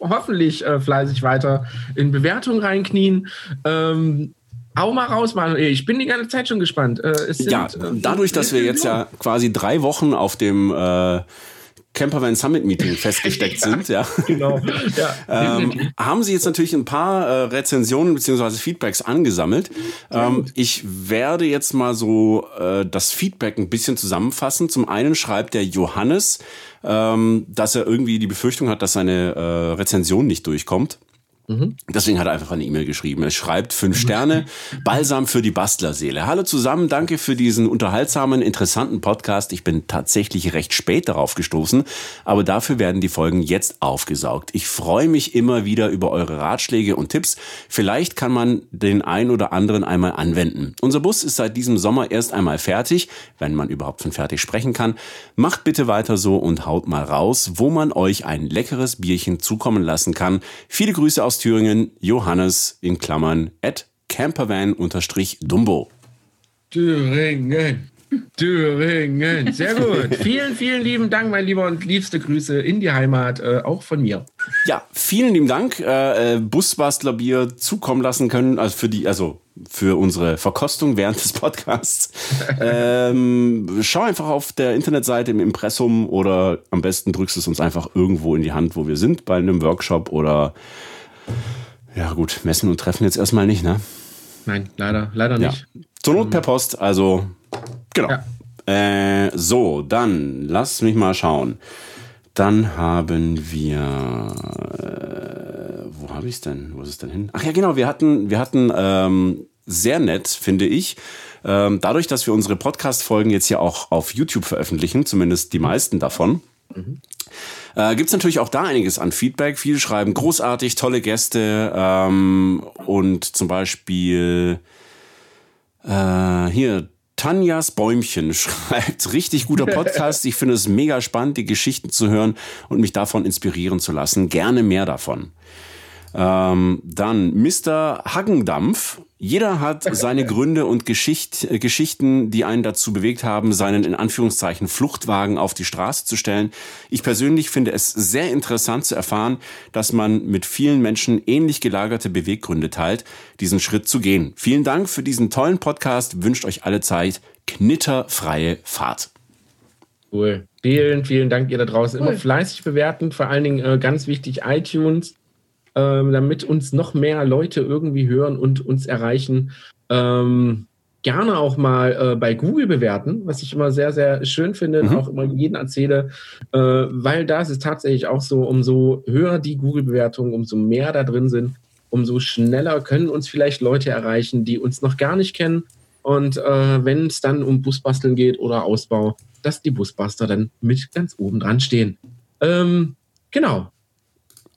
hoffentlich äh, fleißig weiter in Bewertung reinknien. Ähm, Hau mal raus, Manuel. Ich bin die ganze Zeit schon gespannt. Äh, sind, ja, äh, dadurch, dass wir jetzt ja quasi drei Wochen auf dem äh, Campervan Summit Meeting [laughs] festgesteckt ja, sind. Ja, genau. Ja, [laughs] ähm, haben Sie jetzt natürlich ein paar äh, Rezensionen beziehungsweise Feedbacks angesammelt. Ähm, ich werde jetzt mal so äh, das Feedback ein bisschen zusammenfassen. Zum einen schreibt der Johannes, ähm, dass er irgendwie die Befürchtung hat, dass seine äh, Rezension nicht durchkommt. Mhm. Deswegen hat er einfach eine E-Mail geschrieben. Er schreibt fünf Sterne, Balsam für die Bastlerseele. Hallo zusammen, danke für diesen unterhaltsamen, interessanten Podcast. Ich bin tatsächlich recht spät darauf gestoßen, aber dafür werden die Folgen jetzt aufgesaugt. Ich freue mich immer wieder über eure Ratschläge und Tipps. Vielleicht kann man den ein oder anderen einmal anwenden. Unser Bus ist seit diesem Sommer erst einmal fertig, wenn man überhaupt von fertig sprechen kann. Macht bitte weiter so und haut mal raus, wo man euch ein leckeres Bierchen zukommen lassen kann. Viele Grüße aus aus Thüringen, Johannes in Klammern at campervan-dumbo. Thüringen. Thüringen. Sehr [laughs] gut. vielen, vielen lieben Dank, mein Lieber, und liebste Grüße in die Heimat, äh, auch von mir. Ja, vielen lieben Dank. Äh, äh Busbastlerbier zukommen lassen können, also für die, also für unsere Verkostung während des Podcasts. [laughs] ähm, schau einfach auf der Internetseite im Impressum oder am besten drückst du es uns einfach irgendwo in die Hand, wo wir sind, bei einem Workshop oder ja, gut, messen und treffen jetzt erstmal nicht, ne? Nein, leider, leider nicht. Ja. Zur Not per Post, also genau. Ja. Äh, so, dann lass mich mal schauen. Dann haben wir. Äh, wo habe ich es denn? Wo ist es denn hin? Ach ja, genau, wir hatten, wir hatten ähm, sehr nett, finde ich. Ähm, dadurch, dass wir unsere Podcast-Folgen jetzt ja auch auf YouTube veröffentlichen, zumindest die meisten davon, mhm. Äh, Gibt es natürlich auch da einiges an Feedback. Viele schreiben großartig, tolle Gäste ähm, und zum Beispiel äh, hier Tanjas Bäumchen [laughs] schreibt, richtig guter Podcast. Ich finde es mega spannend, die Geschichten zu hören und mich davon inspirieren zu lassen. Gerne mehr davon. Ähm, dann Mr. Haggendampf. Jeder hat [laughs] seine Gründe und Geschicht, äh, Geschichten, die einen dazu bewegt haben, seinen in Anführungszeichen Fluchtwagen auf die Straße zu stellen. Ich persönlich finde es sehr interessant zu erfahren, dass man mit vielen Menschen ähnlich gelagerte Beweggründe teilt, diesen Schritt zu gehen. Vielen Dank für diesen tollen Podcast. Wünscht euch alle Zeit knitterfreie Fahrt. Cool. Vielen, vielen Dank ihr da draußen. Cool. Immer fleißig bewerten, vor allen Dingen äh, ganz wichtig iTunes ähm, damit uns noch mehr Leute irgendwie hören und uns erreichen. Ähm, gerne auch mal äh, bei Google bewerten, was ich immer sehr, sehr schön finde, mhm. auch immer jeden erzähle, äh, weil da ist es tatsächlich auch so, umso höher die Google-Bewertungen, umso mehr da drin sind, umso schneller können uns vielleicht Leute erreichen, die uns noch gar nicht kennen. Und äh, wenn es dann um Busbasteln geht oder Ausbau, dass die Busbuster dann mit ganz oben dran stehen. Ähm, genau.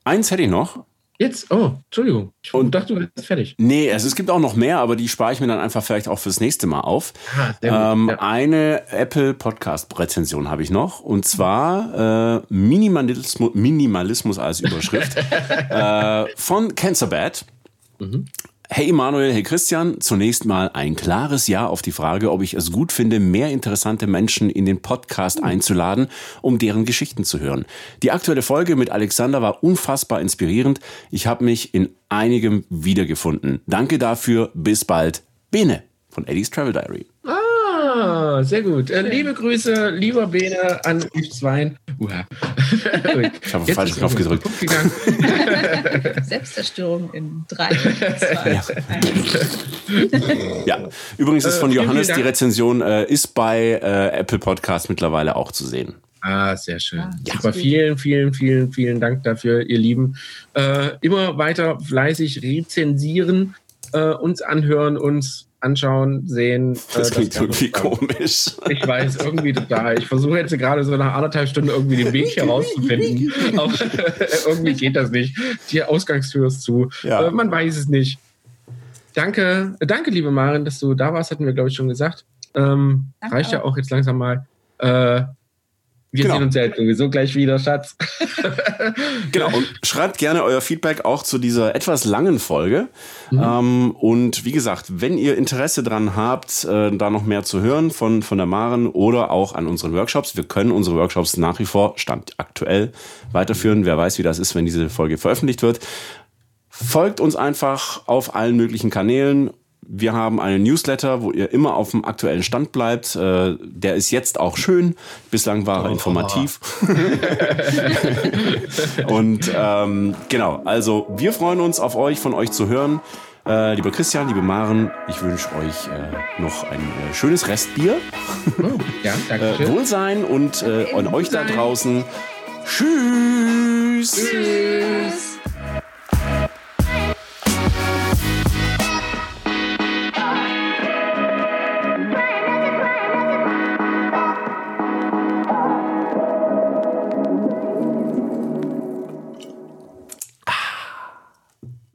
Eins hätte ich noch. Jetzt? Oh, Entschuldigung. Ich und, dachte, du wärst fertig. Nee, also es gibt auch noch mehr, aber die spare ich mir dann einfach vielleicht auch fürs nächste Mal auf. Ah, ähm, ja. Eine Apple Podcast-Rezension habe ich noch. Und zwar äh, Minimalismus, Minimalismus als Überschrift [laughs] äh, von Cancerbad. Mhm. Hey Emanuel, hey Christian, zunächst mal ein klares Ja auf die Frage, ob ich es gut finde, mehr interessante Menschen in den Podcast einzuladen, um deren Geschichten zu hören. Die aktuelle Folge mit Alexander war unfassbar inspirierend. Ich habe mich in einigem wiedergefunden. Danke dafür. Bis bald. Bene von Eddie's Travel Diary. Ah. Sehr gut. Äh, liebe Grüße, lieber Bene an Yves Zwein. Uha. ich habe falsch Knopf gedrückt. [laughs] Selbstzerstörung in 3, 2, 1. Ja, übrigens ist von äh, Johannes die Rezension, äh, ist bei äh, Apple Podcast mittlerweile auch zu sehen. Ah, sehr schön. Ah, ja. Super, vielen, vielen, vielen, vielen Dank dafür, ihr Lieben. Äh, immer weiter fleißig rezensieren, äh, uns anhören, uns anschauen, sehen. Äh, das klingt das irgendwie komisch. Ich weiß, irgendwie total. Ich versuche jetzt gerade so nach anderthalb Stunden irgendwie den Weg hier rauszufinden. [laughs] Aber irgendwie geht das nicht. Die Ausgangstür ist zu. Ja. Äh, man weiß es nicht. Danke, danke, liebe Marin, dass du da warst, hatten wir, glaube ich, schon gesagt. Ähm, reicht ja auch jetzt langsam mal. Äh, wir genau. sehen uns ja sowieso gleich wieder, Schatz. [laughs] genau, und schreibt gerne euer Feedback auch zu dieser etwas langen Folge. Mhm. Ähm, und wie gesagt, wenn ihr Interesse dran habt, äh, da noch mehr zu hören von, von der Maren oder auch an unseren Workshops, wir können unsere Workshops nach wie vor, Stand aktuell, weiterführen. Wer weiß, wie das ist, wenn diese Folge veröffentlicht wird. Folgt uns einfach auf allen möglichen Kanälen Wir haben einen Newsletter, wo ihr immer auf dem aktuellen Stand bleibt. Äh, der ist jetzt auch schön. Bislang war er oh, informativ. [laughs] [laughs] Und ähm, genau, also wir freuen uns auf euch, von euch zu hören. Äh, lieber Christian, liebe Maren, ich wünsche euch äh, noch ein äh, schönes Restbier. Oh, ja, danke. Äh, Wohlsein und äh, an euch da draußen. Tschüss. Tschüss.